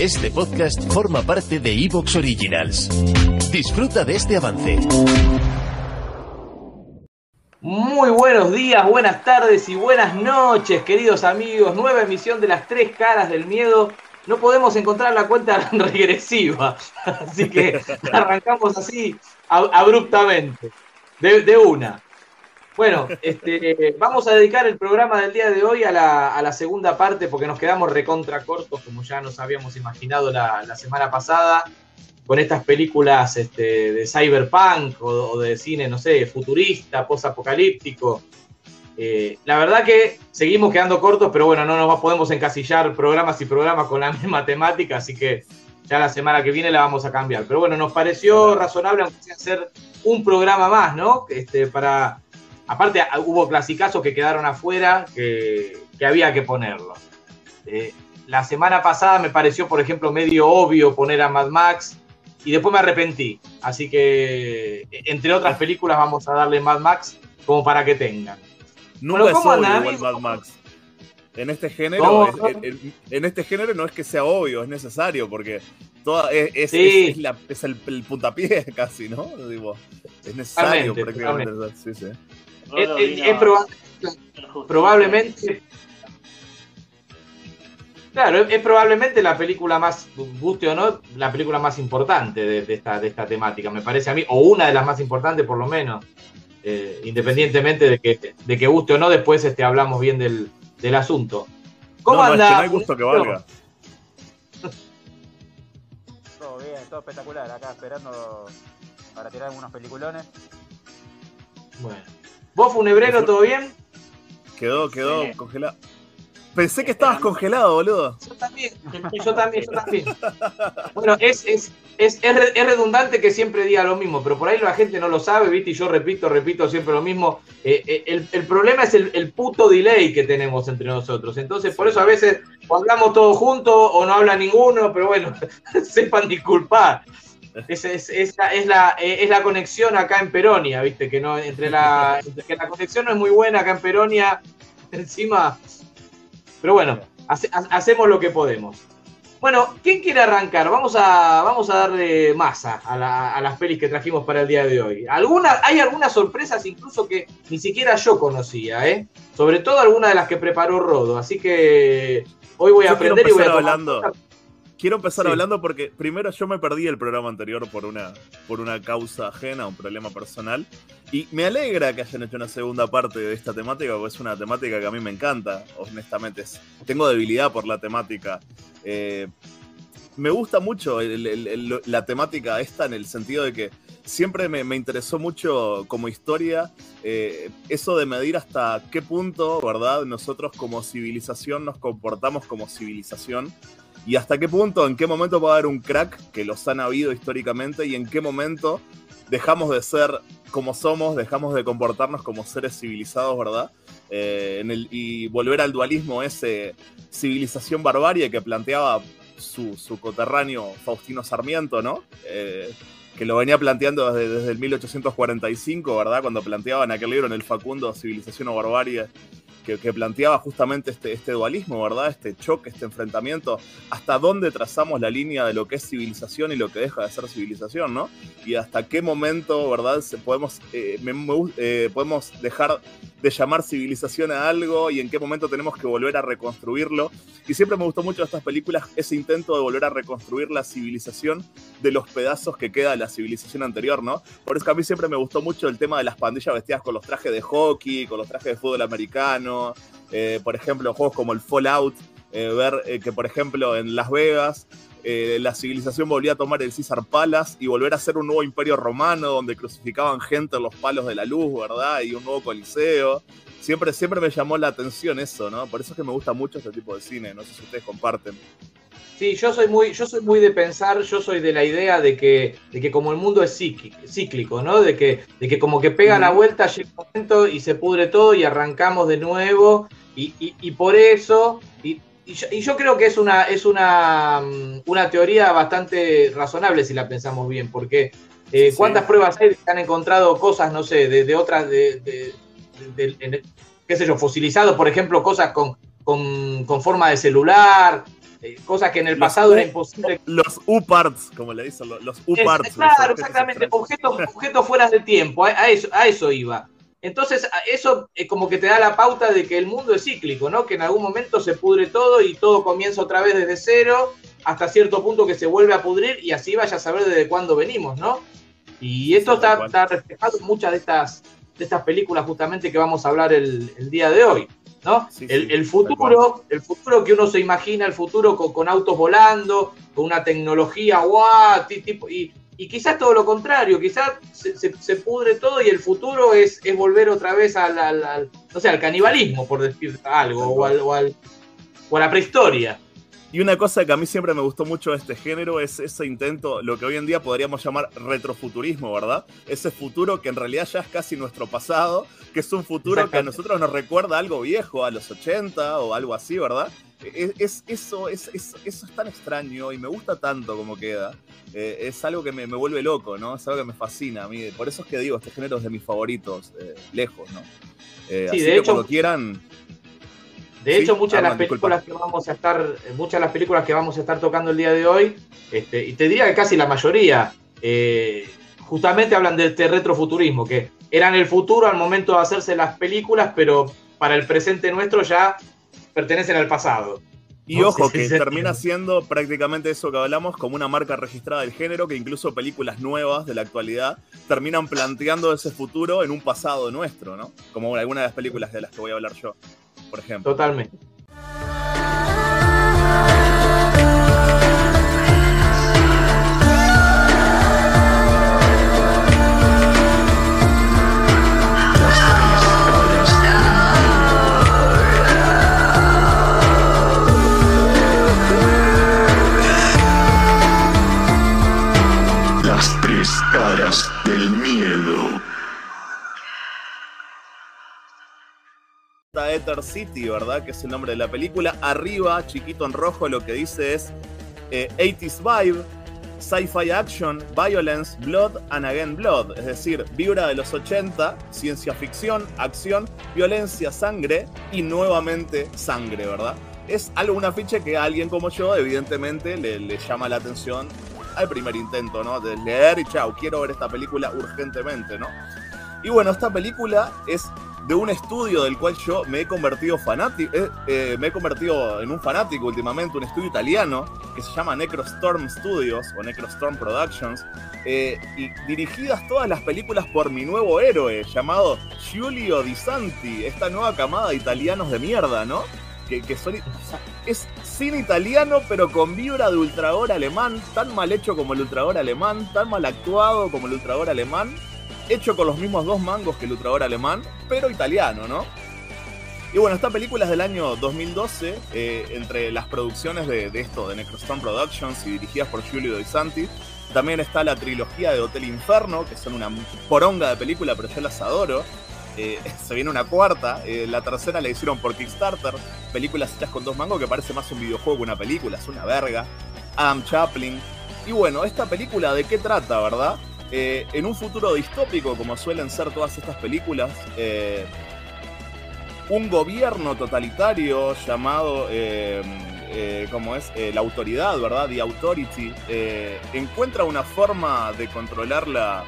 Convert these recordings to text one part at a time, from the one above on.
Este podcast forma parte de Evox Originals. Disfruta de este avance. Muy buenos días, buenas tardes y buenas noches, queridos amigos. Nueva emisión de las tres caras del miedo. No podemos encontrar la cuenta regresiva, así que arrancamos así abruptamente, de, de una. Bueno, este, vamos a dedicar el programa del día de hoy a la, segunda parte porque nos quedamos recontra cortos, como ya nos habíamos imaginado la, semana pasada, con estas películas este, de cyberpunk o, de cine, no sé, futurista, post-apocalíptico. Eh, la verdad que seguimos quedando cortos, pero bueno, no nos podemos encasillar programas y programas con la misma temática, así que ya la semana que viene la vamos a cambiar. Pero bueno, nos pareció razonable hacer un programa más, ¿no? Este, para Aparte, hubo clasicazos que quedaron afuera que, había que ponerlos. Eh, la semana pasada me pareció, por ejemplo, medio obvio poner a Mad Max y después me arrepentí. Así que, entre otras películas, vamos a darle Mad Max como para que tengan. Nunca es obvio Mad Max. En este género, en, este género no es que sea obvio, es necesario, porque toda, es, el, puntapié casi, ¿no? es necesario prácticamente. Sí, sí es, probablemente. Claro, es, probablemente la película más, guste o no, la película más importante de, esta, de esta temática, me parece a mí, o una de las más importantes por lo menos, eh, independientemente de que, de que guste o no, después este, hablamos bien del, asunto. ¿Cómo anda? no hay gusto que valga. Todo bien, todo espectacular, acá esperando para tirar algunos peliculones. Bueno. ¿Vos, Funebrero, todo bien? Quedó, quedó congelado. Pensé que estabas congelado, boludo. Yo también, yo también, yo también. Bueno, es, es, es, es, redundante que siempre diga lo mismo, pero por ahí la gente no lo sabe, ¿viste? Y yo repito, repito siempre lo mismo. Eh, eh, el, el, problema es el, el, puto delay que tenemos entre nosotros. Entonces, por eso a veces o hablamos todos juntos o no habla ninguno, pero bueno, sepan disculpar. Es, es, es, la, es, la, es la conexión acá en Peronia, ¿viste? Que, no, entre la, que la conexión no es muy buena acá en Peronia, encima. Pero bueno, hacemos lo que podemos. Bueno, ¿quién quiere arrancar? Vamos a, vamos a darle masa a, a las pelis que trajimos para el día de hoy. Hay algunas sorpresas incluso que ni siquiera yo conocía, ¿eh? Sobre todo algunas de las que preparó Rodo. Así que hoy voy a aprender y voy a hablando quiero empezar hablando porque primero yo me perdí el programa anterior por una, por una causa ajena, un problema personal. Y me alegra que hayan hecho una segunda parte de esta temática, porque es una temática que a mí me encanta, honestamente. Tengo debilidad por la temática. Eh, me gusta mucho la temática esta en el sentido de que siempre me, interesó mucho como historia eh, eso de medir hasta qué punto, ¿verdad? Nosotros como civilización nos comportamos como civilización y hasta qué punto, en qué momento va a haber un crack, que los han habido históricamente, y en qué momento dejamos de ser como somos, dejamos de comportarnos como seres civilizados, ¿verdad? Eh, y volver al dualismo ese civilización barbarie que planteaba su, coterráneo Faustino Sarmiento, ¿no? Eh, que lo venía planteando desde, desde, el 1845, ¿verdad? Cuando planteaba en aquel libro, en el Facundo, Civilización o Barbarie, que, planteaba justamente este, este dualismo, ¿verdad? Este choque, este enfrentamiento, hasta dónde trazamos la línea de lo que es civilización y lo que deja de ser civilización, ¿no? Y hasta qué momento, ¿verdad? Se podemos, eh, eh, podemos dejar de llamar civilización a algo y en qué momento tenemos que volver a reconstruirlo. Y siempre me gustó mucho de estas películas ese intento de volver a reconstruir la civilización de los pedazos que queda de la civilización anterior, ¿no? Por eso que a mí siempre me gustó mucho el tema de las pandillas vestidas con los trajes de hockey, con los trajes de fútbol americano, eh, por ejemplo, juegos como el Fallout, eh, ver eh, que por ejemplo en Las Vegas la civilización volvía a tomar el César Palace y volver a ser un nuevo imperio romano donde crucificaban gente en los palos de la luz, ¿verdad? Y un nuevo coliseo. Siempre, siempre me llamó la atención eso, ¿no? Por eso es que me gusta mucho este tipo de cine, no sé si ustedes comparten. Sí, yo soy muy, yo soy muy de pensar, yo soy de la idea de que, de que como el mundo es cíclico, ¿no? De que, de que como que pega la vuelta, llega un momento y se pudre todo y arrancamos de nuevo. Y, y por eso, y, y yo, creo que es una, es una, mm, una, teoría bastante razonable si la pensamos bien, porque eh, ¿cuántas pruebas hay que han encontrado cosas, no sé, de, otras, de, qué sé yo, fosilizados, por ejemplo, cosas con, con, forma de celular, eh, cosas que en el pasado era imposible. Los U-parts, como le dicen, los U-parts. Claro, exactamente, objetos, objetos fuera de tiempo, a, eso, a eso iba. Entonces, eso es como que te da la pauta de que el mundo es cíclico, ¿no? Que en algún momento se pudre todo y todo comienza otra vez desde cero, hasta cierto punto que se vuelve a pudrir y así vaya a saber desde cuándo venimos, ¿no? Y esto está, reflejado en muchas de estas, de estas películas justamente que vamos a hablar el día de hoy. ¿No? el, futuro, el futuro que uno se imagina, el futuro con, autos volando, con una tecnología guau, tipo, y, y quizás todo lo contrario, quizás se, pudre todo y el futuro es, es volver otra vez al, al, no sé, al canibalismo, por decir algo, o, al, o, o a la prehistoria. Y una cosa que a mí siempre me gustó mucho de este género es ese intento, lo que hoy en día podríamos llamar retrofuturismo, ¿verdad? Ese futuro que en realidad ya es casi nuestro pasado, que es un futuro que a nosotros nos recuerda algo viejo, a los 80 o algo así, ¿verdad? E, es, eso, es, eso es tan extraño y me gusta tanto como queda. Eh, es algo que me, vuelve loco, ¿no? Es algo que me fascina a mí. Por eso es que digo, este género es de mis favoritos, eh, lejos, ¿no? Eh, así de que cuando quieran, de hecho, muchas de las películas que vamos a estar, muchas de las películas que vamos a estar tocando el día de hoy, este, y te diría que casi la mayoría, eh, justamente hablan de este retrofuturismo, que eran el futuro al momento de hacerse las películas, pero para el presente nuestro ya pertenecen al pasado. Y ojo, que termina siendo prácticamente eso que hablamos como una marca registrada del género, que incluso películas nuevas de la actualidad terminan planteando ese futuro en un pasado nuestro, ¿no? Como alguna de las películas de las que voy a hablar yo por ejemplo. Totalmente. Ether City, ¿verdad? Que es el nombre de la película. Arriba, chiquito en rojo, lo que dice es 80s eh, Vibe, Sci-Fi Action, Violence, Blood and Again Blood. Es decir, vibra de los 80, ciencia ficción, acción, violencia, sangre y nuevamente sangre, ¿verdad? Es algo, una ficha que a alguien como yo, evidentemente, le, le llama la atención al primer intento, ¿no? De leer y chau, quiero ver esta película urgentemente, ¿no? Y bueno, esta película es de un estudio del cual yo me he convertido fanático, eh, eh, me he convertido en un fanático últimamente, un estudio italiano que se llama Necrostorm Studios o Necrostorm Productions, eh, y dirigidas todas las películas por mi nuevo héroe llamado Giulio Di Santi, esta nueva camada de italianos de mierda, ¿no? Que, que son, es cine italiano, pero con vibra de alemán, tan mal hecho como el ultragor alemán, tan mal actuado como el ultragor alemán, hecho con los mismos dos mangos que el Ultrador alemán, pero italiano, ¿no? Y bueno, esta película es del año 2012, eh, entre las producciones de, esto, de Necrostone Productions y dirigidas por Giulio De. También está la trilogía de Hotel Inferno, que son una poronga de película, pero yo las adoro. Eh, se viene una cuarta, eh, la tercera la hicieron por Kickstarter, películas hechas con dos mangos que parece más un videojuego que una película, es una verga. Adam Chaplin. Y bueno, esta película de qué trata, ¿verdad? Eh, en un futuro distópico, como suelen ser todas estas películas, eh, un gobierno totalitario llamado, eh, como es, la autoridad, ¿verdad? The Authority, encuentra una forma de controlar la,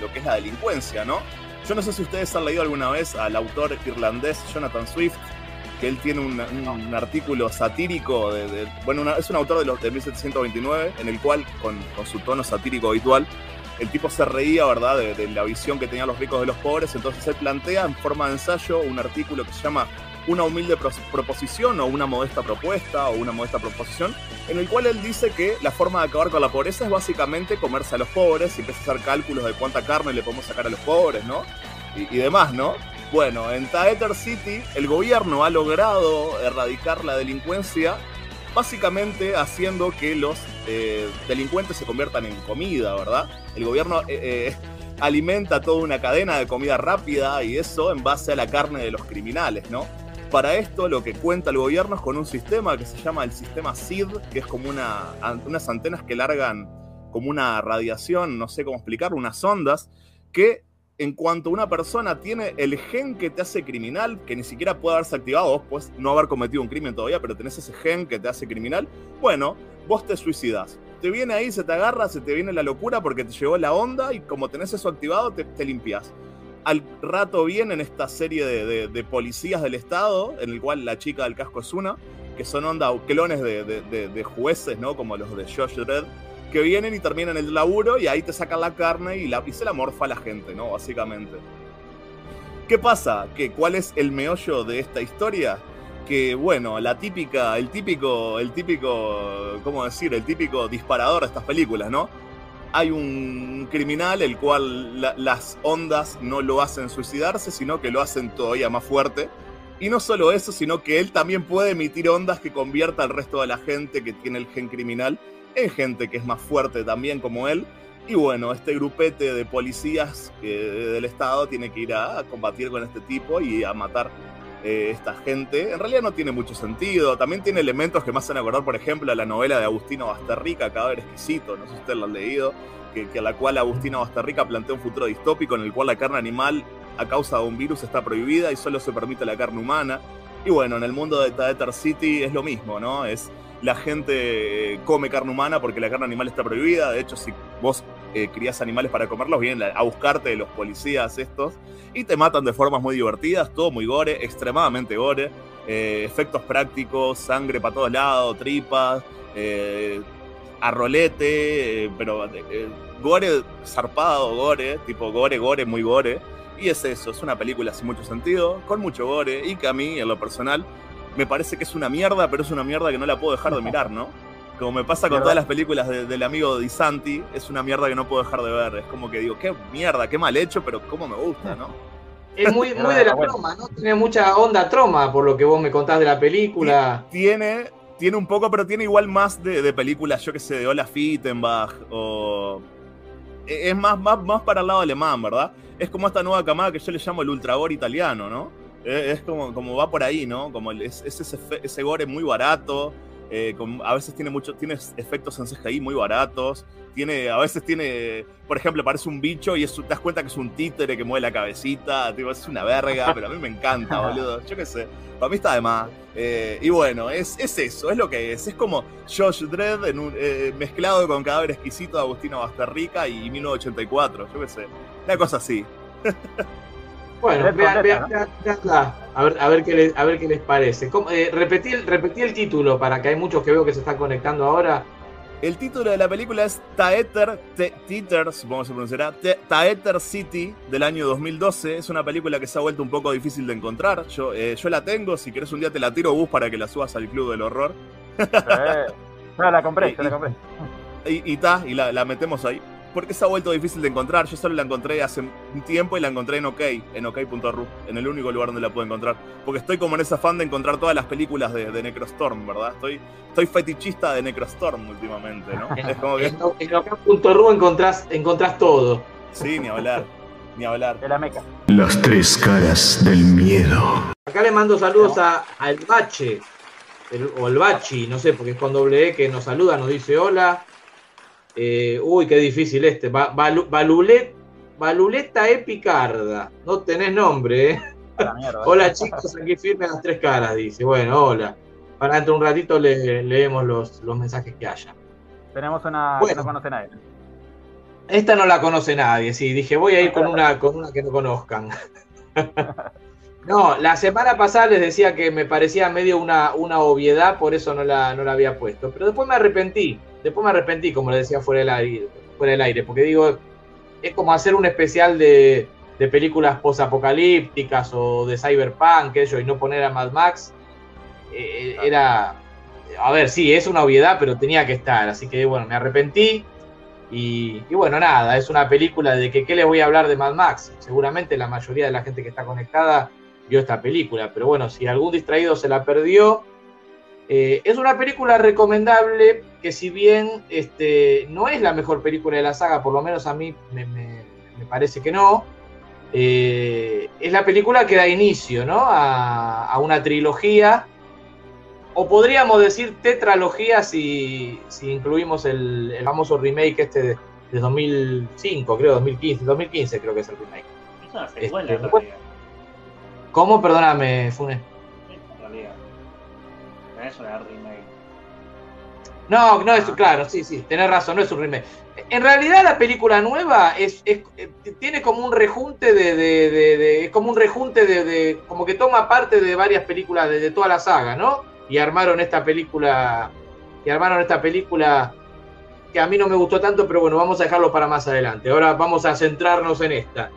lo que es la delincuencia, ¿no? Yo no sé si ustedes han leído alguna vez al autor irlandés Jonathan Swift, que él tiene un, artículo satírico, de, bueno, es un autor de, los, de 1729, en el cual, con, con su tono satírico habitual, el tipo se reía, ¿verdad?, de, la visión que tenían los ricos de los pobres, entonces él plantea en forma de ensayo un artículo que se llama Una humilde proposición o una modesta propuesta o una modesta proposición, en el cual él dice que la forma de acabar con la pobreza es básicamente comerse a los pobres y empieza a hacer cálculos de cuánta carne le podemos sacar a los pobres, ¿no? Y, demás, ¿no? Bueno, en Taeter City el gobierno ha logrado erradicar la delincuencia básicamente haciendo que los eh, delincuentes se conviertan en comida, ¿verdad? El gobierno eh, eh, alimenta toda una cadena de comida rápida y eso en base a la carne de los criminales, ¿no? Para esto lo que cuenta el gobierno es con un sistema que se llama el sistema SID, que es como una, unas antenas que largan como una radiación, no sé cómo explicarlo, unas ondas, que en cuanto una persona tiene el gen que te hace criminal, que ni siquiera puede haberse activado, vos no haber cometido un crimen todavía, pero tenés ese gen que te hace criminal, bueno, vos te suicidas. Te viene ahí, se te agarra, se te viene la locura porque te llegó la onda y como tenés eso activado, te, limpias. Al rato vienen esta serie de, policías del Estado, en el cual la chica del casco es una, que son onda clones de, de jueces, ¿no? Como los de Josh Dredd que vienen y terminan el laburo y ahí te sacan la carne y, la, se la morfa a la gente, ¿no? Básicamente. ¿Qué pasa? ¿Que, ¿Cuál es el meollo de esta historia? Que, bueno, la típica, el típico, el típico, ¿cómo decir? El típico disparador de estas películas, ¿no? Hay un criminal el cual la, las ondas no lo hacen suicidarse, sino que lo hacen todavía más fuerte. Y no solo eso, sino que él también puede emitir ondas que convierta al resto de la gente que tiene el gen criminal en gente que es más fuerte también como él. Y bueno, este grupete de policías del Estado tiene que ir a, combatir con este tipo y a matar eh, esta gente. En realidad no tiene mucho sentido. También tiene elementos que me hacen acordar, por ejemplo, a la novela de Agustino Basterrica, Cadáver Exquisito, no sé si ustedes lo han leído, que, que a la cual Agustino Basterrica plantea un futuro distópico en el cual la carne animal a causa de un virus está prohibida y solo se permite la carne humana. Y bueno, en el mundo de Taeter City es lo mismo, ¿no? Es la gente eh, come carne humana porque la carne animal está prohibida. De hecho, si vos eh, animales para comerlos, vienen a buscarte los policías estos y te matan de formas muy divertidas, todo muy gore, extremadamente gore. Eh, efectos prácticos, sangre para todos lados, tripas, eh, arrolete, pero gore zarpado, gore, tipo gore, gore, muy gore. Y es eso, es una película sin mucho sentido, con mucho gore y que a mí, en lo personal, me parece que es una mierda, pero es una mierda que no la puedo dejar de mirar, ¿no? Como me pasa con todas las películas de, del amigo Di Santi, es una mierda que no puedo dejar de ver. Es como que digo, qué mierda, qué mal hecho, pero cómo me gusta, ¿no? Es muy, muy de la troma, ¿no? Tiene mucha onda troma, por lo que vos me contás de la película. Tiene, tiene un poco, pero tiene igual más de, de películas, yo que sé, de Olaf Fittenbach o... Es más, más, más para el lado alemán, ¿verdad? Es como esta nueva camada que yo le llamo el ultragor italiano, ¿no? Es como, como va por ahí, ¿no? Como es, es ese, ese, gore muy barato. Eh, con, a veces tiene mucho, tiene efectos en CGI muy baratos. Tiene, a veces tiene, por ejemplo, parece un bicho y es, te das cuenta que es un títere que mueve la cabecita. Tipo, es una verga, pero a mí me encanta, boludo. Yo qué sé. Para mí está de más. Eh, y bueno, es, es eso, es lo que es. Es como Josh Dredd en un, eh, mezclado con Cadáver Exquisito de Agustino Basterrica y 1984. Yo qué sé. Una cosa así. Bueno, vean, vean, vean, a, ver, a, ver qué les, a ver qué les parece. Eh, repetí, el, repetí el título para que hay muchos que veo que se están conectando ahora. El título de la película es Taeter, Teeter, supongo que se pronunciará, Taeter City del año 2012. Es una película que se ha vuelto un poco difícil de encontrar. Yo, eh, yo la tengo, si querés un día te la tiro bus para que la subas al Club del Horror. no, la compré, yo la compré. Y, y, ta, y la, la metemos ahí porque se ha vuelto difícil de encontrar. Yo solo la encontré hace un tiempo y la encontré en OK, en OK.ru, en el único lugar donde la puedo encontrar. Porque estoy como en esa fan de encontrar todas las películas de, de Necrostorm, ¿verdad? Estoy, estoy fetichista de Necrostorm últimamente, ¿no? es como que... En OK.ru encontrás, encontrás todo. Sí, ni hablar. Ni hablar. De la meca. Las tres caras del miedo. Acá le mando saludos a, a El Bache, el, o El Bachi, no sé, porque es con doble E que nos saluda, nos dice hola. Eh, uy, qué difícil este. Ba Balu Balulet Baluleta Epicarda. No tenés nombre, ¿eh? Mierda, hola chicos, aquí firme las tres caras, dice. Bueno, hola. Para dentro de un ratito le, leemos los, los, mensajes que haya. Tenemos una bueno, que no conoce nadie. Esta no la conoce nadie, sí. Dije, voy a ir con una, con una que no conozcan. no, la semana pasada les decía que me parecía medio una, una obviedad, por eso no la, no la había puesto. Pero después me arrepentí Después me arrepentí, como le decía fuera del aire, fuera del aire porque digo, es como hacer un especial de, de películas posapocalípticas o de cyberpunk, eso, y no poner a Mad Max. Eh, era, a ver, sí, es una obviedad, pero tenía que estar, así que bueno, me arrepentí. Y, y, bueno, nada, es una película de que qué les voy a hablar de Mad Max. Seguramente la mayoría de la gente que está conectada vio esta película, pero bueno, si algún distraído se la perdió, eh, es una película recomendable que si bien este, no es la mejor película de la saga, por lo menos a mí me, me, me parece que no, eh, es la película que da inicio ¿no? a, a, una trilogía, o podríamos decir tetralogía si, si incluimos el, el, famoso remake este de, de, 2005, creo, 2015, 2015 creo que es el remake. Es una secuela Este, en realidad. ¿Cómo? Perdóname, Fune. En realidad. No es una remake. No, no es Ah. claro, sí, sí, tenés razón, no es un remake. En realidad la película nueva es, es- eh, tiene como un rejunte de, de- de- de- es como un rejunte de, de- como que toma parte de varias películas de, de toda la saga, ¿no? Y armaron esta película, y armaron esta película que a mí no me gustó tanto, pero bueno, vamos a dejarlo para más adelante. Ahora vamos a centrarnos en esta.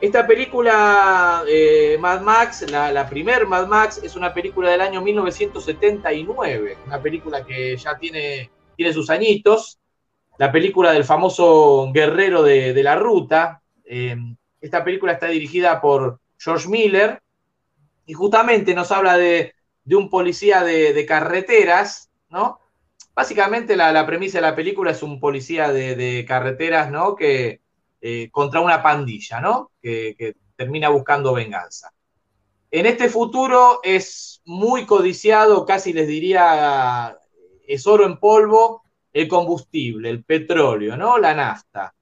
Esta película, eh, Mad Max, la, la primer Mad Max, es una película del año 1979, una película que ya tiene, tiene sus añitos, la película del famoso guerrero de, la ruta. Eh, esta película está dirigida por George Miller y justamente nos habla de, un policía de, carreteras, ¿no? Básicamente la, la premisa de la película es un policía de, de carreteras, ¿no? Que eh, contra una pandilla, ¿no? Que, termina buscando venganza. En este futuro es muy codiciado, casi les diría, es oro en polvo, el combustible, el petróleo, ¿no? La nafta.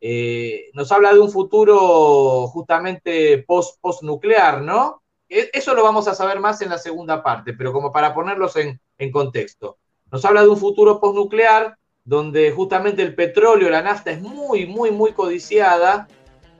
Eh, nos habla de un futuro justamente post, post-nuclear, ¿no? E- Eso lo vamos a saber más en la segunda parte, pero como para ponerlos en contexto. Nos habla de un futuro postnuclear donde justamente el petróleo, la nafta es muy, muy, muy codiciada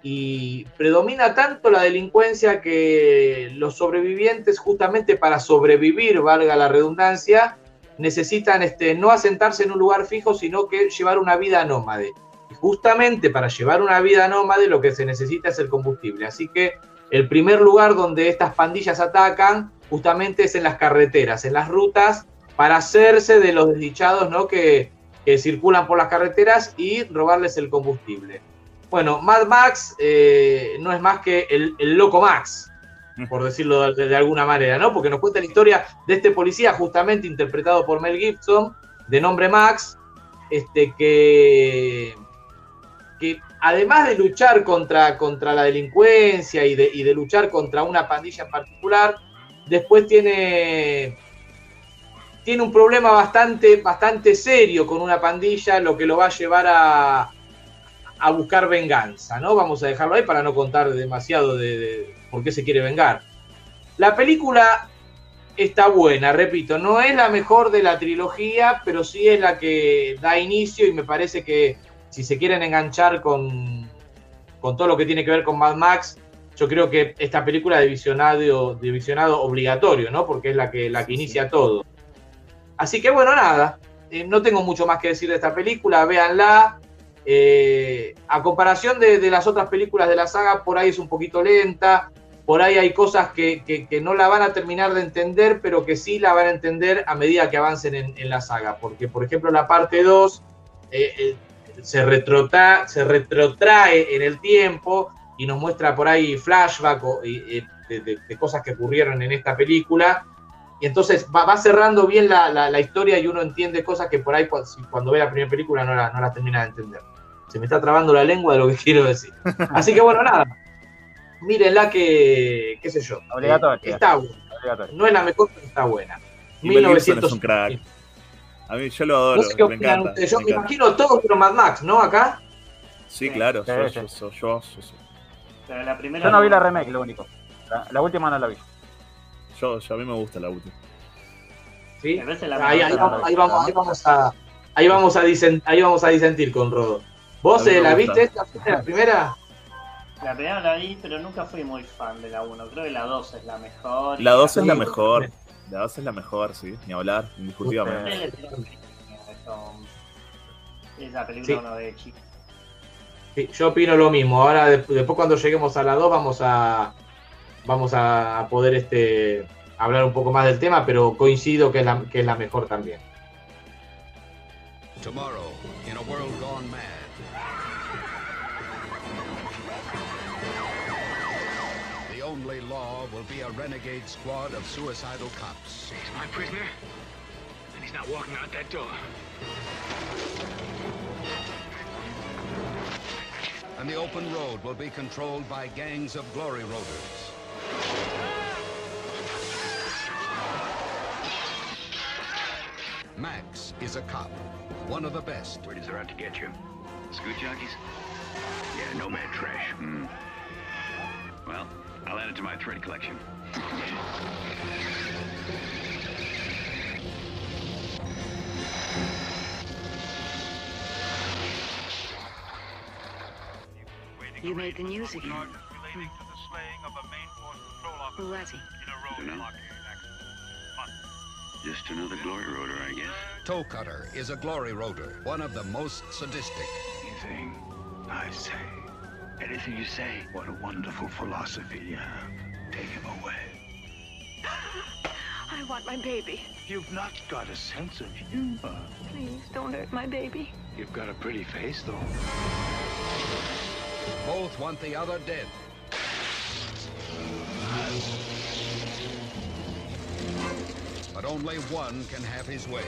y predomina tanto la delincuencia que los sobrevivientes, justamente para sobrevivir, valga la redundancia, necesitan este, no asentarse en un lugar fijo, sino que llevar una vida nómade. Y justamente para llevar una vida nómade lo que se necesita es el combustible. Así que el primer lugar donde estas pandillas atacan justamente es en las carreteras, en las rutas, para hacerse de los desdichados ¿no? que, que circulan por las carreteras y robarles el combustible. Bueno, Mad Max eh, no es más que el, el loco Max, por decirlo de, de alguna manera, ¿no? Porque nos cuenta la historia de este policía, justamente interpretado por Mel Gibson, de nombre Max, este, que, que además de luchar contra, contra la delincuencia y de, y de luchar contra una pandilla en particular, después tiene, tiene un problema bastante, bastante serio con una pandilla, lo que lo va a llevar a, a buscar venganza, ¿no? Vamos a dejarlo ahí para no contar demasiado de, de por qué se quiere vengar. La película está buena, repito, no es la mejor de la trilogía, pero sí es la que da inicio y me parece que si se quieren enganchar con, con todo lo que tiene que ver con Mad Max, yo creo que esta película es de visionado, de visionado obligatorio, ¿no? Porque es la que, la que inicia todo. Así que bueno, nada, eh, no tengo mucho más que decir de esta película, véanla. Eh, a comparación de, las otras películas de la saga, por ahí es un poquito lenta, por ahí hay cosas que, que, no la van a terminar de entender, pero que sí la van a entender a medida que avancen en, la saga. Porque, por ejemplo, la parte 2 eh, eh, se, retrota, se retrotrae en el tiempo y nos muestra por ahí flashback o, de, cosas que ocurrieron en esta película. Y entonces va, va cerrando bien la, la, la, historia y uno entiende cosas que por ahí cuando ve la primera película no las no la termina de entender. Se me está trabando la lengua de lo que quiero decir. Así que bueno, nada. Mírenla que, qué sé yo. Obligatorio. Eh, está buena. Obligatorio. No es la mejor, pero está buena. Y 1900... es un crack. A mí yo lo adoro, no sé qué me encanta. Ustedes. Yo me, me encanta. imagino todos vieron Mad Max, ¿no? Acá. Sí, claro, Sí, yo, sí. yo, yo, yo, yo, yo, Pero la primera Yo no vi la remake, lo único. La, la última no la vi. Yo, yo- a mí me gusta la última. ¿Sí? Me parece la Ahí, ahí vamos, ahí, vamos, ahí vamos a. Ahí vamos a, disen- ahí vamos a disentir con Rodo. ¿Vos eh, la gusta. viste esta la primera? La primera la vi, pero nunca fui muy fan de la 1. Creo que la 2 es la mejor. La 2 es la mejor. La 2 es la mejor, sí, ni hablar, indiscutiblemente. Esa película uno de chico. Sí, yo opino lo mismo. Ahora, de- después cuando lleguemos a la 2, vamos a. Vamos a poder este, hablar un poco más del tema, pero coincido que es la, que es la mejor también. Tomorrow, in a world gone mad. The only law will be a renegade squad of suicidal cops. He's my prisoner, and he's not walking out that door. And the open road will be controlled by gangs of glory roaders. Max is a cop, one of the best. Where does they're out to get you? Scoot jockeys? Yeah, nomad trash. Hmm. Well, I'll add it to my thread collection. You made the news again. Who was he? You know? Just another glory roader, I guess. Toe Cutter is a glory roader, one of the most sadistic. Anything I say. Anything you say. What a wonderful philosophy you have. Take him away. I want my baby. You've not got a sense of humor. Please don't hurt my baby. You've got a pretty face, though. Both want the other dead. But only one can have his way.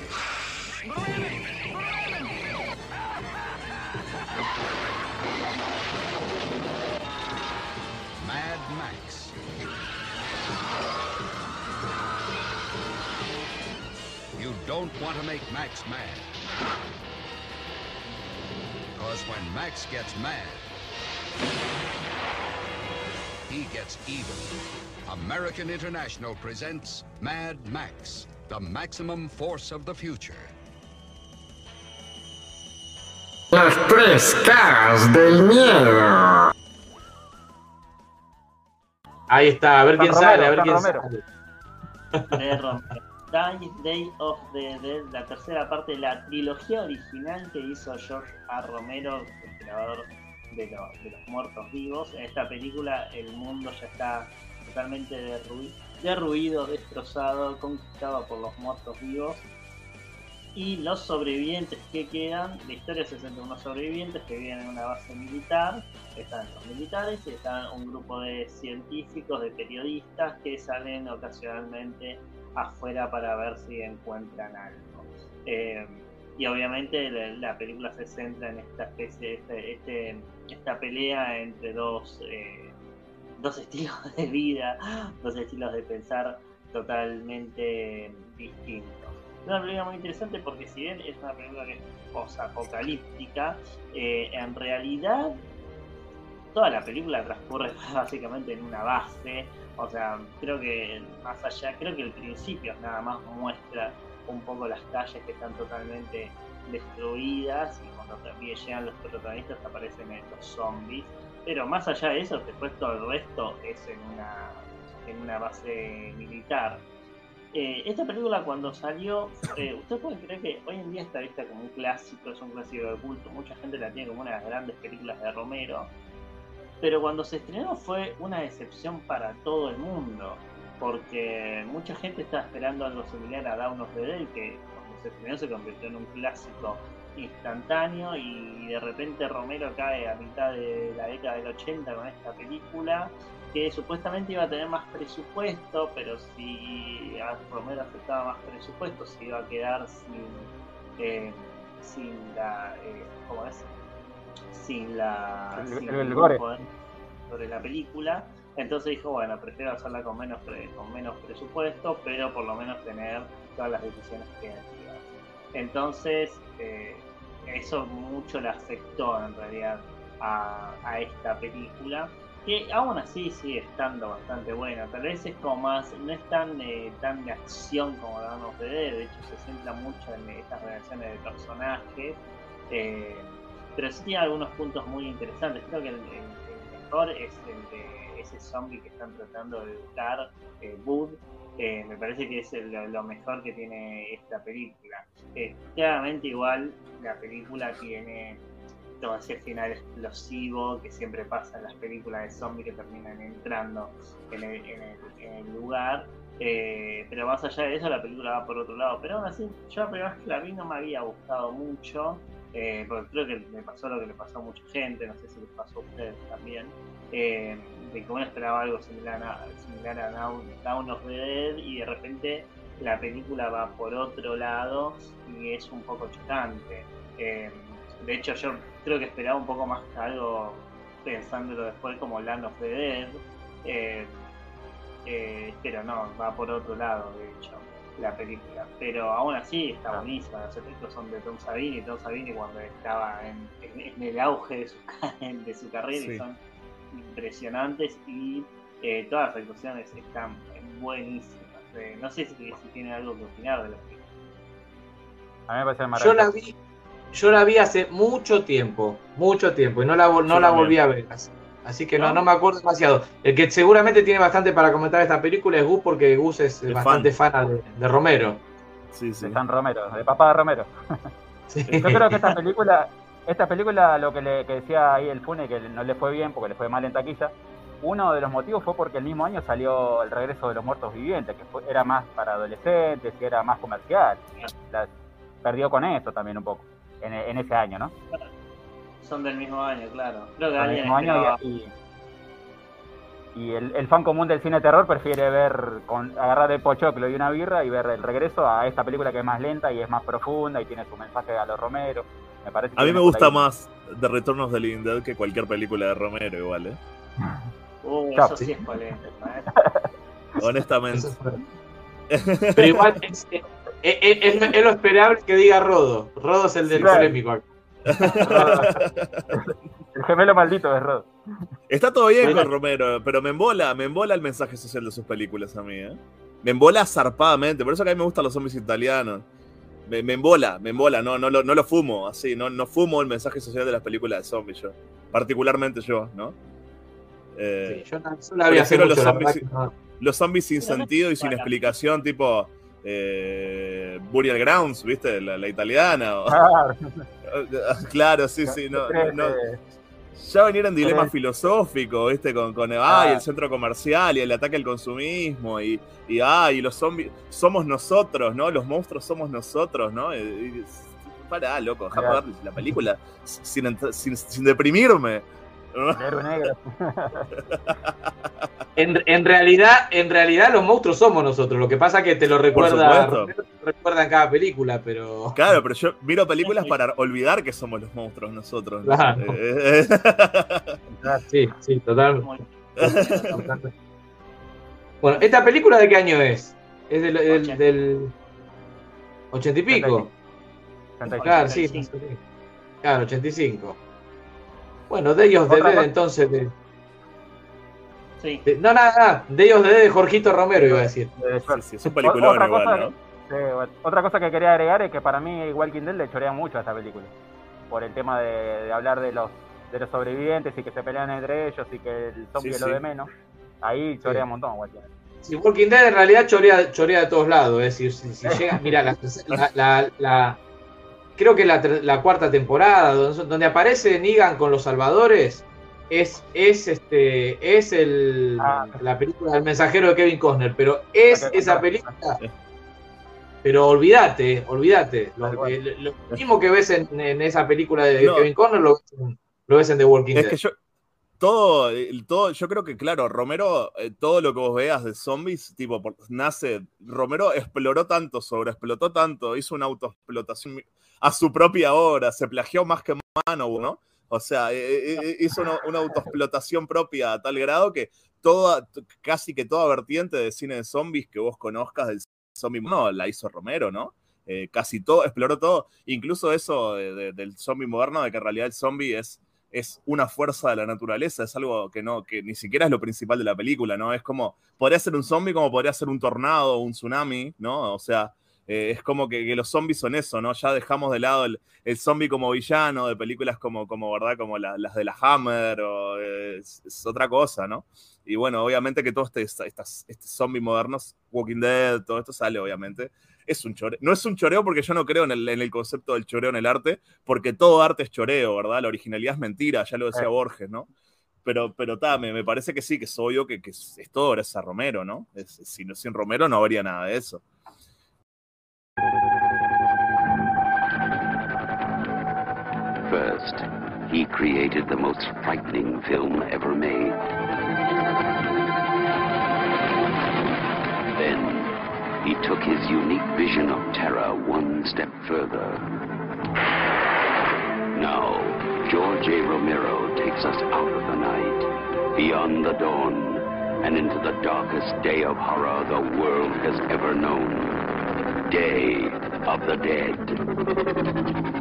Mad Max. You don't want to make Max mad. Because when Max gets mad, he gets even. American International presents Mad Max, the maximum force of the future. Las tres caras del miedo. Ahí está, a ver quién sale, a ver quién Romero. sale. de Romero. Day, of the Dead, la tercera parte de la trilogía original que hizo George A. Romero, el creador de, lo- de los muertos vivos. En esta película el mundo ya está totalmente derrui- derruido, destrozado, conquistado por los muertos vivos. Y los sobrevivientes que quedan, la historia se centra en unos sobrevivientes que viven en una base militar, están los militares y están un grupo de científicos, de periodistas que salen ocasionalmente afuera para ver si encuentran algo. Eh, y obviamente la, la película se centra en esta especie, este, este- esta pelea entre dos, eh, dos estilos de vida, dos estilos de pensar totalmente distintos. Es una película muy interesante porque si bien es una película que es post-apocalíptica, eh, en realidad toda la película transcurre básicamente en una base. O sea, creo que más allá, creo que el principio nada más muestra un poco las calles que están totalmente destruidas y cuando también llegan los protagonistas aparecen estos zombies. Pero más allá de eso, después todo el resto es en una, en una base militar. Eh, esta película cuando salió, eh, usted puede creer que hoy en día está vista como un clásico, es un clásico de culto, mucha gente la tiene como una de las grandes películas de Romero, pero cuando se estrenó fue una decepción para todo el mundo, porque mucha gente estaba esperando algo similar a Dawn of the Dead, que cuando se estrenó se convirtió en un clásico instantáneo y de repente Romero cae a mitad de la década del 80 con esta película que supuestamente iba a tener más presupuesto, pero si a Romero aceptaba más presupuesto se iba a quedar sin, eh, sin la, eh, ¿cómo es? Sin la, El- sin el- el ningún gore. poder sobre la película. Entonces dijo, bueno, prefiero hacerla con menos, pre- con menos presupuesto, pero por lo menos tener todas las decisiones creativas. Entonces, eh, eso mucho le afectó en realidad a, a esta película, que aún así sigue estando bastante buena. Tal vez es como más, no es tan, eh, tan de acción como of the Dead, de hecho se centra mucho en estas relaciones de personajes, eh, pero sí tiene algunos puntos muy interesantes. Creo que el, el- el mejor es el de ese zombie que están tratando de educar, eh, Bud. Eh, me parece que es lo, mejor que tiene esta película. Eh, claramente igual la película tiene todo ese final explosivo que siempre pasa en las películas de zombies que terminan entrando en el, lugar. Eh, pero más allá de eso, la película va por otro lado. Pero aún así, yo la primera vez que la vi no me había gustado mucho. eh, porque creo que me pasó lo que le pasó a mucha gente, no sé si les pasó a ustedes también. Uno esperaba algo similar a, similar a Down, Dawn of the Dead y de repente la película va por otro lado y es un poco chocante. Eh, de hecho, yo creo que esperaba un poco más que algo pensándolo después como Land of the Dead. eh, eh, pero no, va por otro lado, de hecho, la película. Pero aún así está buenísima. Los efectos son de Tom Savini. Tom Savini cuando estaba en, en- en el auge de su, de su carrera y son impresionantes y eh, todas las actuaciones están buenísimas. Eh, no sé si, si tienen algo que opinar de la película. A mí me parece Yo maravilloso. la vi, yo la vi hace mucho tiempo, mucho tiempo, y no la, no Yo la volví a ver. Así, así que no, ¿No? no me acuerdo demasiado. El que seguramente tiene bastante para comentar esta película es Gus, porque Gus es bastante fan, de, de Romero. Sí, sí. De San Romero, de papá de Romero. Sí. Yo creo que esta película, esta película, lo que, le, que decía ahí el Fune, que no le fue bien porque le fue mal en taquilla, uno de los motivos fue porque el mismo año salió El regreso de los muertos vivientes, que fue- era más para adolescentes, que era más comercial. La- perdió con eso también un poco, en, en ese año, ¿no? Son del mismo año, claro. Creo que mismo año y, y- y el, el fan común del cine terror prefiere ver, con agarrar el pochoclo y una birra y ver el regreso a esta película que es más lenta y es más profunda y tiene su mensaje a los Romero. Me parece que A mí me gusta ahí. más The Return of the Living Dead que cualquier película de Romero, igual, ¿eh? Uh, eso sí es polémico. ¿eh? Honestamente. Pero igual es, es- es- es lo- es lo esperable que diga Rodo. Rodo es el del Claro. polémico. El gemelo maldito de Rod. Está todo bien con Romero, pero me embola, me embola el mensaje social de sus películas a mí, ¿eh? Me embola zarpadamente, por eso que a mí me gustan los zombies italianos. Me, me embola, me embola, no, no, lo, no lo fumo, así, no, no fumo el mensaje social de las películas de zombies yo. Particularmente yo, ¿no? Eh, Sí, yo la prefiero mucho, los zombies- no. los sin Pero no sentido y sin para- explicación, tipo eh, Burial Grounds, ¿viste? La, la italiana. o- Claro, claro, sí, sí, no, no- ya venían dilemas filosóficos, ¿viste? Con, con ay, Ah. el centro comercial y el ataque al consumismo y, y ay, los zombies somos nosotros, ¿no? Los monstruos somos nosotros, ¿no? Y, y- pará, loco, ver la película sin, sin, sin deprimirme. Negro. En, en realidad, en realidad los monstruos somos nosotros. Lo que pasa es que te lo recuerda, supuesto. Romero, te lo recuerda en cada película, pero. Claro, pero yo miro películas para olvidar que somos los monstruos nosotros. ¿no? Claro. Eh, Sí, sí, total. Bueno, ¿esta película de qué año es? Es del, del, Ochenta. del 80 y pico. 35. Claro, sí. 85. Claro, 85. Bueno, de ellos de Dead, entonces. De, Sí. de- no, nada, nada. De ellos de de Jorgito Romero, iba a decir. Eh, sí, sí, es un peliculón Otra cosa igual, ¿no? Sí, bueno, otra cosa que quería agregar es que para mí Walking Dead le chorea mucho a esta película. Por el tema de, de hablar de los de los sobrevivientes y que se pelean entre ellos y que el zombie es lo de menos. Ahí chorea Sí. un montón Walking Dead. Si Walking Dead en realidad chorea, chorea de todos lados. Es decir, si, si llega. Mira, la, la- la- la- creo que la, la cuarta temporada, donde, donde aparece Negan con los salvadores, es, es este es el, Ah. la película del mensajero de Kevin Costner, pero es esa película. Pero olvídate, olvídate. Lo, mismo que ves en, en esa película de No. Kevin Costner lo ves en, lo ves en The Walking Es Dead. que yo. Todo, todo, yo creo que, claro, Romero, eh, todo lo que vos veas de zombies, tipo, por- nace. Romero exploró tanto, sobreexplotó tanto, hizo una autoexplotación a su propia hora, se plagió más que Mano, ¿no? O sea, eh, eh, eh, hizo una, una autoexplotación propia a tal grado que toda, casi que toda vertiente de cine de zombies que vos conozcas del zombie, no, la hizo Romero, ¿no? Eh, casi todo, exploró todo, incluso eso de- de- del zombie moderno, de que en realidad el zombie es es una fuerza de la naturaleza, es algo que no, que ni siquiera es lo principal de la película, ¿no? Es como, podría ser un zombie como podría ser un tornado o un tsunami, ¿no? O sea, eh, es como que, que los zombies son eso, ¿no? Ya dejamos de lado el, el zombie como villano de películas como, como ¿verdad? Como la- las de la Hammer, o, eh, es, es otra cosa, ¿no? Y bueno, obviamente que todo este, estas, este zombie modernos, Walking Dead, todo esto sale, obviamente. Es un choreo. No es un choreo porque yo no creo en el, en el concepto del choreo en el arte, porque todo arte es choreo, ¿verdad? La originalidad es mentira, ya lo decía. Borges, ¿no? Pero, pero ta, me, me parece que sí, que es obvio que, que es, es todo gracias a Romero, ¿no? Es- sin, sin Romero no habría nada de eso. He created the most frightening film ever made. Then, he took his unique vision of terror one step further. Now, George A. Romero takes us out of the night, beyond the dawn, and into the darkest day of horror the world has ever known. Day of the Dead.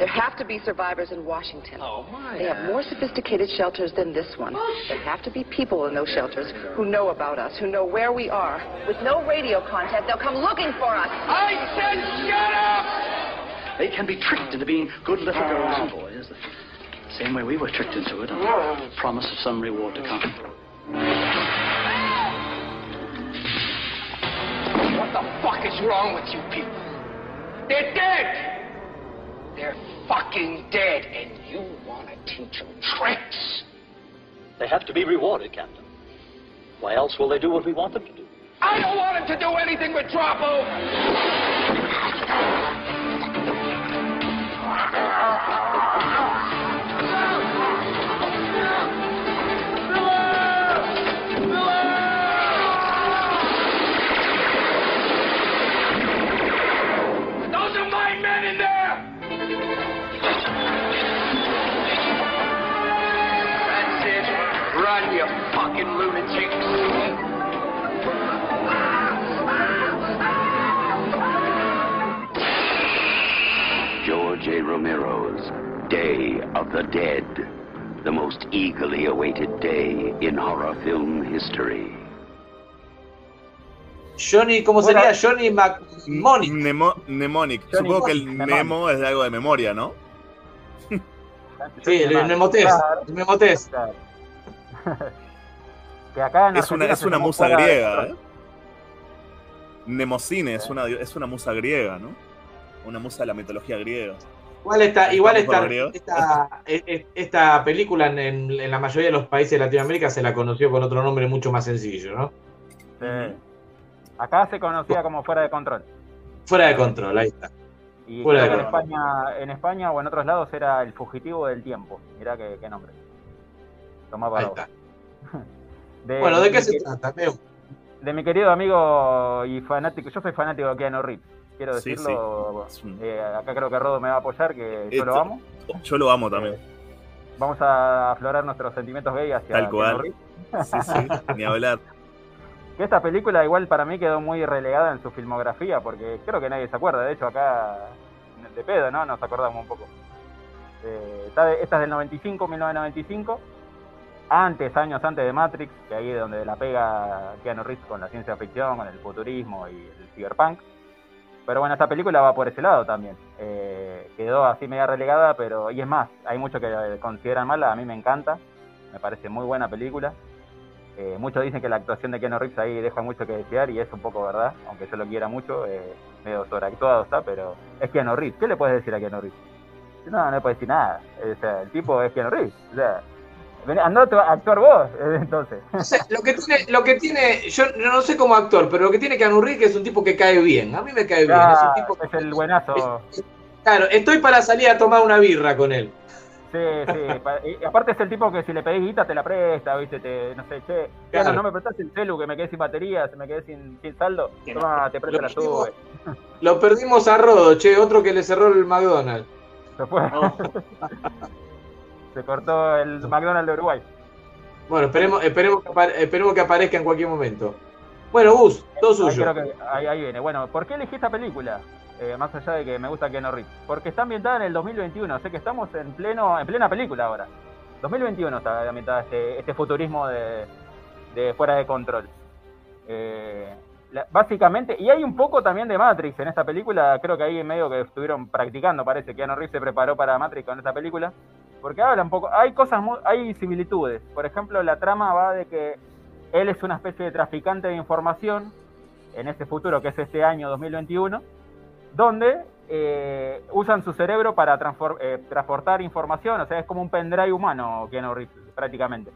There have to be survivors in Washington. Oh, my. They have more sophisticated shelters than this one. Oh, there have to be people in those shelters who know about us, who know where we are. With no radio contact, they'll come looking for us. I said shut up! They can be tricked into being good little girls and boys. The same way we were tricked into it on the promise of some reward to come. What the fuck is wrong with you people? They're dead! They're fucking dead, and you want to teach them tricks? They have to be rewarded, Captain. Why else will they do what we want them to do? I don't want them to do anything but drop over! Romero's Day of the Dead, the most eagerly awaited day in horror film history. Johnny, ¿cómo sería? Johnny McMonic. Nemo, mnemonic. Johnny Supongo que el memo es de algo de memoria, ¿no? Sí, el. Claro. El. Que acá en Es una, es una musa griega. ¿eh? Mnemocine es una, es una musa griega, ¿no? Una musa de la mitología griega. Igual está, igual esta, e- e- esta película en, la mayoría de los países de Latinoamérica se la conoció con otro nombre mucho más sencillo, ¿no? Sí. Acá se conocía como Fuera de Control. Fuera de control, ahí está. Y Fuera de en control. España, en España o en otros lados era El Fugitivo del Tiempo. Mirá qué, qué nombre. Tomá para Ahí vos. está. De- Bueno, ¿de qué se trata? De mi querido amigo y fanático, yo soy fanático de Keanu Reeves, quiero decirlo. sí. Eh, acá creo que Rodo me va a apoyar, que yo lo amo. Yo lo amo también. Vamos a aflorar nuestros sentimientos gay hacia Tal cual. Sí, sí, ni hablar. Que esta película igual para mí quedó muy relegada en su filmografía, porque creo que nadie se acuerda. De hecho, acá de pedo, ¿no? Nos acordamos un poco. Eh, esta es del 95, 1995. Antes, años antes de Matrix, que ahí es donde la pega Keanu Reeves con la ciencia ficción, con el futurismo y el cyberpunk. Pero bueno, esta película va por ese lado también. Eh, quedó así media relegada, pero y es más, hay muchos que consideran mala, a mí me encanta. Me parece muy buena película. Eh, muchos dicen que la actuación de Keanu Reeves ahí deja mucho que desear y es un poco verdad, aunque yo lo quiera mucho, eh, medio sobreactuado está, pero es Keanu Reeves. ¿Qué le puedes decir a Keanu Reeves? No, no le puedes decir nada. El tipo es Keanu Reeves. Andá a actuar vos, eh, entonces. O sea, lo que tiene, lo que tiene, yo no sé como actor, pero lo que tiene Keanu Reeves que es un tipo que cae bien. A mí me cae bien. Es un tipo es el buenazo. Claro, estoy para salir a tomar una birra con él. Sí, sí. y aparte es el tipo que si le pedís guita te la presta, ¿viste? Te, no sé, che, Claro. No me prestás el celu que me quedé sin batería, se me quedé sin, sin saldo. Toma, te presto la sube. Lo perdimos a Rodo, che, otro que le cerró el McDonald's. Se fue. Oh. se cortó el McDonald's de Uruguay. Bueno, esperemos, esperemos, que, apare- esperemos que aparezca en cualquier momento. Bueno, Gus, todo suyo. que- ahí, ahí viene. Bueno, ¿por qué elegí esta película? Eh, más allá de que me gusta Keanu Reeves. Porque está ambientada en el 2021, sé que estamos en pleno en plena película ahora. 2021 está ambientada este, este futurismo de, de fuera de control. Eh, la- básicamente, y hay un poco también de Matrix en esta película, creo que ahí en medio que estuvieron practicando, parece que Keanu Reeves se preparó para Matrix con esta película, porque habla un poco, hay cosas, muy- hay similitudes. Por ejemplo, la trama va de que él es una especie de traficante de información en este futuro que es este año 2021, donde eh, usan su cerebro para eh, transportar información, o sea, es como un pendrive humano, Keanu Reeves, prácticamente.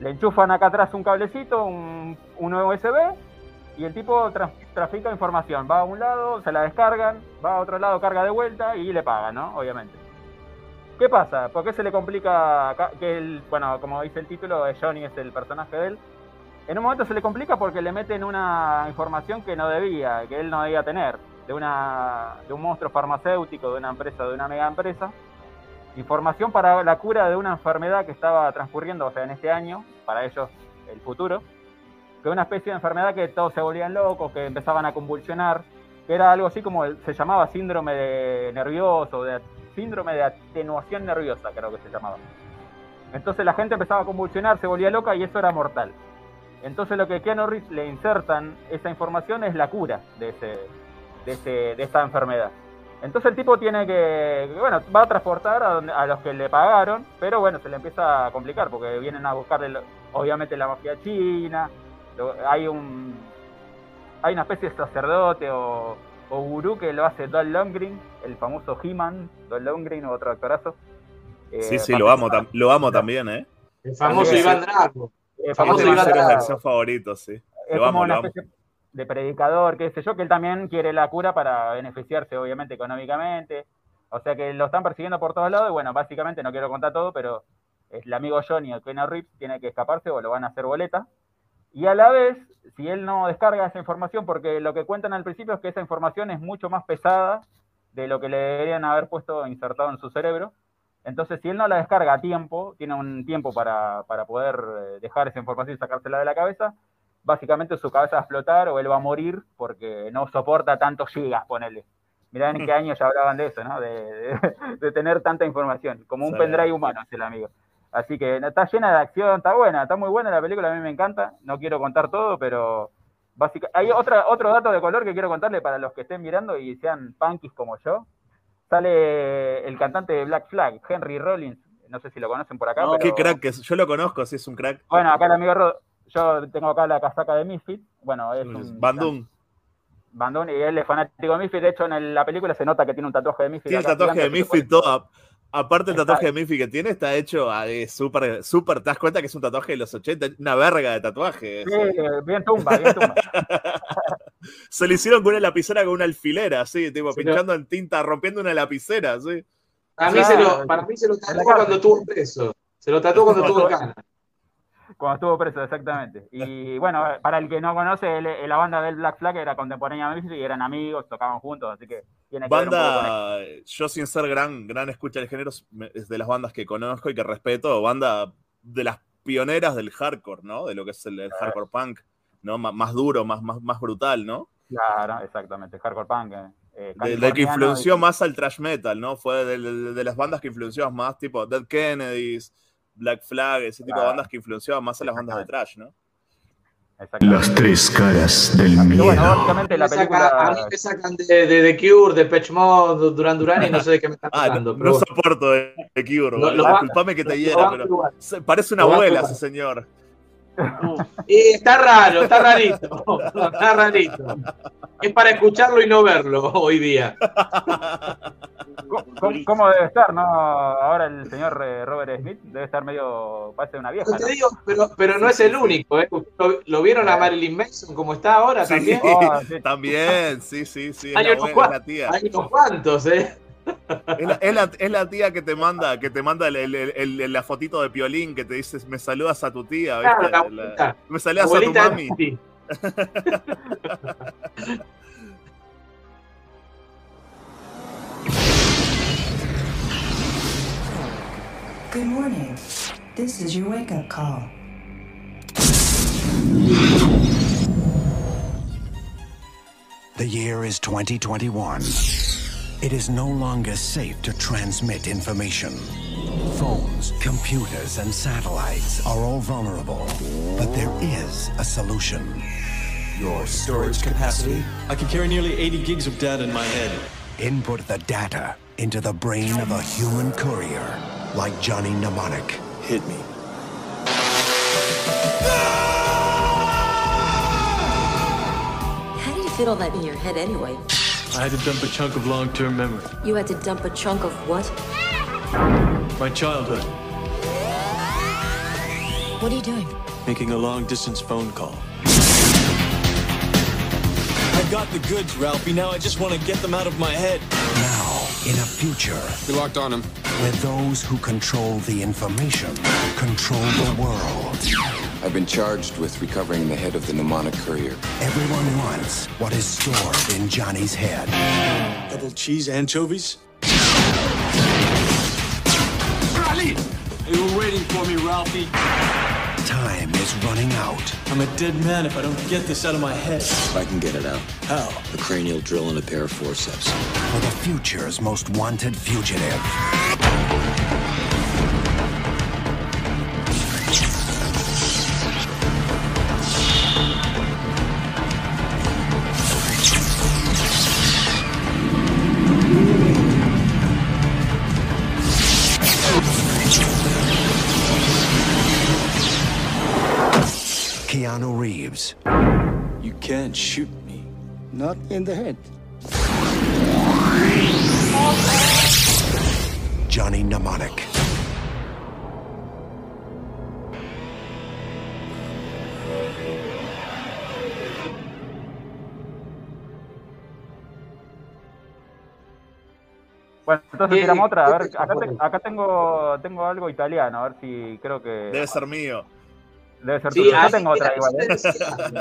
Le enchufan acá atrás un cablecito, un, un USB, y el tipo tra- trafica información. Va a un lado, se la descargan, va a otro lado, carga de vuelta y le pagan, ¿no? Obviamente. ¿Qué pasa? ¿Por qué se le complica acá? Que él, bueno, como dice el título, eh, Johnny es el personaje de él. En un momento se le complica porque le meten una información que no debía, que él no debía tener, de, una, de un monstruo farmacéutico, de una empresa, de una mega empresa. Información para la cura de una enfermedad que estaba transcurriendo, o sea, en este año, para ellos el futuro, que una especie de enfermedad que todos se volvían locos, que empezaban a convulsionar, que era algo así como se llamaba síndrome de nervioso, de, síndrome de atenuación nerviosa, creo que se llamaba. Entonces la gente empezaba a convulsionar, se volvía loca y eso era mortal. Entonces lo que Keanu Reeves le insertan esa información es la cura de, ese, de, ese, de esta enfermedad. Entonces el tipo tiene que, bueno, va a transportar a, a los que le pagaron, pero bueno, se le empieza a complicar porque vienen a buscarle, obviamente, la mafia china, hay un hay una especie de sacerdote o, o gurú que lo hace Don Lundgren, el famoso He-Man, Don Lundgren, otro actorazo. Eh, Sí, sí, lo amo, lo amo también, ¿eh? El famoso Sí, Iván. Drago. El famoso Iván héroes de Drago. acción favoritos, sí. Es Lo como amo, una lo amo. especie de predicador, qué sé yo, que él también quiere la cura para beneficiarse, obviamente, económicamente. O sea que lo están persiguiendo por todos lados y bueno, básicamente no quiero contar todo, pero el amigo Johnny, el Keanu Reeves, tiene que escaparse o lo van a hacer boleta. Y a la vez, si él no descarga esa información, porque lo que cuentan al principio es que esa información es mucho más pesada de lo que le deberían haber puesto insertado en su cerebro. Entonces, si él no la descarga a tiempo, tiene un tiempo para, para poder eh, dejar esa información y sacársela de la cabeza, básicamente su cabeza va a explotar o él va a morir porque no soporta tantos gigas, ponele. Mirá en qué año ya hablaban de eso, ¿no? De, de- de tener tanta información, como un pendrive humano, es el amigo. Así que está llena de acción, está buena, está muy buena la película, a mí me encanta. No quiero contar todo, pero básicamente hay otra, otro dato de color que quiero contarle para los que estén mirando y sean punkis como yo. Sale el cantante de Black Flag, Henry Rollins. No sé si lo conocen por acá. pero- Qué crack es. Yo lo conozco, sí, es un crack. Bueno, acá el amigo Rod, yo tengo acá la casaca de Misfit. Bueno, es un Bandung. bandón y él es fanático de Misfit. De hecho, en el- la película se nota que tiene un tatuaje de Misfit. Tiene el acá tatuaje de Misfit, todo. Aparte el tatuaje de Misfit que tiene, está hecho ah, súper, súper. ¿Te das cuenta que es un tatuaje de los 80? Una verga de tatuaje. Sí, bien tumba, bien tumba. Se lo hicieron con una lapicera con una alfilera, así, tipo, Sí, pinchando en tinta, rompiendo una lapicera, sí. A mí se lo, para mí se lo tatuó cuando estuvo preso. Se lo tatuó cuando estuvo en cana. Cuando estuvo preso, exactamente. Y bueno, para el que no conoce, él- la banda del Black Flag era contemporánea a y eran amigos, tocaban juntos, así que tiene que ver un poco con. Banda, yo sin ser gran, gran escucha del género, es de las bandas que conozco y que respeto, banda de las pioneras del hardcore, ¿no? De lo que es el, el hardcore punk, ¿no? M- más duro, más, más, más brutal, ¿no? Claro, exactamente, hardcore punk. eh, eh, De, de que influenció y- más al thrash metal, ¿no? Fue de, de- de las bandas que influenció más, tipo Dead Kennedys, Black Flag, ese tipo de bandas que influenciaban más a las bandas de thrash, ¿no? Las tres caras del miedo. bueno, básicamente la película. a mí me sacan de, de The Cure, de Patch Mode, Duran Duran y no sé de qué me están Ah, no, hablando. no bueno. soporto de, de Cure, Lo- Disculpame que te hiera, pero igual. parece una Lo abuela ese señor. Y está raro, está rarito. Está rarito. Es para escucharlo y no verlo hoy día. ¿Cómo, cómo debe estar, no? Ahora el señor eh, Robert Smith debe estar medio. parece una vieja. No te digo, pero, pero no es el único. ¿eh? ¿Lo, lo vieron a Marilyn Manson como está ahora Sí, también? Ah, sí. también, sí, sí, sí. Es Hay la, unos, buena, tía. hay unos cuantos, ¿eh? Es la, es la- es la tía que te manda, que te manda el- el- el- el- la fotito de Piolín que te dice, me saludas a tu tía, ¿viste? Claro, la La- abuelita. me saludas a tu de mami. Good morning. This is your wake up call. The year is 2021. It is no longer safe to transmit information. Phones, computers, and satellites are all vulnerable. But there is a solution. Your storage capacity? I can carry nearly 80 gigs of data in my head. Input the data into the brain of a human courier, like Johnny Mnemonic. Hit me. How do you fit all that in your head anyway? I had to dump a chunk of long-term memory. You had to dump a chunk of what? My childhood. What are you doing? Making a long-distance phone call. I've got the goods, Ralphie. Now I just want to get them out of my head. Now, in a future. We locked on him. Where those who control the information control the world. I've been charged with recovering the head of the mnemonic courier. Everyone wants what is stored in Johnny's head. Double cheese anchovies? Ali! They were waiting for me, Ralphie. Time is running out. I'm a dead man if I don't get this out of my head. If I can get it out. How? A cranial drill and a pair of forceps. For the future's most wanted fugitive. Reeves. You can't shoot me. Not in the head. Johnny Mnemonic. Bueno, entonces ¿Qué- tiramos otra. A ver, acá, te- acá tengo, tengo algo italiano, a ver si creo que. Debe ser mío. Debe ser Sí, tuyo. Ahí- tengo otra igual. ¿eh?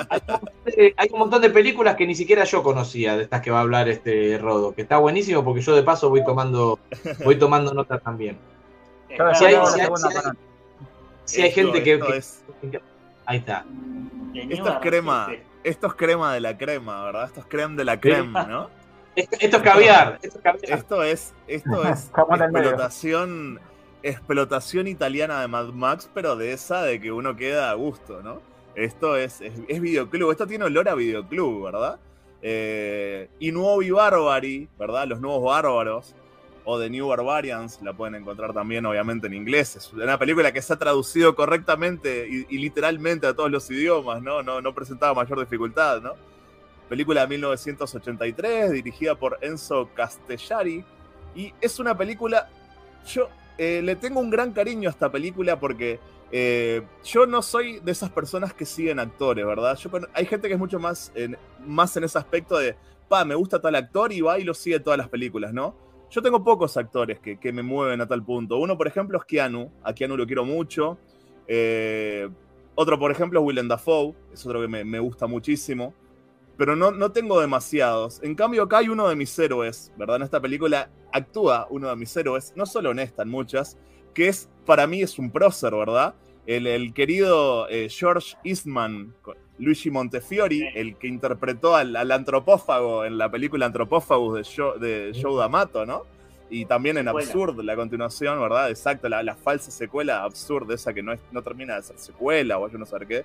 hay, un montón de, hay un montón de películas que ni siquiera yo conocía de estas que va a hablar este Rodo, que está buenísimo porque yo de paso voy tomando, voy tomando notas también. Si hay, si hay- si hay- hay Esto- gente que, esto que- es- ahí está. Esto es crema. Esto es crema de la crema, ¿verdad? Esto es creme de la crema, ¿no? Esto, esto es caviar, esto es caviar. Esto es, esto es explotación, explotación italiana de Mad Max, pero de esa de que uno queda a gusto, ¿no? Esto es, es, videoclub, esto tiene olor a videoclub, ¿verdad? Eh, y Nuovi Barbari, ¿verdad? Los nuevos bárbaros, o The New Barbarians, la pueden encontrar también, obviamente, en inglés. Es una película que se ha traducido correctamente y, y literalmente a todos los idiomas, ¿no? No, no presentaba mayor dificultad, ¿no? película de 1983, dirigida por Enzo Castellari. Y es una película. Yo eh, le tengo un gran cariño a esta película porque eh, yo no soy de esas personas que siguen actores, ¿verdad? Hay gente que es mucho más en, más en ese aspecto de, pa, me gusta tal actor y va y lo sigue todas las películas, ¿no? Yo tengo pocos actores que, que me mueven a tal punto. Uno, por ejemplo, es Keanu. A Keanu lo quiero mucho. Eh, otro, por ejemplo, es Willem Dafoe. Es otro que me gusta muchísimo pero no, no tengo demasiados. En cambio, acá hay uno de mis héroes, ¿verdad? En esta película actúa uno de mis héroes, no solo en esta, en muchas, que es, para mí es un prócer, ¿verdad? El, el querido eh, George Eastman, Luigi Montefiori, el que interpretó al, al antropófago en la película Antropófagos de Joe, de Joe D'Amato, ¿no? Y también en. Absurd, la continuación, ¿verdad? Exacto, la, la falsa secuela Absurd, esa que no, es, no termina de ser secuela o yo no sé qué.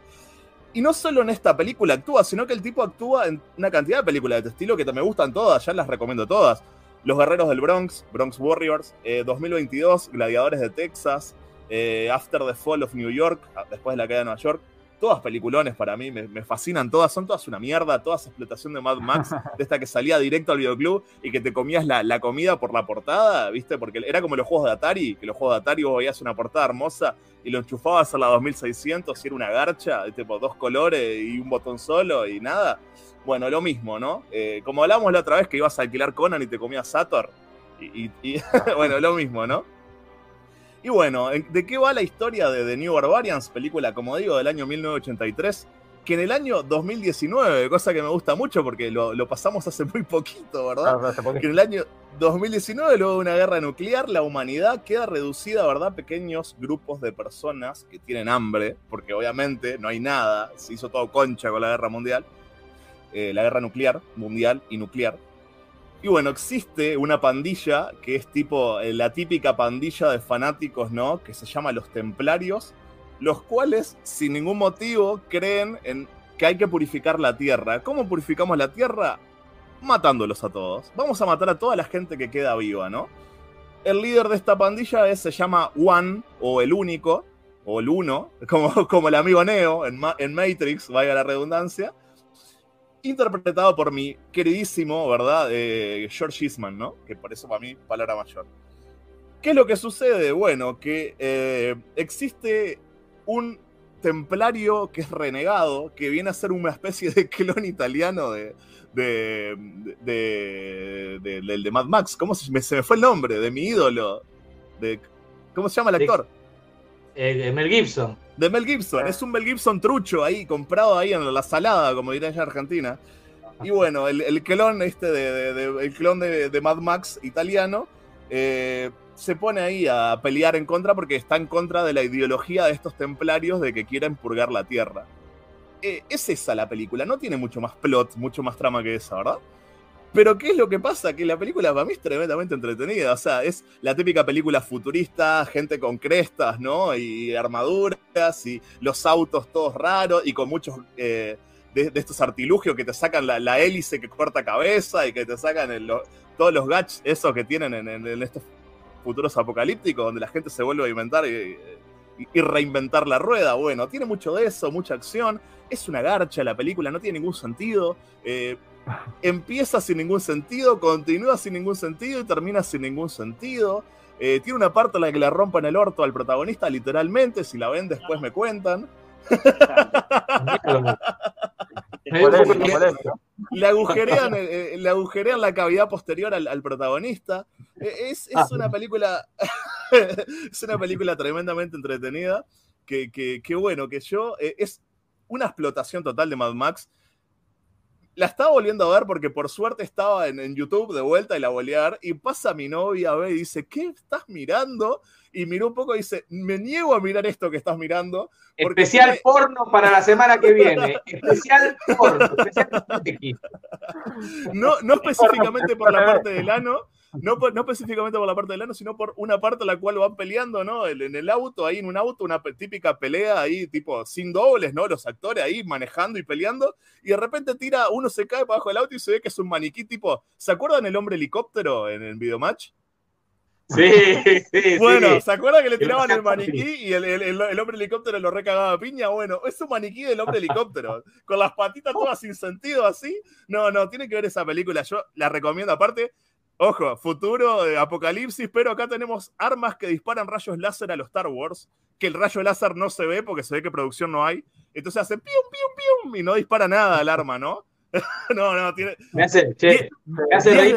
Y no solo en esta película actúa, sino que el tipo actúa en una cantidad de películas de este estilo que me gustan todas, ya las recomiendo todas. Los Guerreros del Bronx, Bronx Warriors, eh, 2022, Gladiadores de Texas, eh, After the Fall of New York, ah, después de la caída de Nueva York. Todas peliculones para mí, me, me fascinan todas, son todas una mierda, todas explotación de Mad Max, de esta que salía directo al videoclub y que te comías la, la comida por la portada, ¿viste? Porque era como los juegos de Atari, que los juegos de Atari vos veías una portada hermosa y lo enchufabas a la 2600 y era una garcha, tipo dos colores y un botón solo y nada. Bueno, lo mismo, ¿no? Eh, como hablamos la otra vez que ibas a alquilar Conan y te comías Sator. Y, y- y- bueno, lo mismo, ¿no? Y bueno, ¿en- ¿de qué va la historia de The New Barbarians? Película, como digo, del año 1983, que en el año 2019, cosa que me gusta mucho porque lo, lo pasamos hace muy poquito, ¿verdad? Ah, hace poquito. Que en el año 2019, luego de una guerra nuclear, la humanidad queda reducida, ¿verdad? a Pequeños grupos de personas que tienen hambre, porque obviamente no hay nada, se hizo todo concha con la guerra mundial, eh, la guerra nuclear, mundial y nuclear. Y bueno, existe una pandilla que es tipo eh, la típica pandilla de fanáticos, ¿no? Que se llama los Templarios, los cuales sin ningún motivo creen en que hay que purificar la tierra. ¿Cómo purificamos la tierra? Matándolos a todos. Vamos a matar a toda la gente que queda viva, ¿no? El líder de esta pandilla es- se llama One, o el único, o el uno, como, como el amigo Neo en, en Matrix, vaya la redundancia interpretado por mi queridísimo, ¿verdad? Eh, George Eastman, ¿no? Que por eso para mí, palabra mayor. ¿Qué es lo que sucede? Bueno, que eh, existe un templario que es renegado, que viene a ser una especie de clon italiano de, de, de, de- del de Mad Max. ¿Cómo se me, se me fue el nombre? De mi ídolo. De, ¿Cómo se llama el actor? Eh, Mel Gibson. De Mel Gibson, es un Mel Gibson trucho ahí, comprado ahí en la salada, como diría en Argentina. Y bueno, el, el clon este de, de- de- el clon de, de Mad Max italiano eh, se pone ahí a pelear en contra porque está en contra de la ideología de estos templarios de que quieren purgar la tierra. Eh, es esa la película, no tiene mucho más plot, mucho más trama que esa, ¿verdad? Pero ¿qué es lo que pasa? Que la película para mí es tremendamente entretenida. O sea, es la típica película futurista, gente con crestas, ¿no? Y armaduras y los autos todos raros y con muchos eh, de, estos artilugios que te sacan la, hélice que corta cabeza y que te sacan el- todos los gadgets esos que tienen en, estos futuros apocalípticos donde la gente se vuelve a inventar y reinventar la rueda. Bueno, tiene mucho de eso, mucha acción. Es una garcha la película, no tiene ningún sentido. Eh, empieza sin ningún sentido, continúa sin ningún sentido y termina sin ningún sentido. Eh, tiene una parte en la que le rompen el orto al protagonista, literalmente. Si la ven, después me cuentan. Le agujerean, eh, eh, le agujerean la cavidad posterior al, al protagonista. Eh, Es, es una película. es una película tremendamente entretenida. Que, que- que bueno, que yo. eh, es una explotación total de Mad Max. La estaba volviendo a ver porque por suerte estaba en, en YouTube de vuelta y la volví a ver. Y pasa mi novia, ve y dice: ¿Qué estás mirando? Y miró un poco y dice: Me niego a mirar esto que estás mirando. porque Especial tiene- porno para la semana que viene. Especial porno. Especial no, no específicamente por la parte del ano, no, no específicamente por la parte del ano, sino por una parte en la cual van peleando, ¿no? En el auto, ahí en un auto, una típica pelea ahí, tipo, sin dobles, ¿no? Los actores ahí manejando y peleando, y de repente tira, uno se cae para abajo del auto y se ve que es un maniquí, tipo, ¿se acuerdan el hombre helicóptero en el videomatch? Sí, sí, Bueno, sí. ¿se acuerdan que le tiraban el maniquí y el, el- el- el hombre helicóptero lo recagaba a piña? Bueno, es un maniquí del hombre helicóptero, con las patitas todas sin sentido así. No, no, tiene que ver esa película, yo la recomiendo aparte. Ojo, futuro de apocalipsis, pero acá tenemos armas que disparan rayos láser a los Star Wars, que el rayo láser no se ve porque se ve que producción no hay. Entonces hace pium, pium, pium y no dispara nada el arma, ¿no? no, no, tiene... Me hace, che, me hace reír.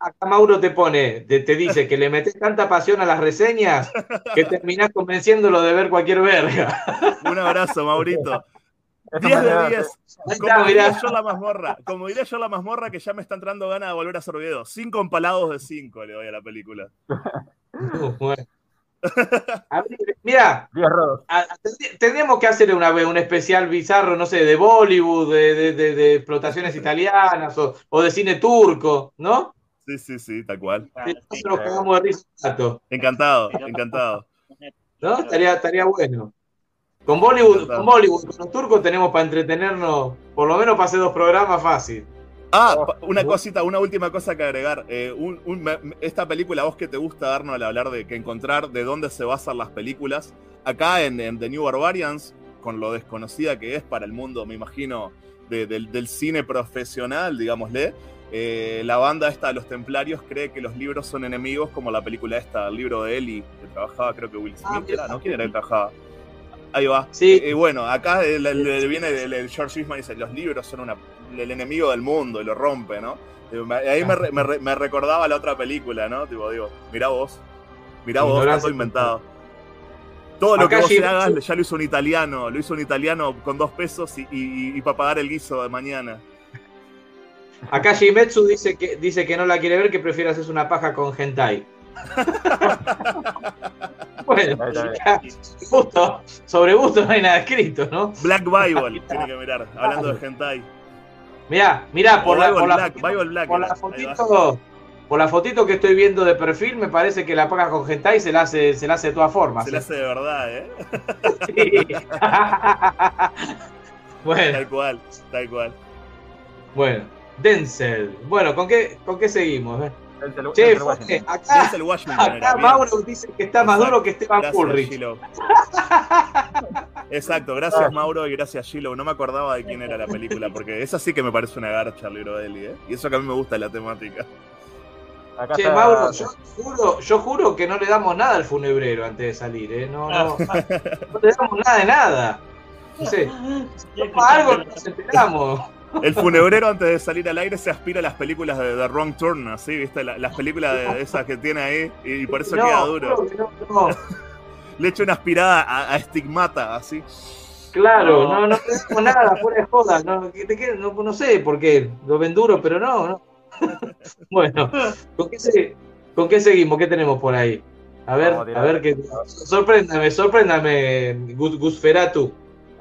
acá Mauro te pone, te, te dice que le metes tanta pasión a las reseñas que terminás convenciéndolo de ver cualquier verga. Un abrazo, Maurito. Eso 10 me de da- 10. Ahí Como diría yo la mazmorra. Como diría yo la mazmorra que ya me está entrando ganas de volver a hacer video. 5 empalados de 5 le doy a la película. Bueno. Mira, tendríamos que hacer una vez un especial bizarro, no sé, de Bollywood, de, de- de- de explotaciones italianas o, o de cine turco, ¿no? Sí, sí, sí, tal cual. Nosotros nos cagamos de risa un rato, Encantado, encantado. ¿no? Estaría, estaría bueno. Con Bollywood, con Bollywood, con los turcos tenemos para entretenernos, por lo menos para hacer dos programas fácil. Ah, pa- una cosita, una última cosa que agregar. Eh, un- un- esta película, a vos que te gusta darnos al hablar de que encontrar de dónde se basan las películas, acá en, en The New Barbarians, con lo desconocida que es para el mundo, me imagino, de- del, del cine profesional, digámosle, eh, la banda esta de los templarios cree que los libros son enemigos, como la película esta, el libro de Ellie, que trabajaba, creo que Will Smith era, ¿no? ¿Quién era el que trabajaba? Ahí va. Sí. Eh, bueno, acá el- el- el- viene el, George Eastman y dice, los libros son una, el enemigo del mundo y lo rompe, ¿no? Eh, Ahí me, re- me re- me recordaba la otra película, ¿no? Tipo, digo, mirá vos, mirá vos, está todo inventado. Todo lo que vos Jim- hagas ya lo hizo un italiano, lo hizo un italiano con dos pesos y, y, para pagar el guiso de mañana. Acá Jimetsu dice que, dice que no la quiere ver, que prefiere hacerse una paja con hentai. bueno, ya, gusto, sobre gusto no hay nada escrito, ¿no? Black Bible, tiene que mirar, hablando de hentai. Mirá, mirá, por la, por la Black, fotito- Black por la fotito, por la fotito que estoy viendo de perfil, me parece que la paga con hentai se la hace, se la hace de todas formas. Se le hace de verdad, ¿eh? Sí. bueno, Tal cual, tal cual. bueno. Denzel. Bueno, ¿con qué, con qué seguimos? eh? Che, acá, Washington. Mauro dice que está más duro que Esteban Gracias. Gilo. Exacto, gracias Mauro y gracias Gilo. No me acordaba de quién era la película, porque esa sí que me parece una garcha el libro de Eli, ¿eh? Y eso que a mí me gusta la temática. Acá Che, está- Mauro, yo juro, yo juro que no le damos nada al funebrero antes de salir, ¿eh? No, no, no le damos nada de nada. No sé, algo no nos enteramos. El funebrero antes de salir al aire se aspira a las películas de The Wrong Turn, así, ¿viste? La- las películas de esas que tiene ahí y por eso No, queda duro. no, no. Le echo una aspirada a, a estigmata, así. Claro, no, no damos nada, fuera de joda. No, no, no sé por qué, lo ven duro, pero no, no. Bueno, ¿con qué, se- ¿con qué seguimos? ¿Qué tenemos por ahí? A ver, a ver que. Sorpréndame, sorpréndame, Gus, Gusferatu.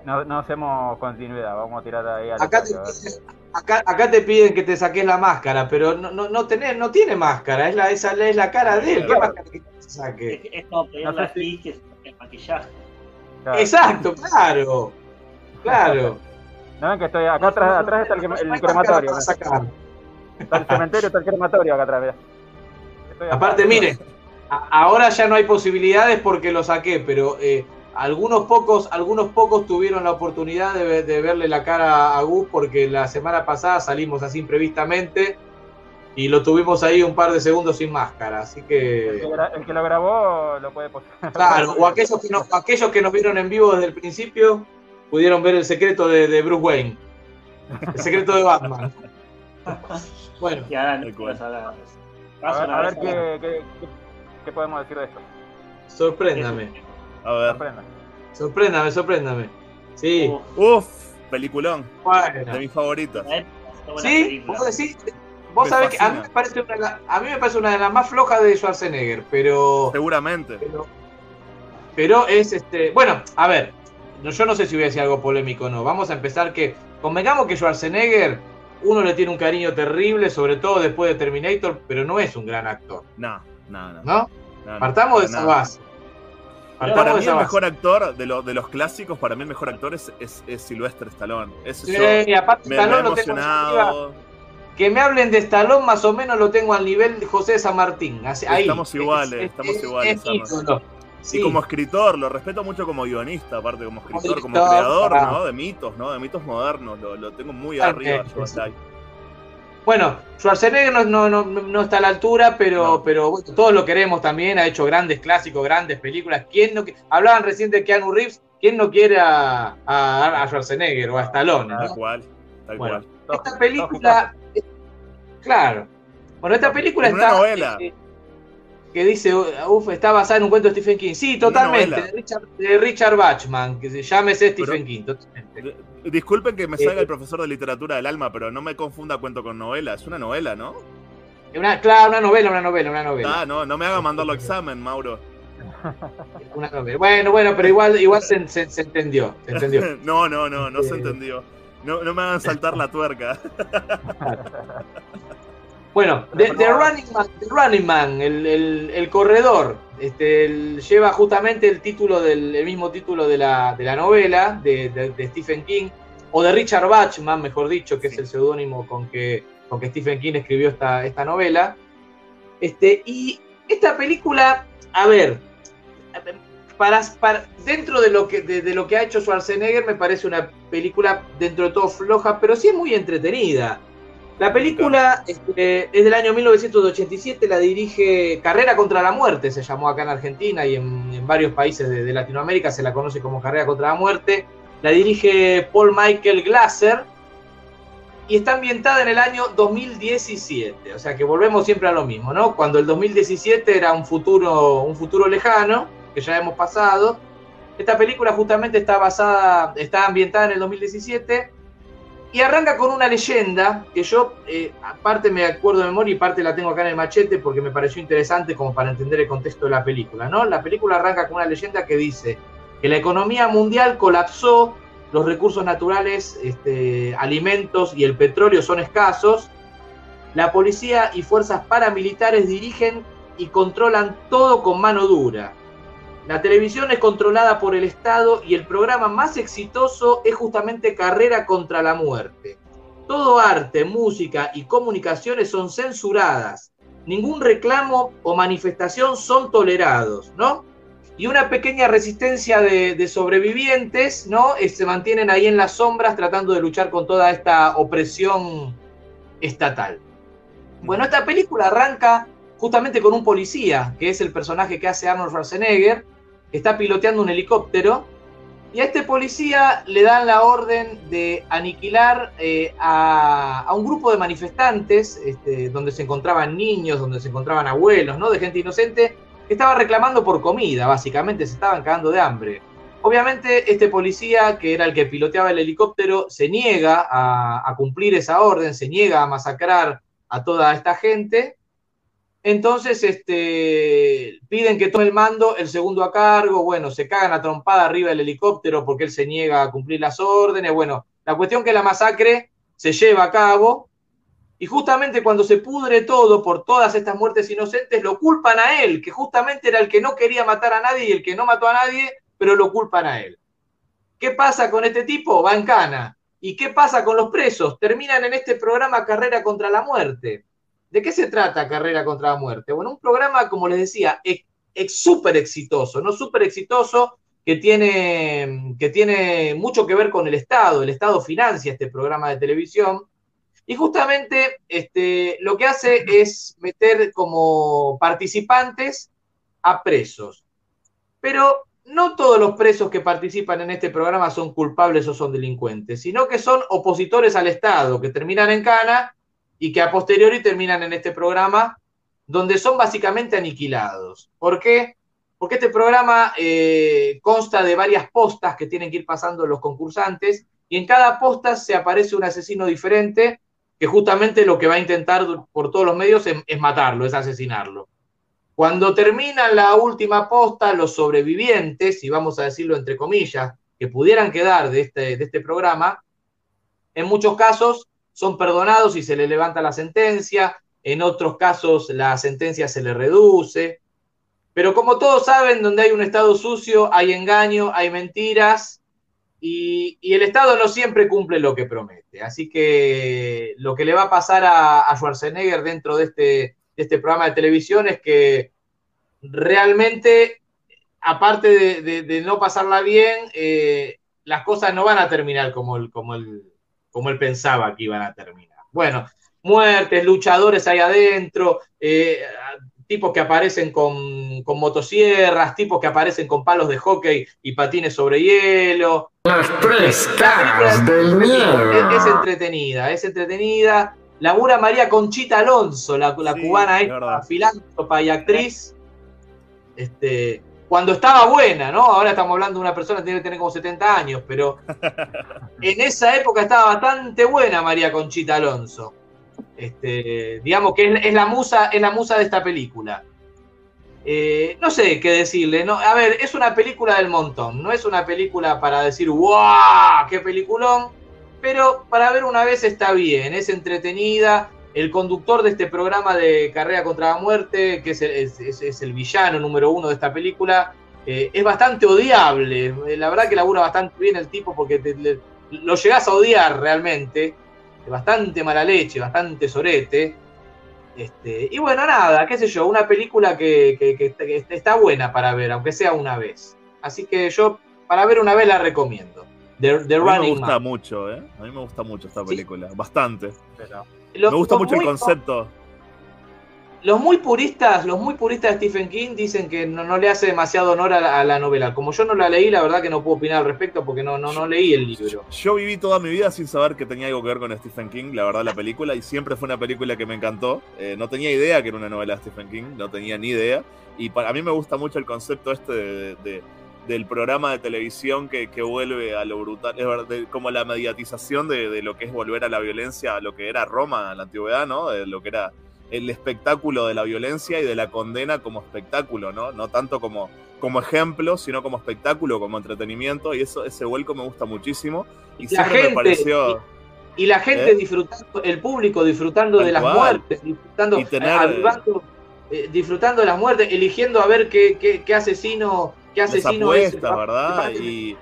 No, no hacemos continuidad, vamos a tirar ahí al Acá te, acá, acá te piden que te saques la máscara, pero no, no, no, tenés, no tiene máscara, es la, esa es la cara de él. ¿Qué Claro. máscara que se saque? Es, es No si- que se saque el maquillaje. Claro. Exacto, claro. Claro. No ven que estoy acá atrás, atrás está el, No el crematorio. Está el cementerio, está el crematorio acá atrás. Aparte, mire, ahora ya no hay posibilidades porque lo saqué, pero eh, algunos pocos, algunos pocos tuvieron la oportunidad de, ve- de verle la cara a Gus porque la semana pasada salimos así imprevistamente y lo tuvimos ahí un par de segundos sin máscara, así El que el que lo grabó lo puede poner. claro, o aquellos que, no- aquellos que nos vieron en vivo desde el principio pudieron ver el secreto de, de Bruce Wayne, el secreto de Batman. Bueno, Y ahora no. A ver, una a vez ver qué, qué, qué- qué podemos decir de esto. sorpréndame, A ver. Sorprenda. sorpréndame, sorpréndame. Sí, Uf, peliculón. bueno. De mis favoritas. Una buena Sí, vos decís, vos Me sabés que a mí, me parece una, a mí me parece una de las más flojas de Schwarzenegger, pero, Seguramente. pero, pero es este, bueno, a ver, no, yo no sé si voy a decir algo polémico o no, vamos a empezar que, convengamos que Schwarzenegger, uno le tiene un cariño terrible, sobre todo después de Terminator, pero no es un gran actor, No, no, no. ¿no? no, no, Partamos de esa base. Para de mí el mejor actor de, lo- de los clásicos, para mí el mejor actor es, es, es Sylvester Stallone. Ese Sí, yo y aparte me, me Stallone lo tengo arriba. emocionado. Que me hablen de Stallone más o menos lo tengo al nivel de José de San Martín. así- ahí. Estamos iguales, Es- estamos es- iguales, es ídolo. Sí. Y como escritor, lo respeto mucho como guionista, aparte como escritor, como creador. ¿no? De mitos, ¿no? De mitos modernos, lo, lo tengo muy arriba yo. Bueno, Schwarzenegger no, no, no, no está a la altura, pero, No. pero bueno, todos lo queremos también, ha hecho grandes clásicos, grandes películas. ¿Quién no, hablaban recién de Keanu Reeves, ¿quién no quiere a, a, a Schwarzenegger o a Stallone? Tal cual, tal Bueno, cual. Esta película, claro. Bueno, esta película En una está... novela. eh, que dice, uff, está basada en un cuento de Stephen King. Sí, totalmente, de Richard, de Richard Bachman, que se llámese Stephen Pero- King, totalmente. Disculpen que me salga Eh, el profesor de literatura del alma, pero no me confunda cuento con novela. Es una novela, ¿no? Una, claro, una novela, una novela, una novela. Ah, no, no me haga mandarlo a examen, Mauro. Una novela. Bueno, bueno, pero igual, igual se, se- se entendió, se entendió. no, no, no, no se Eh. entendió. No, no me hagan saltar la tuerca. Bueno, The, The Running Man, The Running Man, el, el- el corredor, este, lleva justamente el título del el mismo título de la, de la novela de, de- de Stephen King, o de Richard Bachman, mejor dicho, que es el seudónimo con que, con que Stephen King escribió esta, esta novela. Este, y esta película, a ver, para, para- dentro de lo, que, de, de lo que ha hecho Schwarzenegger, me parece una película dentro de todo floja, pero sí es muy entretenida. La película este, es del año 1987, la dirige Carrera contra la Muerte, se llamó acá en Argentina y en, varios países de, de Latinoamérica se la conoce como Carrera contra la Muerte. La dirige Paul Michael Glaser y está ambientada en el año 2017, o sea que volvemos siempre a lo mismo, ¿no? Cuando el 2017 era un futuro, un futuro lejano, que ya hemos pasado. Esta película justamente está basada, está ambientada en el 2017 y arranca con una leyenda que yo, eh, aparte me acuerdo de memoria y parte la tengo acá en el machete porque me pareció interesante como para entender el contexto de la película, ¿no? La película arranca con una leyenda que dice que la economía mundial colapsó, los recursos naturales, este, alimentos y el petróleo son escasos, la policía y fuerzas paramilitares dirigen y controlan todo con mano dura. La televisión es controlada por el Estado y el programa más exitoso es justamente Carrera contra la Muerte. Todo arte, música y comunicaciones son censuradas. Ningún reclamo o manifestación son tolerados, ¿no? Y una pequeña resistencia de, sobrevivientes, ¿no? Eh, se mantienen ahí en las sombras tratando de luchar con toda esta opresión estatal. Bueno, esta película arranca justamente con un policía, que es el personaje que hace Arnold Schwarzenegger, está piloteando un helicóptero, y a este policía le dan la orden de aniquilar eh, a, un grupo de manifestantes, este, donde se encontraban niños, donde se encontraban abuelos, ¿no? De gente inocente, que estaba reclamando por comida, básicamente, se estaban cagando de hambre. Obviamente, este policía, que era el que piloteaba el helicóptero, se niega a cumplir esa orden, se niega a masacrar a toda esta gente, Entonces, este, piden que tome el mando el segundo a cargo, bueno, se cagan a trompada arriba del helicóptero porque él se niega a cumplir las órdenes, bueno, la cuestión que la masacre se lleva a cabo y justamente cuando se pudre todo por todas estas muertes inocentes, lo culpan a él, que justamente era el que no quería matar a nadie y el que no mató a nadie, pero lo culpan a él. ¿Qué pasa con este tipo? Va en cana. ¿Y qué pasa con los presos? Terminan en este programa Carrera contra la Muerte. ¿De qué se trata Carrera contra la Muerte? Bueno, un programa, como les decía, es súper exitoso, ¿no? Súper exitoso, que tiene, que tiene mucho que ver con el Estado. El Estado financia este programa de televisión. Y justamente este, lo que hace es meter como participantes a presos. Pero no todos los presos que participan en este programa son culpables o son delincuentes, sino que son opositores al Estado, que terminan en cana y que a posteriori terminan en este programa donde son básicamente aniquilados. ¿Por qué? Porque este programa eh, consta de varias postas que tienen que ir pasando los concursantes y en cada posta se aparece un asesino diferente que justamente lo que va a intentar por todos los medios es, matarlo, es asesinarlo. Cuando termina la última posta, los sobrevivientes, y vamos a decirlo entre comillas, que pudieran quedar de este, de este programa, en muchos casos son perdonados y se le levanta la sentencia, en otros casos la sentencia se le reduce, pero como todos saben, donde hay un Estado sucio, hay engaño, hay mentiras, y, y, el Estado no siempre cumple lo que promete. Así que lo que le va a pasar a, Schwarzenegger dentro de este, este programa de televisión es que realmente, aparte de no pasarla bien, eh, las cosas no van a terminar como el, como el, como él pensaba que iban a terminar. Bueno, muertes, luchadores ahí adentro, eh, tipos que aparecen con, con, motosierras, tipos que aparecen con palos de hockey y patines sobre hielo. Las tres caras del miedo. Es, es, entretenida, es entretenida. Labura María Conchita Alonso, la, la sí, cubana filántropa y actriz. Este, cuando estaba buena, ¿no? Ahora estamos hablando de una persona que tiene que tener como 70 años, pero en esa época estaba bastante buena María Conchita Alonso. Este, digamos que es, es, la musa, es la musa de esta película. Eh, no sé qué decirle, ¿no? A ver, es una película del montón, no es una película para decir, ¡guau! ¡Qué peliculón! Pero para ver una vez está bien, es entretenida. El conductor de este programa de Carrera contra la Muerte, que es el, es, es el villano número uno de esta película, eh, es bastante odiable. La verdad que labura bastante bien el tipo porque te, le, lo llegás a odiar realmente. Bastante mala leche, bastante sorete. Este, y bueno, nada, qué sé yo, una película que, que, que, que, está buena para ver, aunque sea una vez. Así que yo, para ver una vez, la recomiendo. The, The a mí Running me gusta Man. mucho, ¿eh? A mí me gusta mucho esta película, ¿Sí? bastante. Pero, me gusta mucho el concepto. Los muy puristas, los muy puristas de Stephen King dicen que no, no le hace demasiado honor a la, a la, novela. Como yo no la leí, la verdad que no puedo opinar al respecto porque no, no, no leí el libro. Yo, yo, viví toda mi vida sin saber que tenía algo que ver con Stephen King, la verdad, la película, y siempre fue una película que me encantó. Eh, no tenía idea que era una novela de Stephen King, no tenía ni idea. Y para a mí me gusta mucho el concepto este de, de, del programa de televisión que, que, vuelve a lo brutal, es de, como la mediatización de, de, lo que es volver a la violencia, a lo que era Roma en la antigüedad, ¿no? De lo que era el espectáculo de la violencia y de la condena como espectáculo, ¿no? No tanto como, como ejemplo, sino como espectáculo, como entretenimiento, y eso, ese vuelco me gusta muchísimo. Y, y siempre gente, me pareció. Y, y la gente ¿eh? disfrutando, el público disfrutando de las muertes, disfrutando, tener, eh, disfrutando de las muertes, eligiendo a ver qué, qué, qué asesino, qué asesino es. ¿verdad? Y,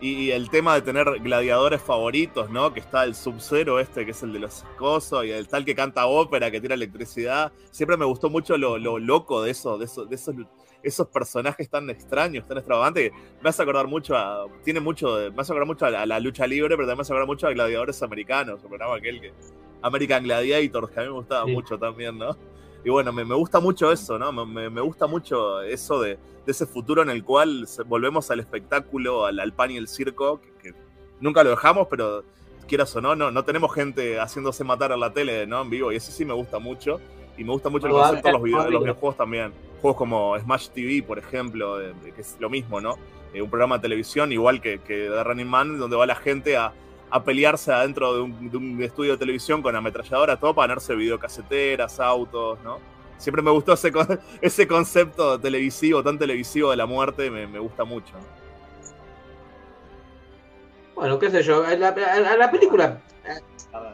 y el tema de tener gladiadores favoritos, ¿no? Que está el Sub-Zero este, que es el de los cosos, y el tal que canta ópera, que tira electricidad. Siempre me gustó mucho lo, lo loco de eso, de, eso, de esos, esos personajes tan extraños, tan extravagantes, que me hace acordar mucho a. Tiene mucho. Me hace acordar mucho a la, a la lucha libre, pero también me hace acordar mucho a gladiadores americanos, el programa aquel que. American Gladiators, que a mí me gustaba sí. mucho también, ¿no? Y bueno, me, me, gusta mucho eso, ¿no? Me, me gusta mucho eso de, de, ese futuro en el cual volvemos al espectáculo, al, al pan y el circo, que, que, nunca lo dejamos, pero quieras o no, no, no tenemos gente haciéndose matar en la tele, ¿no? En vivo, y eso sí me gusta mucho. Y me gusta mucho el concepto de los, video, los videojuegos también. Juegos como Smash TV, por ejemplo, que es lo mismo, ¿no? Eh, un programa de televisión igual que, que The Running Man, donde va la gente a, a pelearse adentro de un, de un, estudio de televisión con ametralladora, todo para ganarse videocaseteras, autos, ¿no? siempre me gustó ese, ese concepto televisivo, tan televisivo de la muerte, me, me gusta mucho. Bueno, qué sé yo, la, la- la película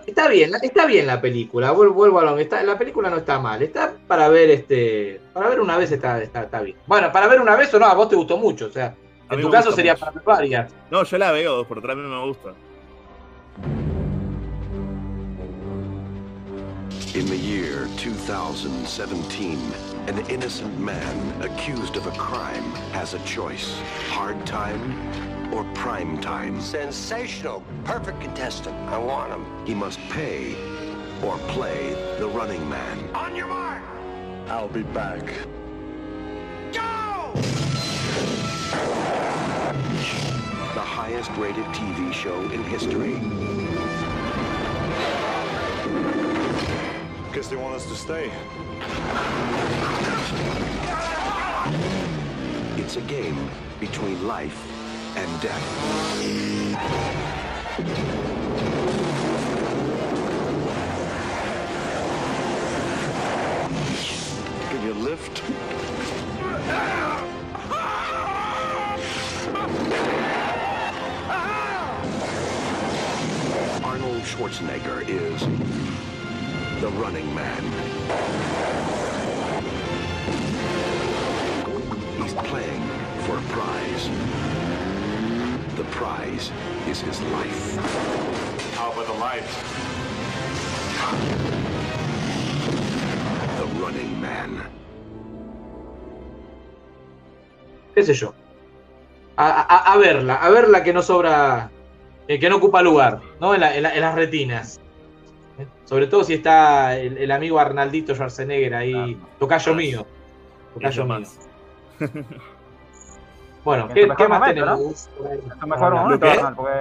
está bien, está bien la película, vuelvo, a lo está, la película no está mal, está para ver este, para ver una vez está, está, está bien. Bueno, para ver una vez o no, a vos te gustó mucho, o sea, en tu caso sería para ver varias. No, yo la veo por tres, a mí me gusta. In the year 2017, an innocent man accused of a crime has a choice hard time or prime time. Sensational. Perfect contestant. I want him. He must pay or play the running man. On your mark. I'll be back. The highest rated TV show in history. Guess they want us to stay. It's a game between life and death. Give you a lift? Schwarzenegger is the running man. He's playing for a prize. The prize is his life. How about the lights? The running man. qué sé yo. A, a- a verla, a verla que no sobra, eh, que no ocupa lugar, ¿no? En, la- en la- en las retinas. ¿Eh? Sobre todo si está el, el amigo Arnaldito Schwarzenegger ahí, tocayo mío. Tocayo mío. más. Bueno, En su ¿qué, más momento, tenemos? En su mejor ¿Lo momento? Arnold, porque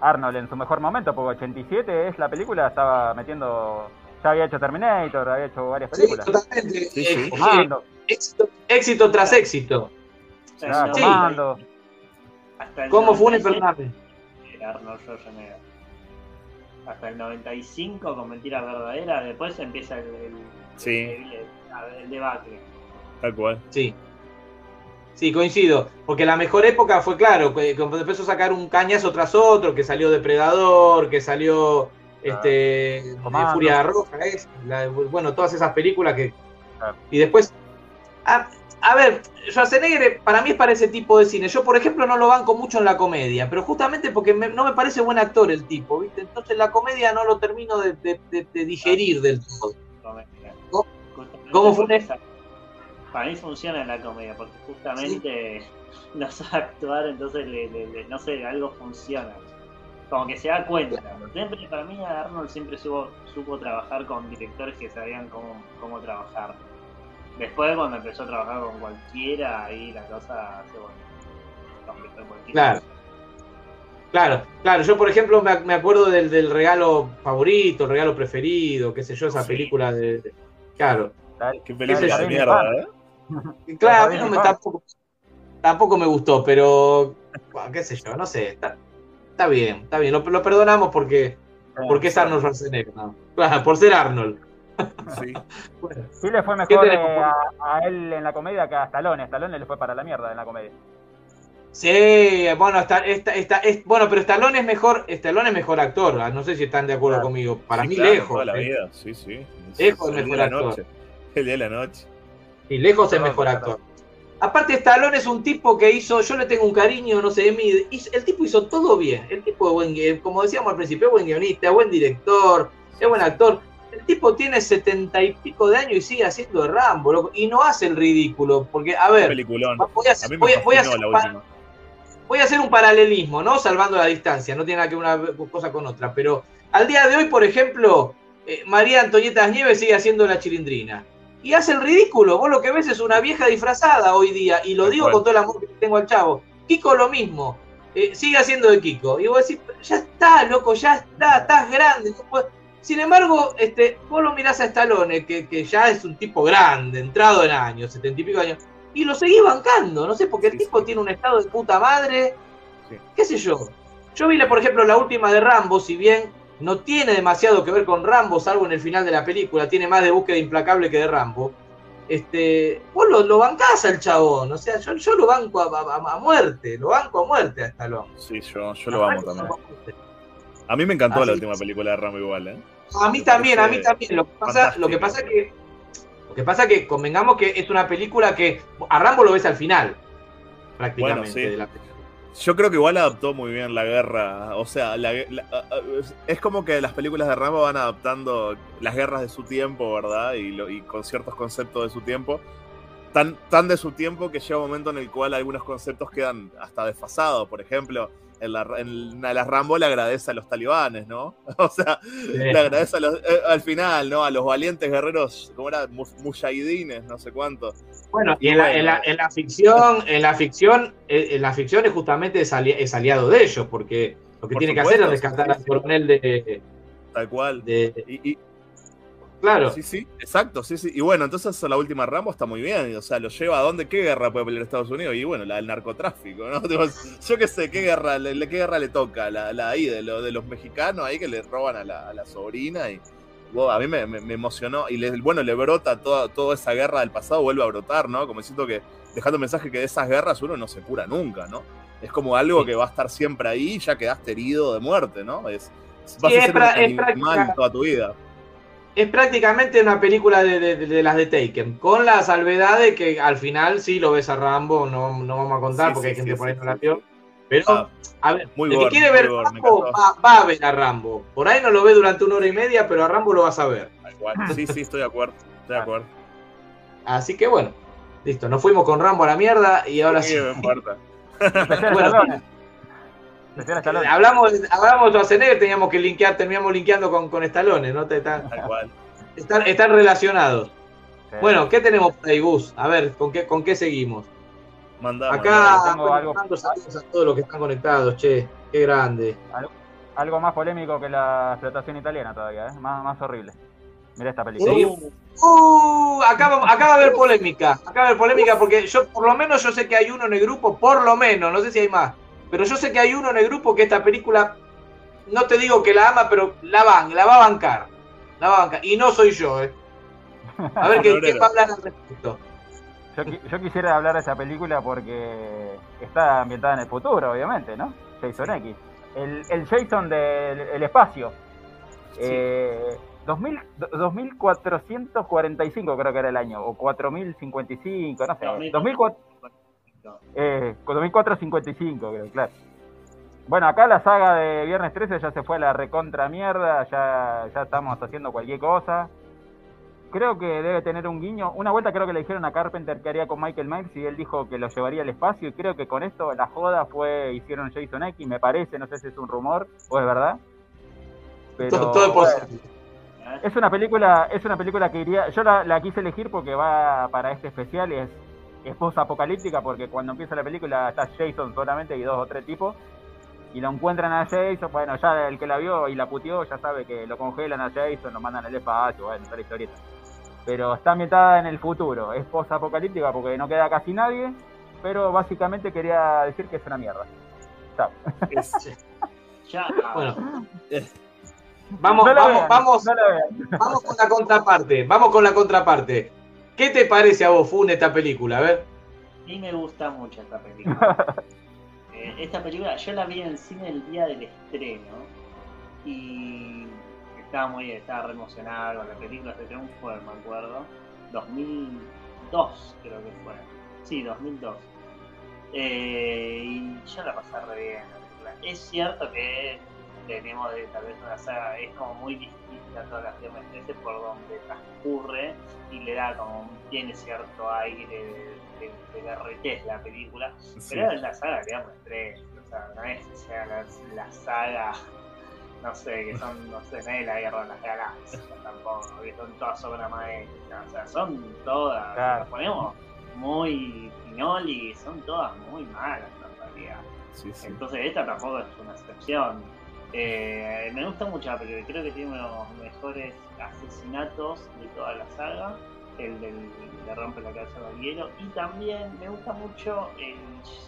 Arnold en su mejor momento, porque 87 es la película, estaba metiendo, ya había hecho Terminator, había hecho varias Sí, películas. totalmente. Eh, Comando. éxito, éxito tras éxito. Claro, Sí. Hasta ¿Cómo fue 97 Fernández? Era Arnold Schwarzenegger. Hasta el 95 con Mentira Verdadera, después empieza el, el, Sí, el- el debacle. tal cual. Sí. Sí, coincido. Porque la mejor época fue, claro, que- cuando empezó a sacar un cañazo tras otro, que salió Depredador, que salió este Comando. Furia Roja, es, la- bueno, todas esas películas que. Y después. A, a ver, Schwarzenegger para mí es para ese tipo de cine. Yo, por ejemplo, no lo banco mucho en la comedia, pero justamente porque me- no me parece buen actor el tipo, ¿viste? Entonces la comedia no lo termino de, de- de- de digerir del todo. ¿Cómo- ¿Cómo fue? Para mí funciona en la comedia, porque justamente no sabe actuar, entonces le, le- le- no sé, algo funciona. Como que se da cuenta. Siempre, para mí Arnold siempre supo, supo trabajar con directores que sabían cómo, cómo trabajar. Después cuando empezó a trabajar con cualquiera, ahí la cosa se convirtió en cualquier Claro. Claro, claro. Yo, por ejemplo, me, me acuerdo del, del regalo favorito, el regalo preferido, qué sé yo, esa película de. de- claro. Qué película de mierda, ¿eh? Claro, a mí no me, tampoco, tampoco me gustó, pero. bueno, qué sé yo, no sé. Está, está bien, está bien. Lo, lo perdonamos porque, porque es Arnold Schwarzenegger. ¿no? Claro, por ser Arnold. Sí. Sí le fue ¿Qué mejor eh, a, a él en la comedia que a Stallone. Stallone le fue para la mierda en la comedia. Sí, bueno, está, está, está- es- bueno, pero Stallone es mejor, Stallone es mejor actor. ah, No sé si están de acuerdo conmigo. Para Sí, mí claro, lejos. Toda la eh. vida, sí, sí. Lejos día mejor de la actor. noche. El día de la noche. Y lejos es mejor actor. Aparte, Stallone es un tipo que hizo, yo le tengo un cariño, no sé, de mí, hizo- el tipo hizo todo bien. El tipo es buen, como decíamos al principio, es buen guionista, buen director, es buen actor. El tipo tiene setenta y pico de años y sigue haciendo de Rambo, loco, y no hace el ridículo, porque, a ver, voy a, voy voy hacer voy a un paralelismo, ¿no? Salvando la distancia, no tiene nada que ver una cosa con otra, pero al día de hoy, por ejemplo, eh, María Antonieta Nieves sigue haciendo la chilindrina. Y hace el ridículo, vos lo que ves es una vieja disfrazada hoy día, y lo digo cual. con todo el amor que tengo al chavo. Kiko lo mismo, eh, sigue haciendo de Kiko. Y vos decís, ya está, loco, ya está, estás grande. no puedes- Sin embargo, este, vos lo mirás a Stallone, que, que ya es un tipo grande, entrado en años, setenta y pico años, y lo seguís bancando, no sé, porque el tipo tiene un estado de puta madre, qué sé yo. Yo vi, por ejemplo, la última de Rambo, si bien no tiene demasiado que ver con Rambo, salvo en el final de la película, tiene más de búsqueda implacable que de Rambo. Este, vos lo, lo bancás al chabón, o sea, yo, yo lo banco a, a- a muerte, lo banco a muerte a Stallone. Sí, yo, yo lo amo también. A mí me encantó la última película de Rambo igual, ¿eh? A mí también, a mí también. Lo que pasa, lo que pasa que lo que pasa que convengamos que es una película que a Rambo lo ves al final, prácticamente. Bueno, sí. de la- Yo creo que igual adaptó muy bien la guerra. O sea, la- la- es como que las películas de Rambo van adaptando las guerras de su tiempo, ¿verdad? Y, lo- y con ciertos conceptos de su tiempo. Tan, tan de su tiempo que llega un momento en el cual algunos conceptos quedan hasta desfasados. Por ejemplo, en la, en las Rambo le agradece a los talibanes, ¿no? O sea, le agradece a los- eh, al final, ¿no? A los valientes guerreros, ¿cómo era? Mu- Mujahidines, no sé cuántos. Bueno, y en la, en la- en la ficción, en la ficción, eh, en la ficción es justamente es, ali- es aliado de ellos, porque lo que Por tiene que hacer es rescatar sí, al coronel de, Tal cual. de- Y- y, claro. Sí, sí, exacto, sí, sí. Y bueno, entonces la última Rambo está muy bien. O sea, lo lleva a dónde, qué guerra puede pelear Estados Unidos. Y bueno, la del narcotráfico, ¿no? Yo qué sé, qué guerra, le, qué guerra le toca, la, la ahí de, lo- de los mexicanos ahí que le roban a la, a la sobrina y wow, a mí me, me- me emocionó. Y le- bueno, le brota toda, toda esa guerra del pasado, vuelve a brotar, ¿no? Como siento que dejando un mensaje que de esas guerras uno no se cura nunca, ¿no? Es como algo que va a estar siempre ahí y ya quedaste herido de muerte, ¿no? Es, vas Sí, a es ser un es animal práctica- toda tu vida. Es prácticamente una película de, de- de las de Taken, con la salvedad de que al final sí lo ves a Rambo, no, no vamos a contar Sí, porque sí, hay gente sí, por ahí sí, no la vio. Pero, a ver, muy el que quiere ver gore, Rambo va, va a ver a Rambo. Por ahí no lo ve durante una hora y media, pero a Rambo lo vas a ver. Igual, Sí, sí, estoy de acuerdo. Estoy de acuerdo. Así que bueno, listo, nos fuimos con Rambo a la mierda y ahora sí. Sí, me importa. Bueno, hablamos, hablamos de Schwarzenegger, teníamos que linkear, terminamos linkeando con, con Stallone, ¿no? Están, Tal cual. están, están relacionados. Bueno, ¿qué tenemos por ahí, Gus? A ver, ¿con qué, con qué seguimos? Mandamos. Acá tengo algo- saludos a todos los que están conectados, che, qué grande. Algo, algo más polémico que la explotación italiana todavía, ¿eh? más, más horrible. Mira esta película. Seguimos. Uh, acá, va- acá va a haber polémica, acá va a haber polémica porque yo, por lo menos, yo sé que hay uno en el grupo, por lo menos, no sé si hay más, pero yo sé que hay uno en el grupo que esta película, no te digo que la ama, pero la van, la va a bancar, la va a bancar, y no soy yo, eh. A ver qué, qué va a hablar al respecto. Yo, yo quisiera hablar de esa película porque está ambientada en el futuro, obviamente, ¿no? Jason X. El, el Jason del el espacio. Eh, 2000, 2445 creo que era el año, o 4055, no sé. 2004, eh, 2455 creo, claro. Bueno, acá la saga de Viernes 13 ya se fue a la recontra mierda, ya, ya estamos haciendo cualquier cosa. Creo que debe tener un guiño. Una vuelta creo que le dijeron a Carpenter que haría con Michael Myers y él dijo que lo llevaría al espacio y creo que con esto la joda fue, hicieron Jason X, me parece, no sé si es un rumor o es verdad. Pero, Todo, todo es bueno, posible. es una película, es una película que iría, yo la, la quise elegir porque va para este especial y es, es post-apocalíptica porque cuando empieza la película está Jason solamente y dos o tres tipos y lo encuentran a Jason, bueno, ya el que la vio y la puteó ya sabe que lo congelan a Jason, lo mandan al espacio, bueno, toda la historieta. Pero está ambientada en el futuro, es post-apocalíptica porque no queda casi nadie, pero básicamente quería decir que es una mierda. Chao. Ya. Bueno. Vamos, No la vamos, vean, vamos, no vean. vamos con la contraparte, vamos con la contraparte. ¿Qué te parece a vos, Fun, esta película? A ver. A mí me gusta mucho esta película. Eh, esta película yo la vi en el cine el día del estreno y estaba muy estaba re emocionada con la película, se un fue, me acuerdo. 2002 creo que fue. Sí, 2002. Eh, y yo la pasé re bien. la película. Es cierto que tenemos de, tal vez una saga, es como muy distinta a todas las Viernes 13 por donde transcurre y le da como, tiene cierto aire de, de, la película, pero es la saga de Viernes 13, o sea, no es que sea la, la saga, no sé, que son, no sé, no es la guerra de las galaxias tampoco, que son todas obras maestras, o sea, son todas, Claro. nos ponemos muy pinoli, son todas muy malas en realidad. Sí, sí. Entonces esta tampoco es una excepción. Eh, me gusta mucho porque creo que tiene uno de los mejores asesinatos de toda la saga, el del le rompe la cabeza al hielo, y también me gusta mucho el,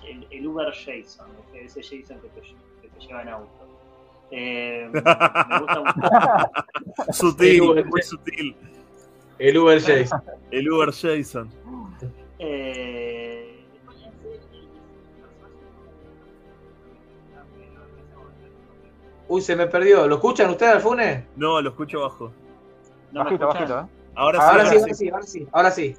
el, el Uber Jason, ese Jason que te, que te lleva en auto. Eh, me gusta mucho. Sutil, El Uber muy Jason. sutil. El Uber Jason. El Uber Jason. Eh, Uy, se me perdió. ¿Lo escuchan ustedes, Alfune? No, lo escucho bajo. ¿No me Bajito, bajito, ¿eh? Ahora sí, Ahora sí, ahora sí, ahora sí, ahora sí.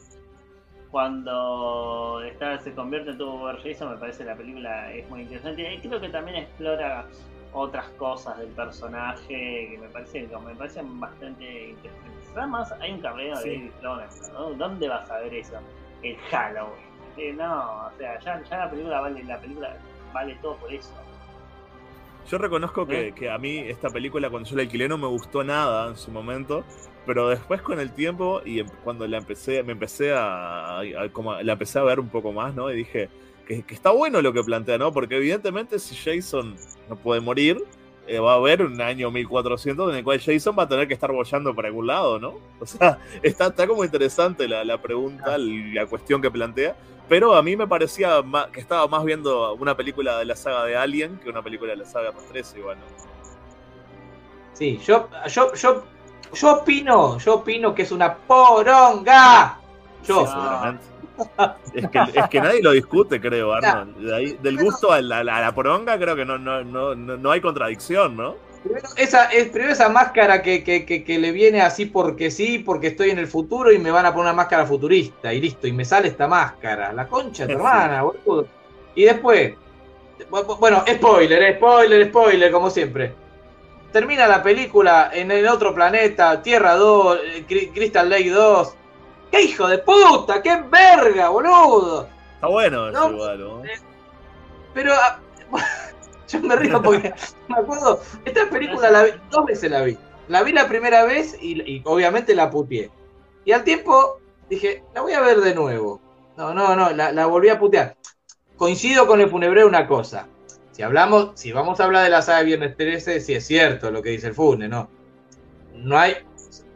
Cuando esta se convierte en tu Uber Jason, me parece la película es muy interesante. Y creo que también explora otras cosas del personaje que me parecen, que me parecen bastante interesantes. Además, hay un carreo Sí. de David Cronenberg, ¿no? ¿Dónde vas a ver eso? El Halloween. Eh, no, o sea, ya, ya la película vale, la película vale todo por eso. Yo reconozco que, que a mí esta película cuando yo la alquilé no me gustó nada en su momento, pero después con el tiempo y em- cuando la empecé, me empecé a, a- como la empecé a ver un poco más, ¿no? Y dije que, que está bueno lo que plantea, ¿no? Porque evidentemente si Jason no puede morir, eh, va a haber un año 1400 en el cual Jason va a tener que estar bollando por algún lado, ¿no? O sea, está, está como interesante la, la pregunta, la cuestión que plantea. Pero a mí me parecía ma- que estaba más viendo una película de la saga de Alien que una película de la saga R13, igual. ¿no? Sí, yo, yo, yo, yo opino, yo opino que es una poronga. Yo. Sí, seguramente. Es que, es que nadie lo discute, creo, Arnold. De ahí- del gusto a la, a la- poronga, creo que no, no, no, no, no hay contradicción, ¿no? Primero esa, es, primero esa máscara que, que, que, que le viene así porque sí, porque estoy en el futuro y me van a poner una máscara futurista y listo, y me sale esta máscara. La concha de tu hermana, boludo. Y después, bu- bueno, spoiler, spoiler, spoiler, como siempre. Termina la película en el otro planeta, Tierra 2, eh, Crystal Lake 2. ¡Qué hijo de puta! ¡Qué verga, boludo! Está bueno eso No, igual, ¿no? Pero ah, yo me río porque me acuerdo, esta película la vi, dos veces la vi. La vi la primera vez y, y obviamente la puteé. Y al tiempo dije, la voy a ver de nuevo. No, no, no, la, la volví a putear. Coincido con el funebreo una cosa. Si hablamos, si vamos a hablar de la saga de Viernes 13, sí es cierto lo que dice el Fune, ¿no? No hay,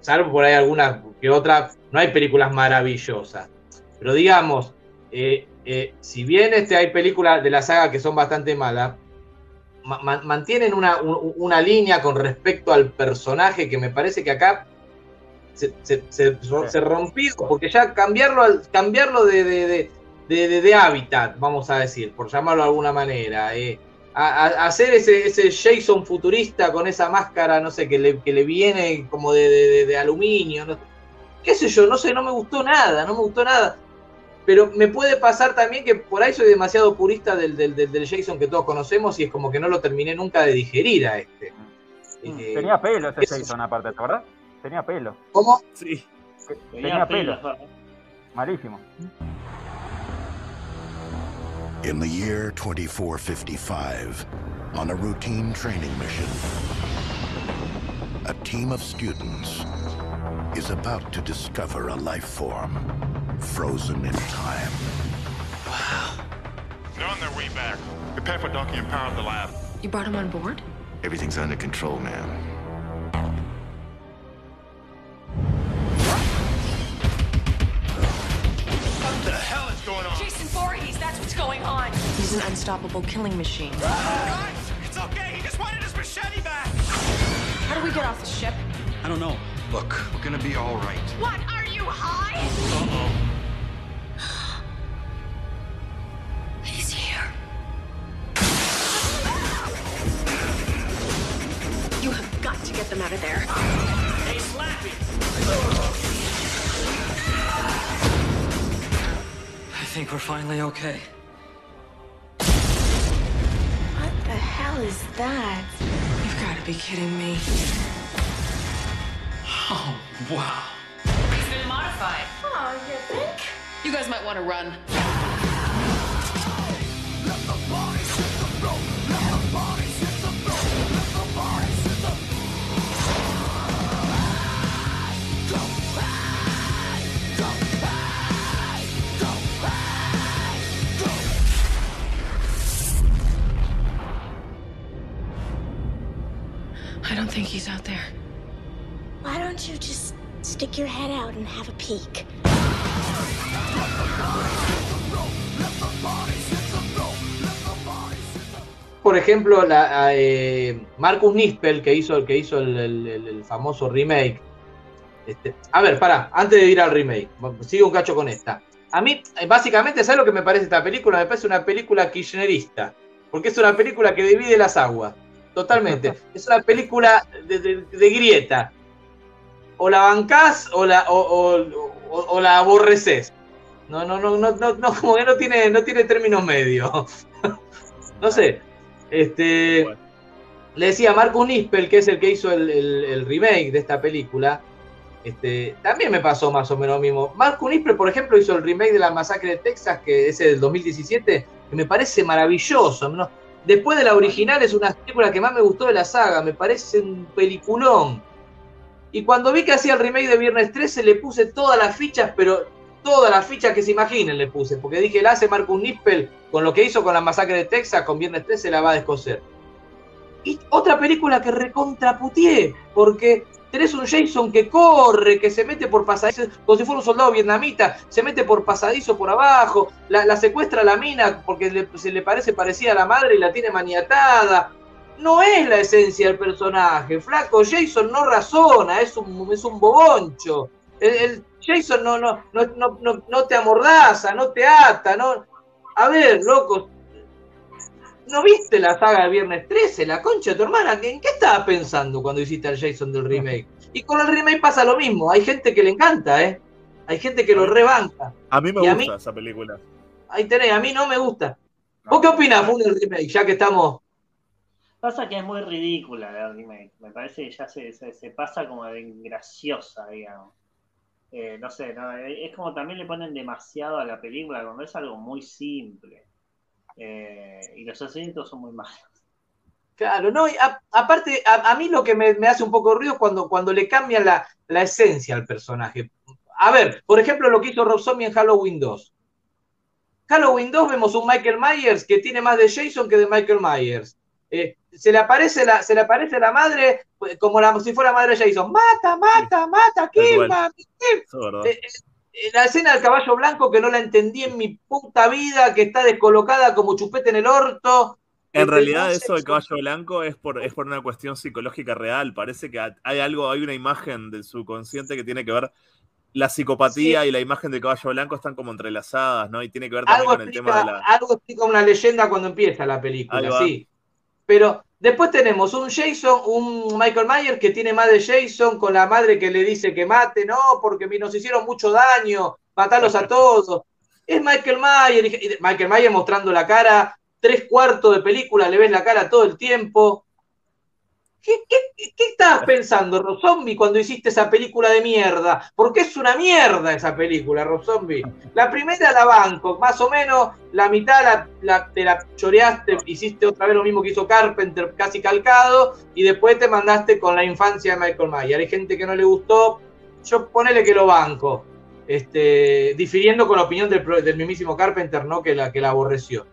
salvo por ahí alguna que otra, no hay películas maravillosas. Pero digamos, eh, eh, si bien este, hay películas de la saga que son bastante malas, ma- ma- mantienen una, un- una línea con respecto al personaje que me parece que acá se, se- rompió, porque ya cambiarlo, cambiarlo de- de- de- de hábitat, vamos a decir, por llamarlo de alguna manera, eh, a- a- hacer ese, ese Jason futurista con esa máscara, no sé, que le, que le viene como de, de- aluminio, no- qué sé yo, no sé, no me gustó nada, no me gustó nada. Pero me puede pasar también que por ahí soy demasiado purista del, del, del- del Jason que todos conocemos y es como que no lo terminé nunca de digerir a este. Eh, Tenía pelo ese Jason aparte, ¿te acordás? Tenía pelo. ¿Cómo? Sí. Tenía, pelo. pelo. Malísimo. In the year 2455, on a routine training mission, a team of students is about to discover a life form frozen in time. Wow. They're on their way back. Prepare for docking and power up the lab. You brought him on board? Everything's under control, ma'am. Going on. He's an unstoppable killing machine. Guys, it's okay. He just wanted his machete back. How do we get off the ship? I don't know. Look, we're gonna be all right. What? Are you high? Uh-oh. He's here. You have got to get them out of there. Hey, Slappy! I think we're finally okay. Hell is that? You've got to be kidding me. Oh, wow. He's been modified. Oh, you think? You guys might want to run. I don't think he's out there. Why don't you just stick your head out and have a peek? Por ejemplo, la, eh, Marcus Nispel, que hizo, que hizo el, el- el- el famoso remake. Este, a ver, pará, antes de ir al remake, sigo un cacho con esta. A mí, eh, básicamente, ¿sabes lo que me parece esta película? Me parece una película kirchnerista. Porque es una película que divide las aguas. Totalmente. es una película de, de- de grieta. O la bancás o la, o, o- o- o la aborreces. No, no, no, no, no, no, como que no tiene, no tiene términos medios. no sé. Este. Le decía Marcus Nispel, que es el que hizo el, el- el remake de esta película. Este, también me pasó más o menos lo mismo. Marcus Nispel, por ejemplo, hizo el remake de la masacre de Texas, que es del 2017, que me parece maravilloso. ¿no? Después de la original es una película que más me gustó de la saga, me parece un peliculón. Y cuando vi que hacía el remake de Viernes 13 le puse todas las fichas, pero todas las fichas que se imaginen le puse, porque dije, la hace Marcus Nispel con lo que hizo con la masacre de Texas, con Viernes 13 la va a descoser. Y otra película que recontraputié, porque tenés un Jason que corre, que se mete por pasadizo, como si fuera un soldado vietnamita, se mete por pasadizo por abajo, la, secuestra a la mina porque le- se le parece parecida a la madre y la tiene maniatada. No es la esencia del personaje, flaco. Jason no razona, es un, es un boboncho. El, Jason no, no, no, no, no, te amordaza, no te ata, no. A ver, loco, ¿No viste la saga de Viernes 13? La concha de tu hermana. ¿En qué estabas pensando cuando hiciste el Jason del remake? Y con el remake pasa lo mismo. Hay gente que le encanta, ¿eh? Hay gente que lo rebanca. A mí me Y gusta mí- esa película. Ahí tenés, a mí no me gusta. ¿Vos qué opinás, Fun, del remake? Ya que estamos. Pasa que es muy ridícula la remake. Me parece que ya se, se, se pasa como de graciosa, digamos. Eh, no sé, no, es como también le ponen demasiado a la película cuando es algo muy simple. Eh, y los asientos son muy malos. Claro, no, y a- aparte, a, a mí lo que me, me hace un poco ruido es cuando, cuando le cambian la, la esencia al personaje. A ver, por ejemplo, lo que hizo Rob Zombie en Halloween 2. Halloween 2 vemos un Michael Myers que tiene más de Jason que de Michael Myers. Eh, se, le aparece la, se le aparece la madre pues, como la, si fuera madre de Jason. Mata, mata, mata, kill, mami, kill. Eh, eh, la escena del caballo blanco que no la entendí en mi puta vida, que está descolocada como chupete en el orto. En Este, realidad eso del caballo blanco es por, es por una cuestión psicológica real. Parece que hay algo, hay una imagen del subconsciente que tiene que ver. La psicopatía y la imagen del caballo blanco están como entrelazadas, ¿no? Y tiene que ver también algo con el tema de la. algo explica una leyenda cuando empieza la película, sí. Pero después tenemos un Jason, un Michael Myers que tiene más de Jason con la madre que le dice que mate, no, porque nos hicieron mucho daño, matarlos a todos. Es Michael Myers, Michael Myers mostrando la cara, tres cuartos de película, le ves la cara todo el tiempo. ¿Qué, estabas pensando, Rob Zombie, cuando hiciste esa película de mierda? Porque es una mierda esa película, Rob Zombie. La primera la banco, más o menos, la mitad la, te la choreaste, hiciste otra vez lo mismo que hizo Carpenter, casi calcado, y después te mandaste con la infancia de Michael Myers. Hay gente que no le gustó, yo ponele que lo banco. Este, difiriendo con la opinión del, del mismísimo Carpenter, ¿no? Que la, que la aborreció.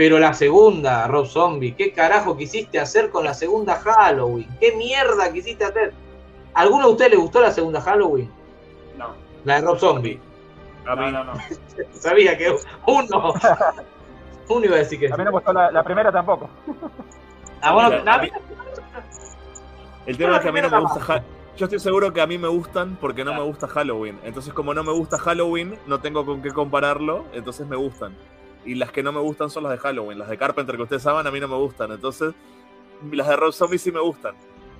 Pero la segunda, Rob Zombie, ¿qué carajo quisiste hacer con la segunda Halloween? ¿Qué mierda quisiste hacer? ¿Alguno de ustedes le gustó la segunda Halloween? No. La de Rob Zombie. A mí. No, no, no. Sabía que uno. Uno iba a decir que A mí no me gustó la, la primera tampoco. Ah, bueno, Mira, no, a a mí- El tema es que a mí no me gusta. Ha- Yo estoy seguro que a mí me gustan porque no me gusta Halloween. Entonces, como no me gusta Halloween, no tengo con qué compararlo. Entonces me gustan. Y las que no me gustan son las de Halloween. Las de Carpenter que ustedes saben, a mí no me gustan. Entonces, las de Rob Zombie sí me gustan.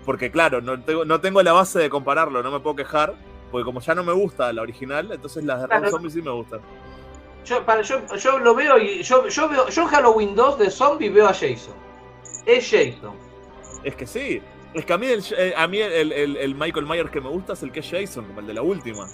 Porque, claro, no tengo, no tengo la base de compararlo. No me puedo quejar. Porque como ya no me gusta la original, entonces las de Rob Claro. Zombie sí me gustan. yo, para, yo, yo lo veo y yo, yo veo, yo en Halloween 2 de zombie veo a Jason. Es Jason. Es que sí. Es que a mí el, eh, a mí el, el- el Michael Myers que me gusta es el que es Jason, como el de la última.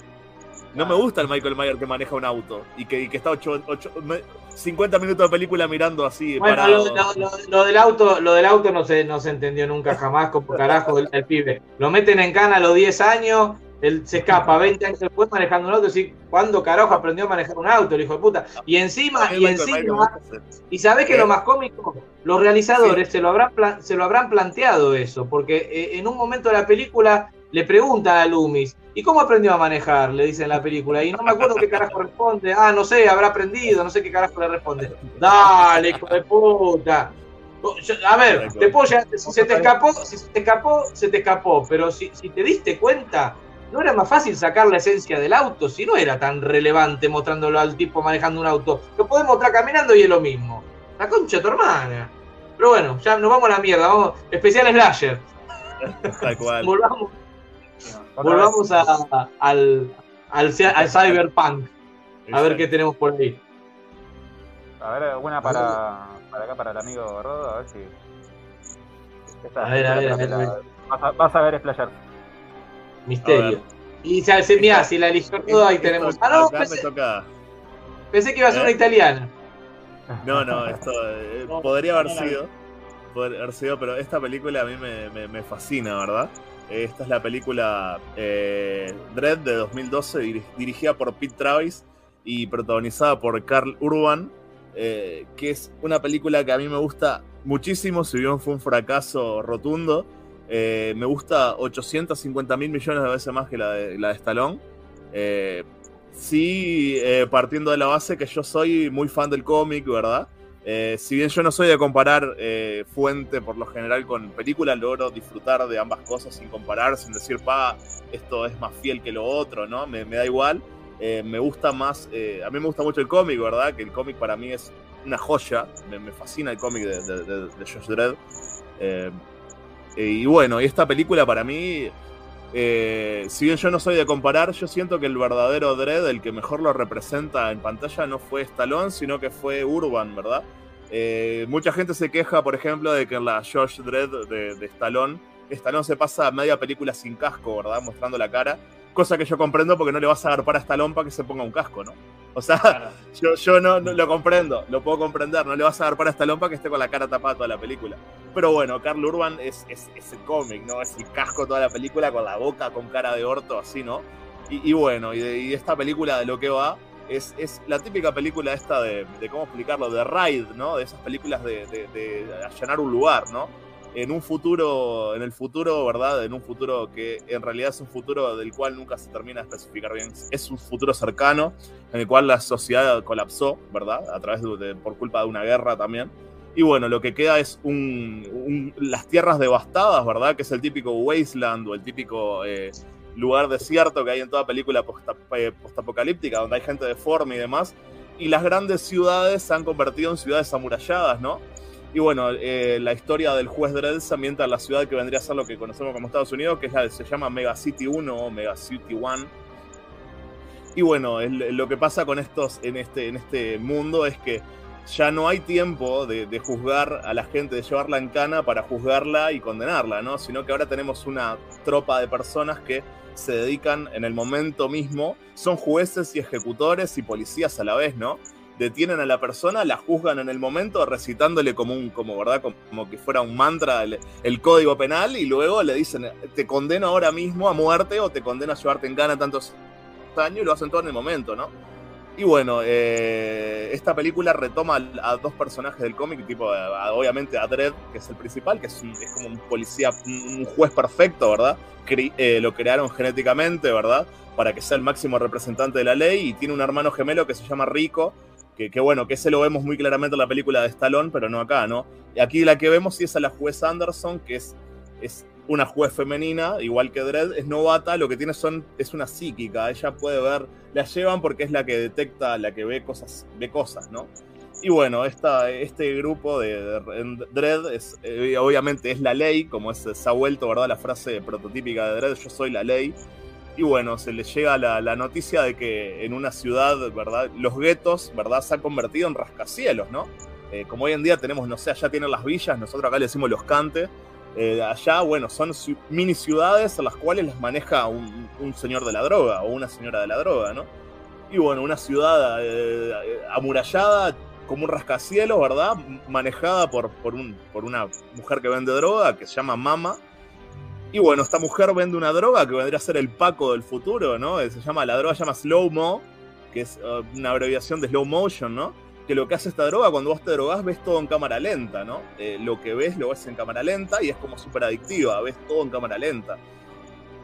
No me gusta el Michael Myers que maneja un auto y que, y que está ocho- ocho- me- 50 minutos de película mirando así, Bueno, parado. lo, lo- lo- del auto, lo del auto no se, no se entendió nunca jamás como carajo el, el pibe. Lo meten en cana a los 10 años, él se escapa 20 años después manejando un auto y ¿cuándo carajo aprendió a manejar un auto, el hijo de puta? Y encima, y encima, y sabés que ¿Eh? lo más cómico, los realizadores se, lo habrán se lo habrán planteado eso, porque eh, en un momento de la película le pregunta a Loomis, ¿y cómo aprendió a manejar? Le dice en la película, y no me acuerdo qué carajo responde, ah, no sé, habrá aprendido, no sé qué carajo le responde. Dale, hijo de puta. Yo- A ver, te puedo llegar- si se te escapó, si se te escapó, se te escapó. Pero si, si te diste cuenta, no era más fácil sacar la esencia del auto, si no era tan relevante mostrándolo al tipo manejando un auto. Lo podés mostrar caminando y es lo mismo. La concha de tu hermana. Pero bueno, ya nos vamos a la mierda, vamos. Especial slasher. Tal cual. Volvamos, volvamos a- a- al, al, al cyberpunk. A ver qué tenemos por ahí. A ver, una para, para acá, para el amigo Rodo, a ver si. Esta A ver, a ver, a ver, película a ver. Vas a, vas a ver explayar. Misterio. Y se, se- mirá, si la eligió todo, ahí tenemos. Ah, no, pensé, pensé que iba a ser ¿Eh? una italiana. No, no, esto eh, No, podría haber sido. Podría haber sido, pero esta película a mí me, me- me fascina, ¿verdad? Esta es la película eh, Dread de 2012, diri- dirigida por Pete Travis y protagonizada por Carl Urban, eh, que es una película que a mí me gusta muchísimo, si bien fue un fracaso rotundo. Eh, me gusta 850 mil millones de veces más que la de, la de Stallone. Sí, partiendo de la base que yo soy muy fan del cómic, ¿verdad? Eh, si bien yo no soy de comparar eh, fuente por lo general con película, logro disfrutar de ambas cosas sin comparar, sin decir, pa, esto es más fiel que lo otro, ¿no? Me, da igual. Eh, me gusta más, a mí me gusta mucho el cómic, ¿verdad? Que el cómic para mí es una joya. Me, fascina el cómic de, de, de- Josh Dredd. Y bueno, y esta película para mí, eh, si bien yo no soy de comparar, yo siento que el verdadero Dredd, el que mejor lo representa en pantalla, no fue Stallone, sino que fue Urban, ¿verdad? Eh, mucha gente se queja, por ejemplo, de que en la Josh Dredd de, de Stallone, Stallone se pasa media película sin casco, ¿verdad? Mostrando la cara. Cosa que yo comprendo porque no le vas a agarpar a Stallone para que se ponga un casco, ¿no? O sea, yo, yo no, no lo comprendo, lo puedo comprender. No le vas a agarpar a Stallone para que esté con la cara tapada toda la película. Pero bueno, Carl Urban es, es, es el cómic, ¿no? Es el casco toda la película con la boca con cara de orto, así, ¿no? Y, y bueno, y, de, y esta película de lo que va es, es la típica película esta de, de, ¿cómo explicarlo? De Raid, ¿no? De esas películas de, de, de allanar un lugar, ¿no? En un futuro, en el futuro, ¿verdad? En un futuro que en realidad es un futuro del cual nunca se termina de especificar bien. Es un futuro cercano en el cual la sociedad colapsó, ¿verdad? A través de, de por culpa de una guerra también. Y bueno, lo que queda es un, un, las tierras devastadas, ¿verdad? Que es el típico wasteland o el típico eh, lugar desierto que hay en toda película postapocalíptica, donde hay gente deforme y demás. Y las grandes ciudades se han convertido en ciudades amuralladas, ¿no? Y bueno, eh, la historia del juez Dredd se ambienta en la ciudad que vendría a ser lo que conocemos como Estados Unidos, que es la, se llama Mega City 1 o Mega City 1. Y bueno, lo que pasa con estos en este, en este mundo es que ya no hay tiempo de, de, juzgar a la gente, de llevarla en cana para juzgarla y condenarla, ¿no? Sino que ahora tenemos una tropa de personas que se dedican en el momento mismo, son jueces y ejecutores y policías a la vez, ¿no? Detienen a la persona, la juzgan en el momento, recitándole como un, como, ¿verdad? Como, que fuera un mantra el, código penal, y luego le dicen, te condeno ahora mismo a muerte o te condeno a llevarte en cana tantos años, y lo hacen todo en el momento, ¿no? Y bueno, eh, esta película retoma a dos personajes del cómic, tipo, obviamente a Dredd, que es el principal, que es, es como un policía, un juez perfecto, ¿verdad? Eh, lo crearon genéticamente, ¿verdad? Para que sea el máximo representante de la ley, y tiene un hermano gemelo que se llama Rico, que, bueno, que ese lo vemos muy claramente en la película de Stallone, pero no acá, ¿no? Y aquí la que vemos sí es a la juez Anderson, que es, es una juez femenina, igual que Dredd, es novata, lo que tiene son, es una psíquica, ella puede ver, la llevan porque es la que detecta, la que ve cosas, ve cosas, ¿no? Y bueno, esta, este grupo de, de Dredd es, eh, obviamente es la ley, como es, se ha vuelto, ¿verdad? La frase prototípica de Dredd, yo soy la ley. Y bueno, se le llega la, la, noticia de que en una ciudad, ¿verdad? Los guetos, ¿verdad? Se han convertido en rascacielos, ¿no? Eh, como hoy en día tenemos, no sé, allá tienen las villas, nosotros acá le decimos los cantes. Eh, allá, bueno, son mini ciudades a las cuales las maneja un, un, señor de la droga o una señora de la droga, ¿no? Y bueno, una ciudad eh, amurallada como un rascacielos, ¿verdad? Manejada por, por, un, por una mujer que vende droga que se llama Mama. Y bueno, esta mujer vende una droga que vendría a ser el Paco del futuro, ¿no? Se llama, la droga se llama Slow Mo, que es uh, una abreviación de Slow Motion, ¿no? Que lo que hace esta droga, cuando vos te drogás, ves todo en cámara lenta, ¿no? Eh, lo que ves, lo ves en cámara lenta y es como súper adictiva, ves todo en cámara lenta.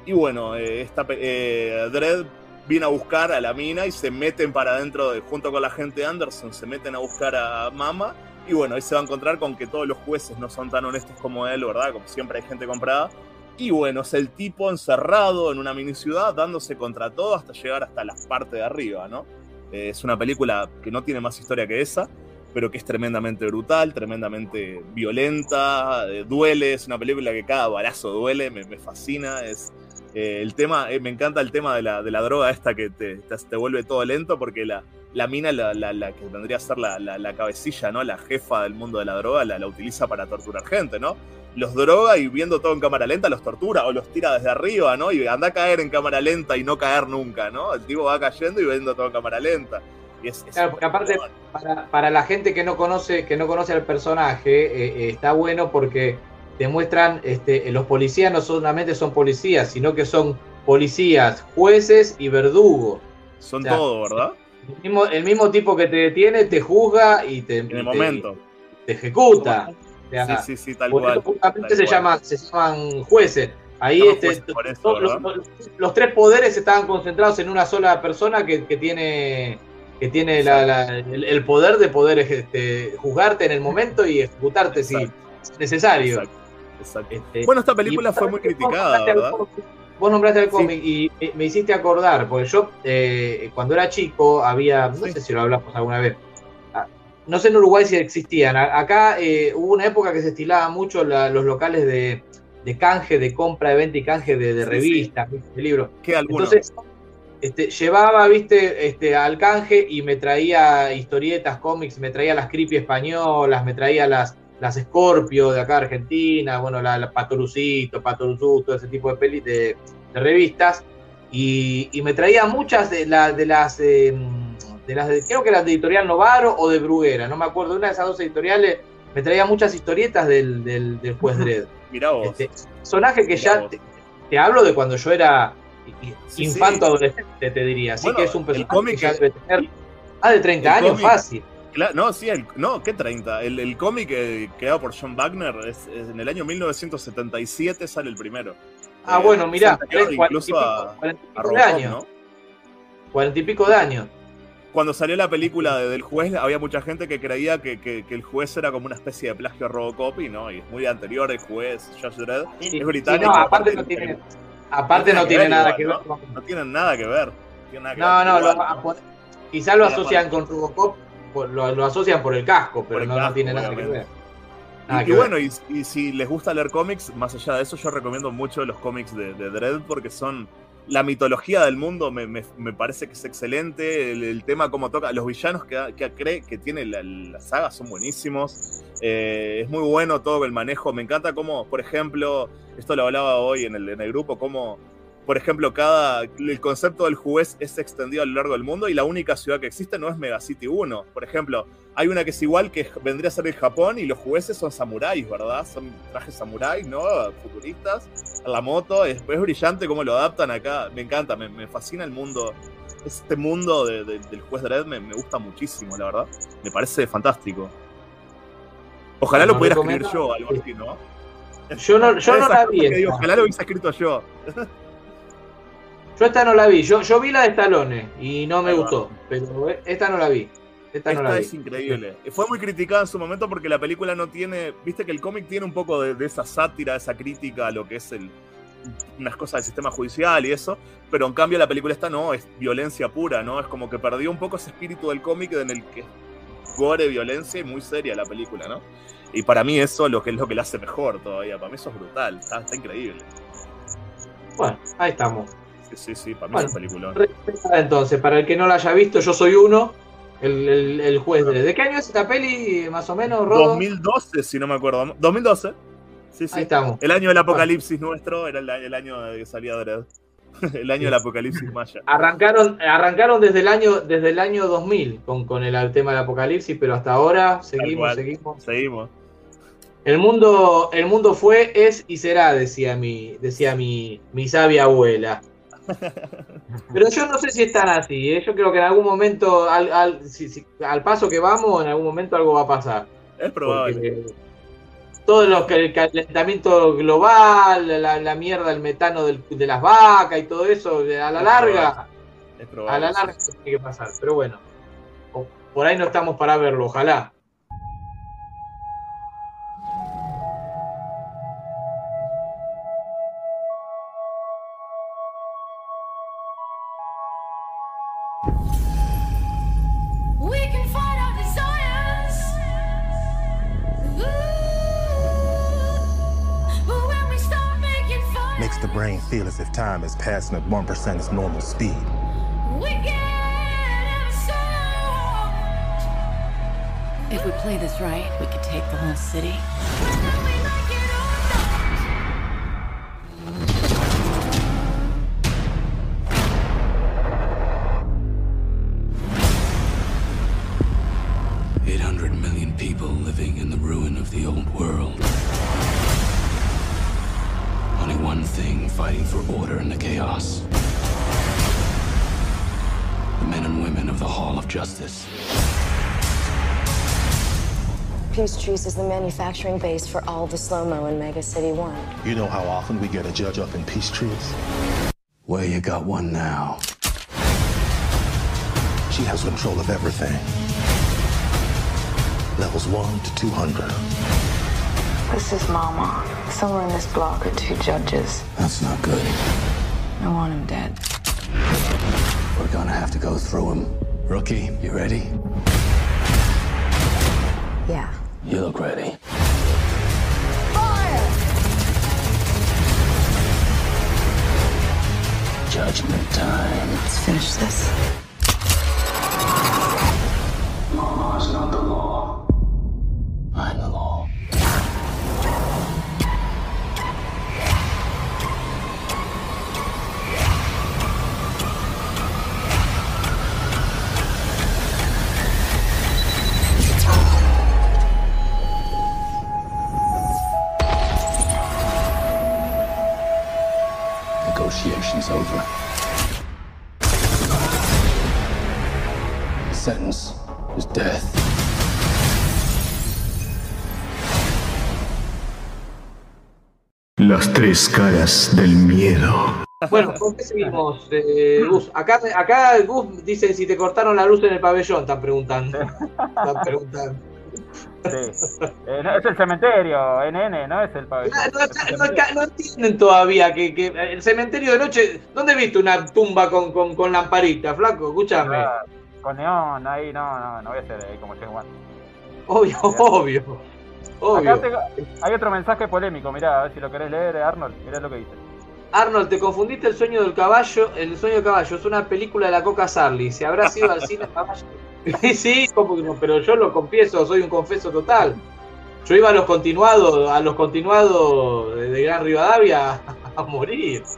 Y bueno, eh, esta, eh, Dredd viene a buscar a la mina y se meten para adentro, de, junto con la gente de Anderson, se meten a buscar a Mama Y bueno, ahí se va a encontrar con que todos los jueces no son tan honestos como él, ¿verdad? Como siempre hay gente comprada. Y bueno, es el tipo encerrado en una mini ciudad dándose contra todo hasta llegar hasta la parte de arriba, ¿no? Eh, es una película que no tiene más historia que esa, pero que es tremendamente brutal, tremendamente violenta, eh, duele, es una película que cada balazo duele, me, me fascina, es eh, el tema, me encanta el tema de la, de la droga esta que te, te, vuelve todo lento porque la, la mina, la, la, que vendría a ser la, la, cabecilla, ¿no? La jefa del mundo de la droga, la, utiliza para torturar gente, ¿no? Los droga y viendo todo en cámara lenta los tortura o los tira desde arriba, ¿no? Y anda a caer en cámara lenta y no caer nunca, ¿no? El tipo va cayendo y viendo todo en cámara lenta. Y es, es claro, porque aparte, para, para, la gente que no conoce, que no conoce al personaje, eh, eh, está bueno porque demuestran, este, los policías no solamente son policías, sino que son policías, jueces y verdugos. Son o sea, todo, ¿verdad? El mismo, el mismo, tipo que te detiene, te juzga y te, en el te, momento. te ejecuta. Sea, sí, sí, sí, tal cual. Justamente tal se, cual. Llama, se llaman jueces. Ahí este, eso, los, los, los, tres poderes estaban concentrados en una sola persona que, que tiene que tiene la, la, el, el, poder de poder este, juzgarte en el momento y ejecutarte Exacto. si es necesario. Exacto. Exacto. Este, bueno, esta película fue muy criticada, ¿verdad? Vos nombraste el cómic sí. y me hiciste acordar, porque yo eh, cuando era chico había, no sí. sé si lo hablamos alguna vez, no sé en Uruguay si existían, acá eh, hubo una época que se estilaba mucho la, los locales de, de, canje, de compra, de venta y canje de, de revistas, sí, de libros. Entonces, este, llevaba, viste, este, al canje y me traía historietas, cómics, me traía las creepy españolas, me traía las, las Scorpio de acá Argentina, bueno, la, la Patorucito, Patorucito, todo ese tipo de, peli, de, de revistas, y, y, me traía muchas de, la, de las, eh, de las de, creo que eran de Editorial Novaro o de Bruguera, no me acuerdo, una de esas dos editoriales, me traía muchas historietas del, del, del juez Dredd. Mirá vos. Este, personaje que ya te, te, hablo de cuando yo era sí, infanto sí. adolescente, te diría, así bueno, que es un personaje que ya debe tener más de 30 años cómic, fácil. Claro, no, sí, el, no, ¿qué 30? El, el cómic eh, creado por John Wagner es, es, en el año 1977 sale el primero. Ah, eh, bueno, mirá, incluso a, a Robocop, años. ¿no? Cuarenta y pico de años. Cuando salió la película de, del juez, había mucha gente que creía que, que, que, el juez era como una especie de plagio a Robocop y no, y es muy anterior el juez, Josh Dredd. Sí, es británico. Sí, no, aparte no tiene, aparte no tiene nada que ver. No, no tienen nada que ver. Nada que no, ver, no, quizás lo asocian con Robocop lo, lo, asocian por el casco, pero el no, casco, no, tiene nada que ver. Nada y, que y bueno, y, y, si les gusta leer cómics, más allá de eso, yo recomiendo mucho los cómics de, de Dredd porque son. La mitología del mundo me, me, parece que es excelente. El, tema, como toca. Los villanos que, que cree que tiene la, la saga son buenísimos. Eh, es muy bueno todo el manejo. Me encanta cómo, por ejemplo, esto lo hablaba hoy en el, en el grupo, cómo por ejemplo, cada, el concepto del juez es extendido a lo largo del mundo y la única ciudad que existe no es Megacity 1. Por ejemplo, hay una que es igual que vendría a ser el Japón y los jueces son samuráis, ¿verdad? Son trajes samuráis, ¿no? Futuristas. La moto, es, es brillante cómo lo adaptan acá. Me encanta, me, me fascina el mundo. Este mundo de, de, del juez Dredd me, me, gusta muchísimo, la verdad. Me parece fantástico. Ojalá lo pudiera escribir yo, algo así, ¿no? Yo no, yo no la vi. Digo, ojalá lo hubiese escrito yo. Yo esta no la vi, yo, yo vi la de Stallone y no me Ahí gustó, va. pero esta no la vi. Esta, esta no la es vi. increíble. Fue muy criticada en su momento porque la película no tiene. Viste que el cómic tiene un poco de, de, esa sátira, esa crítica a lo que es el, unas cosas del sistema judicial y eso, pero en cambio la película esta no, es violencia pura, ¿no? Es como que perdió un poco ese espíritu del cómic en el que gore, violencia y muy seria la película, ¿no? Y para mí eso lo que es lo que la hace mejor todavía. Para mí eso es brutal, está, está increíble. Bueno, ahí estamos. Sí, sí, para mí bueno, es un película. Entonces, para el que no la haya visto, yo soy uno, el, el, el juez de... ¿De qué año es esta peli, más o menos, Rodo? 2012, si no me acuerdo. 2012. Sí, sí. Ahí estamos. El año del apocalipsis bueno. nuestro era el, el, año de que salía Dredd. el año del apocalipsis maya. Arrancaron, arrancaron desde el año, desde el año 2000 con, con el tema del apocalipsis, pero hasta ahora seguimos, seguimos. Seguimos. El mundo, el mundo fue, es y será, decía mi, decía mi, mi sabia abuela. Pero yo no sé si están así, ¿eh? yo creo que en algún momento, al, al, si, si, al, paso que vamos, en algún momento algo va a pasar. Es probable. todo lo que el calentamiento global, la, la mierda, el metano del, de las vacas y todo eso, a la es larga, es probable. a la larga tiene que pasar. Pero bueno, por ahí no estamos para verlo, ojalá. Feel as if time is passing at 1% its normal speed. If we play this right, we could take the whole city. Peachtrees is the manufacturing base for all the slow-mo in Mega City 1. You know how often we get a judge up in peace trees? Well, you got one now. She has control of everything. Levels 1 to 200. This is Mama. Somewhere in this block are two judges. That's not good. I want him dead. We're gonna have to go through him. Rookie, you ready? Yeah. You look ready. Fire! Judgment time. Let's finish this. Tres caras del miedo. Bueno, ¿con qué seguimos, eh, Gus? Acá, acá Gus dice si te cortaron la luz en el pabellón, están preguntando. Están preguntando. Sí. Eh, no, es el cementerio, NN, no es el pabellón. No, no- no- no entienden todavía que, que el cementerio de noche. ¿Dónde viste una tumba con, con, con lamparita, flaco? Escúchame. Ah, Con neón, ahí no, no, no voy a ser ahí como James. Obvio, obvio. Obvio. Acá tengo- hay otro mensaje polémico, mirá, a ver si lo querés leer, Arnold, mirá lo que dice. Arnold, te confundiste el sueño del caballo. El sueño del caballo es una película de la Coca Sarli. Si habrás ido al cine caballo. sí, como que no, pero yo lo confieso, soy un confeso total. Yo iba a los continuados, a los continuados de, de Gran Rivadavia a, a morir.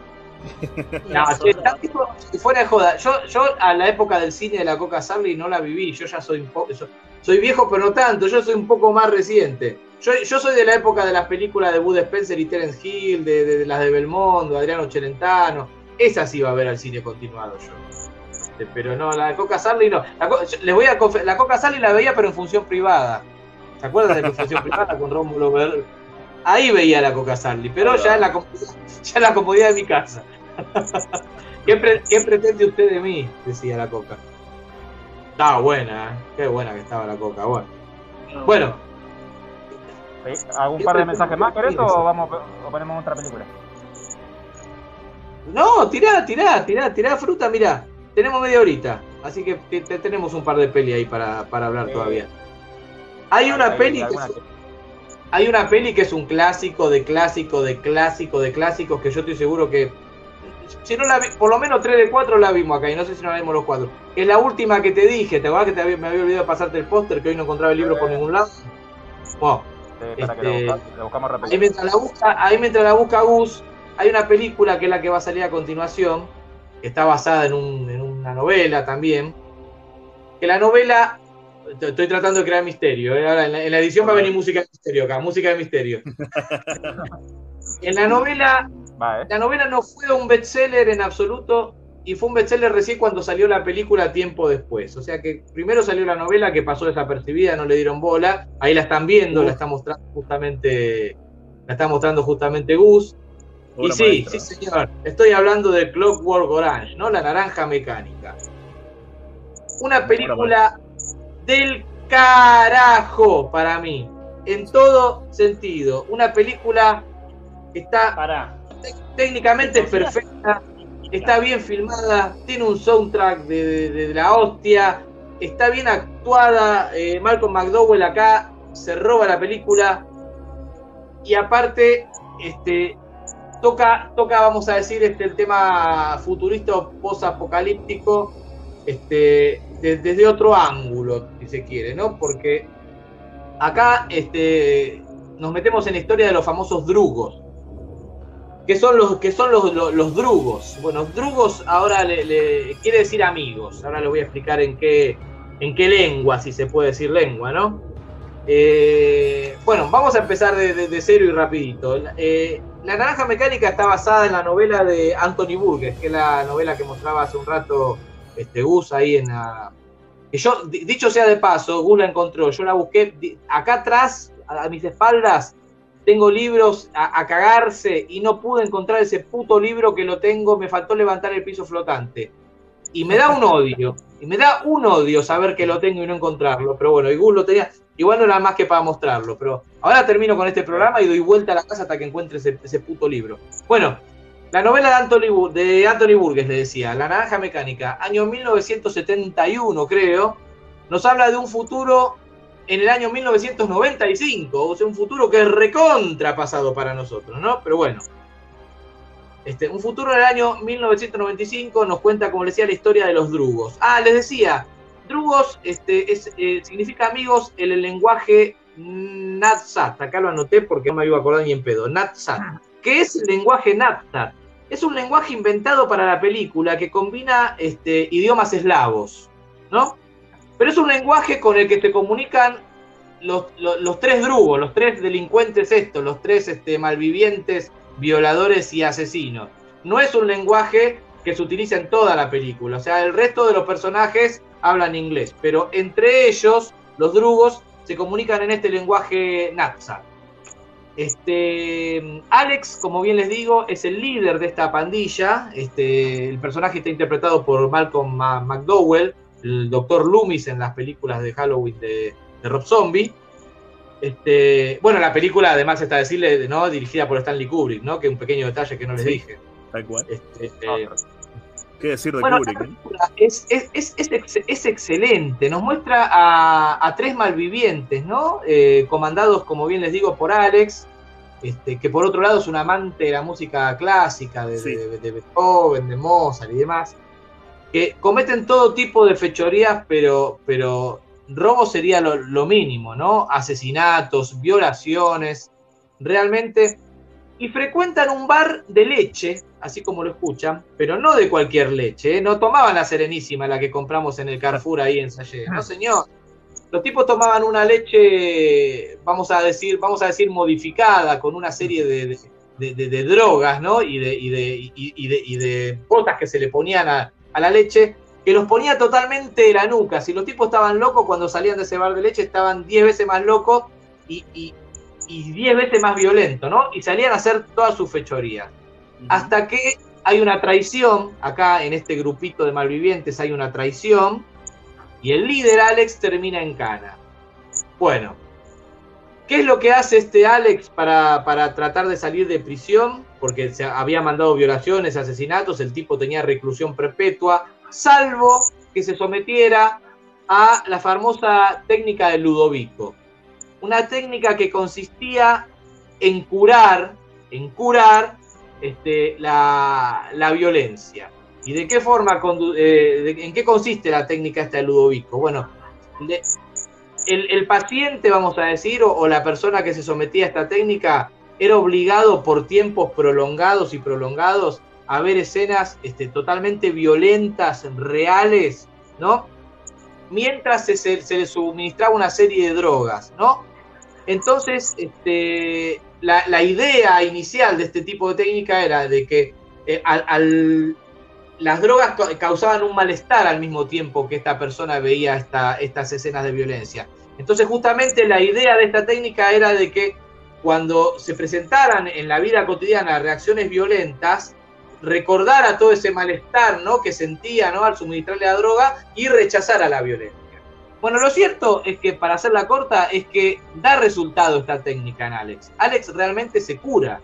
No, che, tipo- fuera de joda. Yo, yo a la época del cine de la Coca Sarli no la viví. Yo ya soy un poco. yo- soy viejo, pero no tanto. Yo soy un poco más reciente. Yo, soy de la época de las películas de Bud Spencer y Terence Hill, de, de- de las de Belmondo, Adriano Celentano. Esas iba a ver al cine continuado yo. Este, Pero no, la de Coca Sarli no. La, les voy a la Coca Sarli la veía, pero en función privada. ¿Se acuerdan de la función privada con Rómulo Ver? Ahí veía la Coca Sarli, pero ya en la, ya en la comodidad de mi casa. ¿Qué, pre- qué pretende usted de mí? Decía la Coca. Estaba buena, ¿eh? Qué buena que estaba la Coca. Bueno, bueno Sí, ¿Algún par de mensajes más, querés o vamos o ponemos otra película? no, tirá, tirá, tirá, tirá fruta, mirá. Tenemos media horita, así que te- te- tenemos un par de peli ahí para, para hablar todavía. Hay una Hay peli que es- hay una peli que es un clásico de clásico de clásico de clásicos que yo estoy seguro que si no la vi, por lo menos 3 de 4 la vimos acá y no sé si no la vimos los cuatro. Es la última que te dije, ¿te acuerdas que te había- me había olvidado pasarte el póster que hoy no encontraba el libro por ningún lado? Bueno, Sí, para que Este, busca- lo buscamos rápido. Ahí mientras la busca, ahí mientras la busca Gus, hay una película que es la que va a salir a continuación, que está basada en, un- en una novela también. Que la novela, estoy tratando de crear misterio, ¿eh? ahora en la, en la edición va a venir música de misterio acá, música de misterio. en la novela, ¿eh? la novela no fue un bestseller en absoluto y fue un bestseller recién cuando salió la película tiempo después. O sea que primero salió la novela que pasó desapercibida, no le dieron bola. Ahí la están viendo, la está mostrando justamente, la está mostrando justamente Gus. Y sí, maestra. sí señor, estoy hablando de Clockwork Orange, ¿no? La naranja mecánica. Una película del carajo para mí, en todo sentido. Una película que está técnicamente perfecta, está bien filmada, tiene un soundtrack de, de- de la hostia, está bien actuada. eh, Malcolm McDowell acá se roba la película y aparte, este, toca, toca, vamos a decir, este, el tema futurista o post-apocalíptico este, de- desde otro ángulo, si se quiere, ¿no? Porque acá este, nos metemos en la historia de los famosos drugos. ¿Qué son los, qué son los, los, drugos? Bueno, drugos ahora le, quiere decir amigos. Ahora les voy a explicar en qué, en qué lengua, si se puede decir lengua, ¿no? Eh, bueno, vamos a empezar de, de- cero y rapidito. Eh, la Naranja Mecánica está basada en la novela de Anthony Burgess, que es la novela que mostraba hace un rato este, Gus ahí en la... Que yo, di- dicho sea de paso, Gus la encontró, yo la busqué. Acá atrás, a mis espaldas, tengo libros a, cagarse y no pude encontrar ese puto libro que lo tengo, me faltó levantar el piso flotante. Y me da un odio, y me da un odio saber que lo tengo y no encontrarlo, pero bueno, Gus lo tenía, igual no era más que para mostrarlo, pero ahora termino con este programa y doy vuelta a la casa hasta que encuentre ese, puto libro. Bueno, la novela de Anthony, de Burgess, le decía, La Naranja Mecánica, año 1971 creo, nos habla de un futuro en el año 1995, o sea, un futuro que es recontra pasado para nosotros, ¿no? Pero bueno. Este, un futuro en el año 1995 nos cuenta, como les decía, la historia de los drugos. Ah, les decía, drugos este, es, eh, significa amigos en el lenguaje Natsat. Acá lo anoté porque no me iba a acordar ni en pedo. Natsat. ¿Qué es el lenguaje Natsat? Es un lenguaje inventado para la película que combina este, idiomas eslavos, ¿no? Pero es un lenguaje con el que se comunican los, los- tres drugos, los tres delincuentes estos, los tres este, malvivientes, violadores y asesinos. No es un lenguaje que se utiliza en toda la película. O sea, el resto de los personajes hablan inglés, pero entre ellos, los drugos, se comunican en este lenguaje Natsat. Este, Alex, como bien les digo, es el líder de esta pandilla. Este, el personaje está interpretado por Malcolm Ma- McDowell, el doctor Loomis en las películas de Halloween de, de Rob Zombie. Este, bueno, la película además está decirle, ¿no? Dirigida por Stanley Kubrick, ¿no? Que un pequeño detalle que no les Sí. dije. Tal cual. Este, eh, ¿Qué decir de bueno, Kubrick? eh? es, es- es- es ex- es excelente. Nos muestra a, a tres malvivientes, ¿no? Eh, comandados, como bien les digo, por Alex, este, que por otro lado es un amante de la música clásica, de, de- de Beethoven, de Mozart y demás, que cometen todo tipo de fechorías, pero, pero robo sería lo, lo mínimo, ¿no? Asesinatos, violaciones, realmente. Y frecuentan un bar de leche, así como lo escuchan, pero no de cualquier leche, ¿eh? no tomaban la serenísima, la que compramos en el Carrefour ahí en Sayé, no señor. Los tipos tomaban una leche, vamos a decir, vamos a decir modificada, con una serie de, de- de- de- de drogas, ¿no? Y de, y, de, y- y de, y de botas que se le ponían a, a la leche, que los ponía totalmente de la nuca. Si los tipos estaban locos cuando salían de ese bar de leche, estaban 10 veces más locos y, y, y 10 veces más violentos, ¿no? Y salían a hacer todas sus fechorías. Hasta que hay una traición, acá en este grupito de malvivientes hay una traición, y el líder Alex termina en cana. Bueno, ¿qué es lo que hace este Alex para, para tratar de salir de prisión? Porque se había mandado violaciones, asesinatos, el tipo tenía reclusión perpetua, salvo que se sometiera a la famosa técnica de Ludovico. Una técnica que consistía en curar, en curar este, la, la violencia. ¿Y de qué forma, eh, en qué consiste la técnica esta de Ludovico? Bueno, el, paciente, vamos a decir, o la persona que se sometía a esta técnica, era obligado por tiempos prolongados y prolongados a ver escenas este, totalmente violentas, reales, ¿no? Mientras se, se- le suministraba una serie de drogas, ¿no? Entonces, este, la, la idea inicial de este tipo de técnica era de que eh, al, las drogas ca- causaban un malestar al mismo tiempo que esta persona veía esta- estas escenas de violencia. Entonces, justamente la idea de esta técnica era de que cuando se presentaran en la vida cotidiana reacciones violentas, recordara todo ese malestar ¿no? que sentía al suministrarle la droga y rechazara la violencia. Bueno, lo cierto es que, para hacerla corta, es que da resultado esta técnica en Alex. Alex realmente se cura.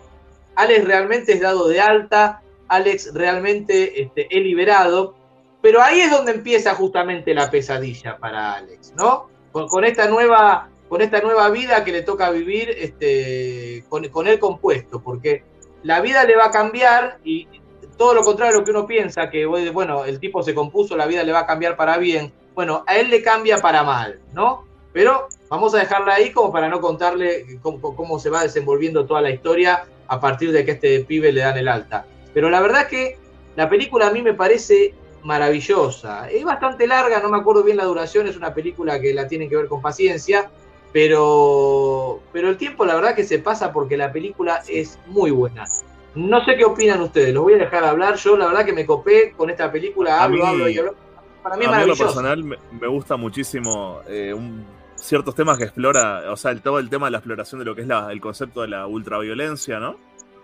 Alex realmente es dado de alta. Alex realmente este, es liberado. Pero ahí es donde empieza justamente la pesadilla para Alex, ¿no? Con esta nueva con esta nueva vida que le toca vivir este, con, con él compuesto, porque la vida le va a cambiar y todo lo contrario a lo que uno piensa, que bueno, el tipo se compuso, la vida le va a cambiar para bien. Bueno, a él le cambia para mal, ¿no? Pero vamos a dejarla ahí como para no contarle cómo, cómo se va desenvolviendo toda la historia a partir de que este pibe le dan el alta. Pero la verdad que la película a mí me parece maravillosa. Es bastante larga, no me acuerdo bien la duración, es una película que la tienen que ver con paciencia, pero, pero el tiempo la verdad que se pasa porque la película es muy buena. No sé qué opinan ustedes, los voy a dejar hablar. Yo la verdad que me copé con esta película, hablo, hablo y hablo. Para mí es maravilloso. A mí personal me, me, gusta muchísimo eh, un, ciertos temas que explora, o sea, el, todo el tema de la exploración de lo que es la, el concepto de la ultraviolencia, ¿no?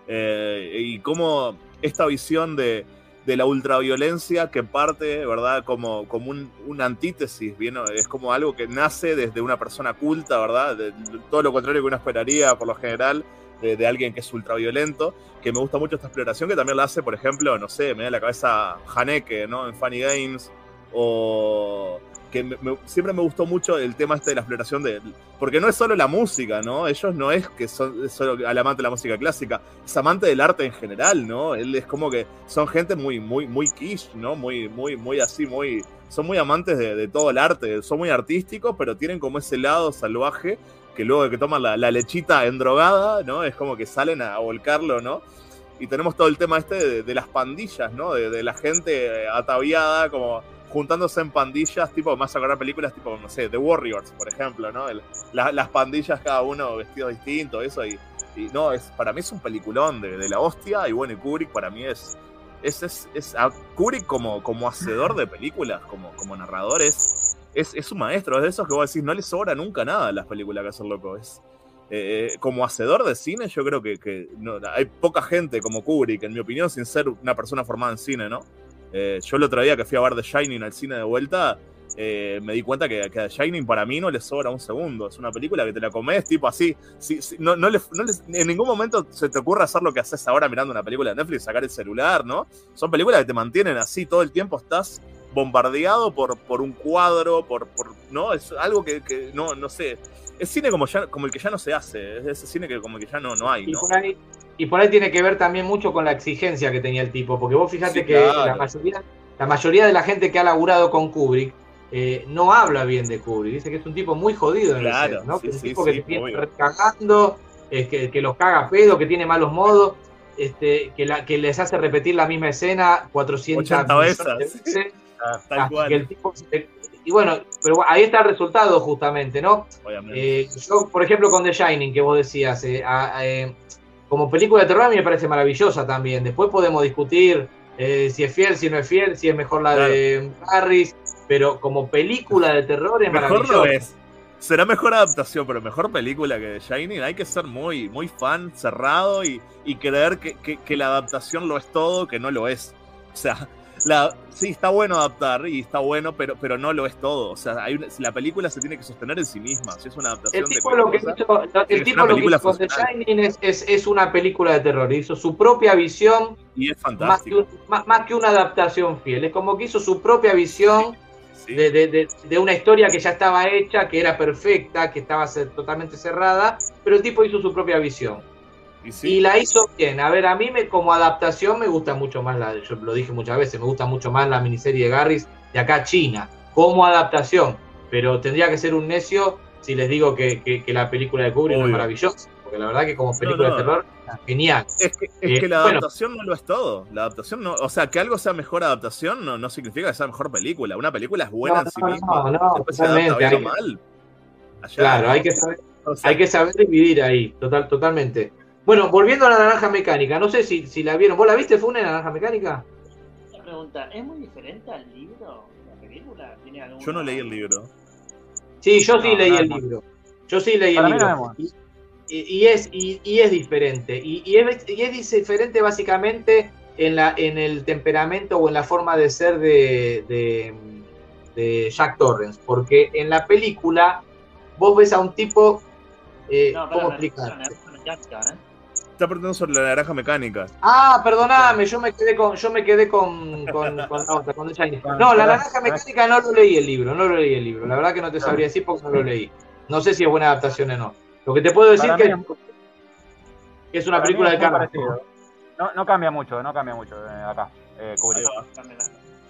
Eh, y cómo esta visión de, de la ultraviolencia que parte, ¿verdad? Como, como un, una antítesis, ¿bien? es como algo que nace desde una persona culta, ¿verdad? Todo lo contrario que uno esperaría por lo general de, de, alguien que es ultraviolento, que me gusta mucho esta exploración, que también la hace, por ejemplo, no sé, me da la cabeza Haneke, ¿no? En Funny Games, o que me, me, siempre me gustó mucho el tema este de la exploración de. Porque no es solo la música, ¿no? Ellos no es que son solo al amante de la música clásica, es amante del arte en general, ¿no? Él es como que son gente muy, muy, muy quiche, ¿no? Muy, muy, muy así, muy. Son muy amantes de, de todo el arte, son muy artísticos, pero tienen como ese lado salvaje que luego de que toman la, la lechita endrogada, ¿no? Es como que salen a, a volcarlo, ¿no? Y tenemos todo el tema este de, de las pandillas, ¿no? De, de la gente ataviada, como juntándose en pandillas, tipo, más a películas tipo, no sé, The Warriors, por ejemplo, ¿no? Las pandillas, cada uno vestido distinto, eso, y, no, es, para mí es un peliculón de, de, la hostia, y bueno, Kubrick para mí es, es, es, es Kubrick como, como hacedor de películas, como, como narrador, es, es, es un maestro, es de esos que vos decís, no le sobra nunca nada a las películas que hace el loco, es... Eh, como hacedor de cine, yo creo que, que no, hay poca gente como Kubrick, en mi opinión, sin ser una persona formada en cine, ¿no? Eh, yo el otro día que fui a ver The Shining al cine de vuelta, eh, me di cuenta que, que, The Shining para mí no le sobra un segundo. Es una película que te la comes tipo así. Sí, sí, no, en ningún momento se te ocurre hacer lo que haces ahora mirando una película de Netflix, sacar el celular, ¿no? Son películas que te mantienen así todo el tiempo, estás bombardeado por, por un cuadro, por, ¿no? Es algo que, no, no sé. Es cine como, ya, como el que ya no se hace, es ese cine que como que ya no, no hay, ¿no? Y por, ahí, y por ahí tiene que ver también mucho con la exigencia que tenía el tipo, porque vos fíjate sí, que claro. la, mayoría, la mayoría de la gente que ha laburado con Kubrick eh, no habla bien de Kubrick, dice que es un tipo muy jodido en claro, el set, ¿no? Sí, que es un tipo que viene cagando, es que, que los caga pedo, que tiene malos modos, este, que, la, que les hace repetir la misma escena 400 veces. Ah, tal cual. El tipo, y bueno, pero ahí está el resultado justamente, ¿no? Eh, yo, por ejemplo, con The Shining, que vos decías, eh, eh, como película de terror a mí me parece maravillosa también. Después podemos discutir eh, si es fiel, si no es fiel, si es mejor la claro. de Harris, pero como película de terror es mejor maravillosa. No es. Será mejor adaptación, pero mejor película que The Shining. Hay que ser muy, muy fan, cerrado y, y creer que, que, que la adaptación lo es todo, que no lo es. O sea, la, sí, está bueno adaptar y está bueno, pero, pero no lo es todo. O sea, hay una, la película se tiene que sostener en sí misma. Si es una adaptación el tipo de lo que cosa, hizo, el tipo lo que hizo The Shining es, es, es, una película de terror. Hizo su propia visión. Y es fantástico. Más que, más, más que una adaptación fiel. Es como que hizo su propia visión. Sí. Sí. De, de, de, de, una historia que ya estaba hecha, que era perfecta, que estaba totalmente cerrada, pero el tipo hizo su propia visión. Y, sí. y, la hizo bien. A ver, a mí me, como adaptación me gusta mucho más la, yo lo dije muchas veces, me gusta mucho más la miniserie de Garris de acá a China, como adaptación. Pero tendría que ser un necio si les digo que, que, que la película de Kubrick Obvio. es maravillosa. Porque la verdad que como película no, no. de terror, genial. Es que, es eh, que la adaptación bueno, no lo es todo. La adaptación no, o sea, que algo sea mejor adaptación no, no significa que sea mejor película. Una película es buena en sí misma. No, no, Después se adapta bien o mal. Allá claro, hay que saber, o sea, hay que saber dividir ahí, total, totalmente. Bueno, volviendo a la naranja mecánica, no sé si, si la vieron. ¿Vos la viste, Fune, la naranja mecánica? Una pregunta, ¿es muy diferente al libro? ¿La película? ¿Tiene alguna... Yo no leí el libro. Sí, yo sí no, leí no, el libro. Yo sí leí Para el libro. Y, y, es, y, y, es diferente. Y, y, es, y es diferente básicamente en, la, en el temperamento o en la forma de ser de, de, de Jack Torrance. Porque en la película vos ves a un tipo... Eh, no, ¿Cómo explicarte? Está preguntando sobre la naranja mecánica. Ah, perdoname, yo me quedé con, yo me quedé con, con, con No, la naranja mecánica no lo leí el libro, no lo leí el libro. La verdad que no te sabría decir porque no lo leí. No sé si es buena adaptación o no. Lo que te puedo decir que, que, es una película de Carlos. no, no cambia mucho, no cambia mucho eh, acá, eh, Kubrick.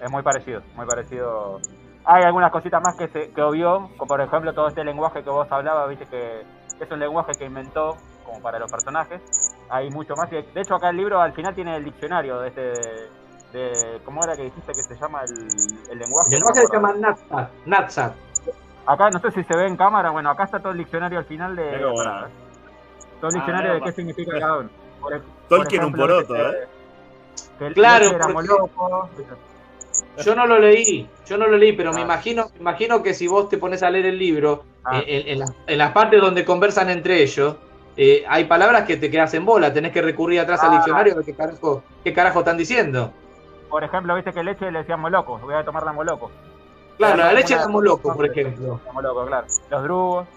Es muy parecido, muy parecido. Hay algunas cositas más que se que obvió, como por ejemplo todo este lenguaje que vos hablabas, viste que es un lenguaje que inventó como para los personajes. Hay mucho más. y De hecho, acá el libro al final tiene el diccionario de este. De, ¿Cómo era que dijiste que se llama el, el lenguaje? El lenguaje se llama Natsat. Natsat. Acá no sé si se ve en cámara, bueno, acá está todo el diccionario al final de. Pero bueno. para- todo el diccionario Ah, de no, qué significa cada uno. Por, Tolkien por un poroto, que- ¿eh? que el Claro, era moloco, Yo no lo leí, yo no lo leí, pero me Ah. imagino, me imagino que si vos te pones a leer el libro, Ah. eh, en, en las- en las partes donde conversan entre ellos, eh, hay palabras que te quedas en bola, tenés que recurrir atrás al Ah. diccionario a ver qué carajo, qué carajo están diciendo. Por ejemplo, viste que leche le decían moloco, voy a tomar la moloco. Claro, Era la leche era loco, por ejemplo. La moloco, claro. Los drugos.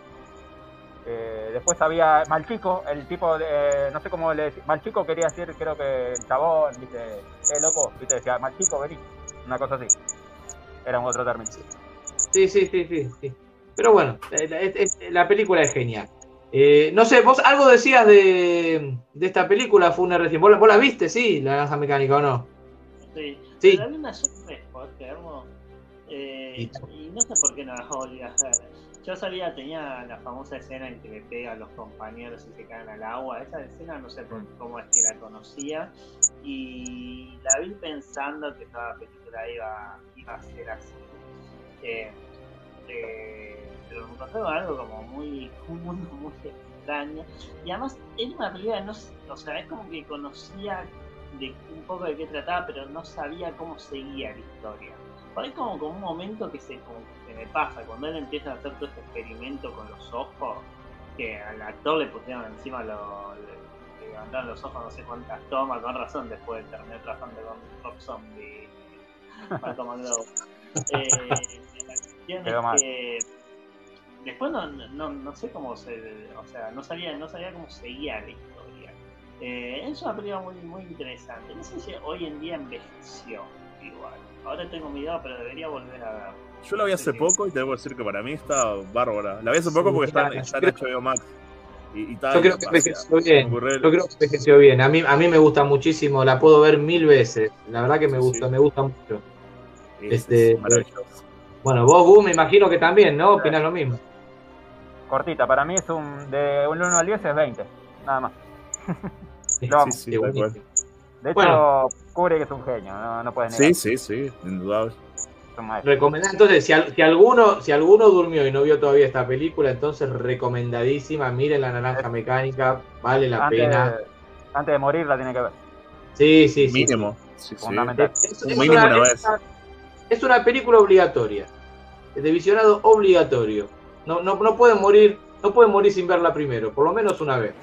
Eh, después había Malchico, el tipo de, eh, no sé cómo le decía, Malchico quería decir, creo que el chabón, viste, eh, loco, viste, decía, Malchico, vení, una cosa así. Era un otro término. Sí, sí, sí, sí. sí. Pero bueno, la, la película es genial. Eh, no sé, vos algo decías de, de esta película, fue una recién. ¿Vos, la- vos la viste, sí, la naranja mecánica o no? Sí. Sí. Pero una sola vez, ¿podés creerlo? Eh, y no sé por qué no la volví a hacer. Yo sabía, tenía la famosa escena en que le pega a los compañeros y se caen al agua. Esa escena no sé por- cómo es que la conocía. Y la vi pensando que toda la película iba, iba a ser así. Eh, eh, pero me con algo como muy, mundo muy extraño. Y además era una película, no, o sea, es como que conocía de un poco de qué trataba, pero no sabía cómo seguía la historia. Por ahí como, como un momento que se, como que me pasa, cuando él empieza a hacer todo este experimento con los ojos, que al actor le pusieron encima lo, le, le levantaron los ojos no sé cuántas tomas, con razón, después de terminar trabajando con Rob Zombie, Malcolm McDowell. Eh, la cuestión Quedó es mal. que después no, no, no sé cómo se, o sea, no sabía, no sabía cómo seguía la historia. Eh, es una película muy, muy interesante. No sé si hoy en día envejeció igual. Ahora tengo mi idea, pero debería volver a ver. Yo la vi hace poco y te debo decir que para mí está bárbara. La vi hace poco Sí, porque está, está en HBO Max. Y, y está Yo creo que envejeció bien. Yo creo que envejeció bien. A mí, a mí me gusta muchísimo, la puedo ver mil veces. La verdad que me gusta, me gusta mucho. Este, bueno, vos, Gu, me imagino que también, ¿no? Opinás lo mismo. Cortita, para mí es un, de un 1 al 10 es 20, nada más. Lo. Sí, sí. De hecho, Bueno. Kubrick es un genio, no, no puedes negar. Sí, sí, sí, indudable. Recomendada. Entonces, si, al- si alguno, si alguno durmió y no vio todavía esta película, entonces recomendadísima. Miren la naranja mecánica, vale la Antes, pena. antes de morir la tiene que ver. Sí, sí, sí. Mínimo. Sí, sí. Fundamental. Es, es Mínimo una, una es vez. una- es una película obligatoria. De visionado obligatorio. No, no, no pueden morir, no pueden morir sin verla primero, por lo menos una vez.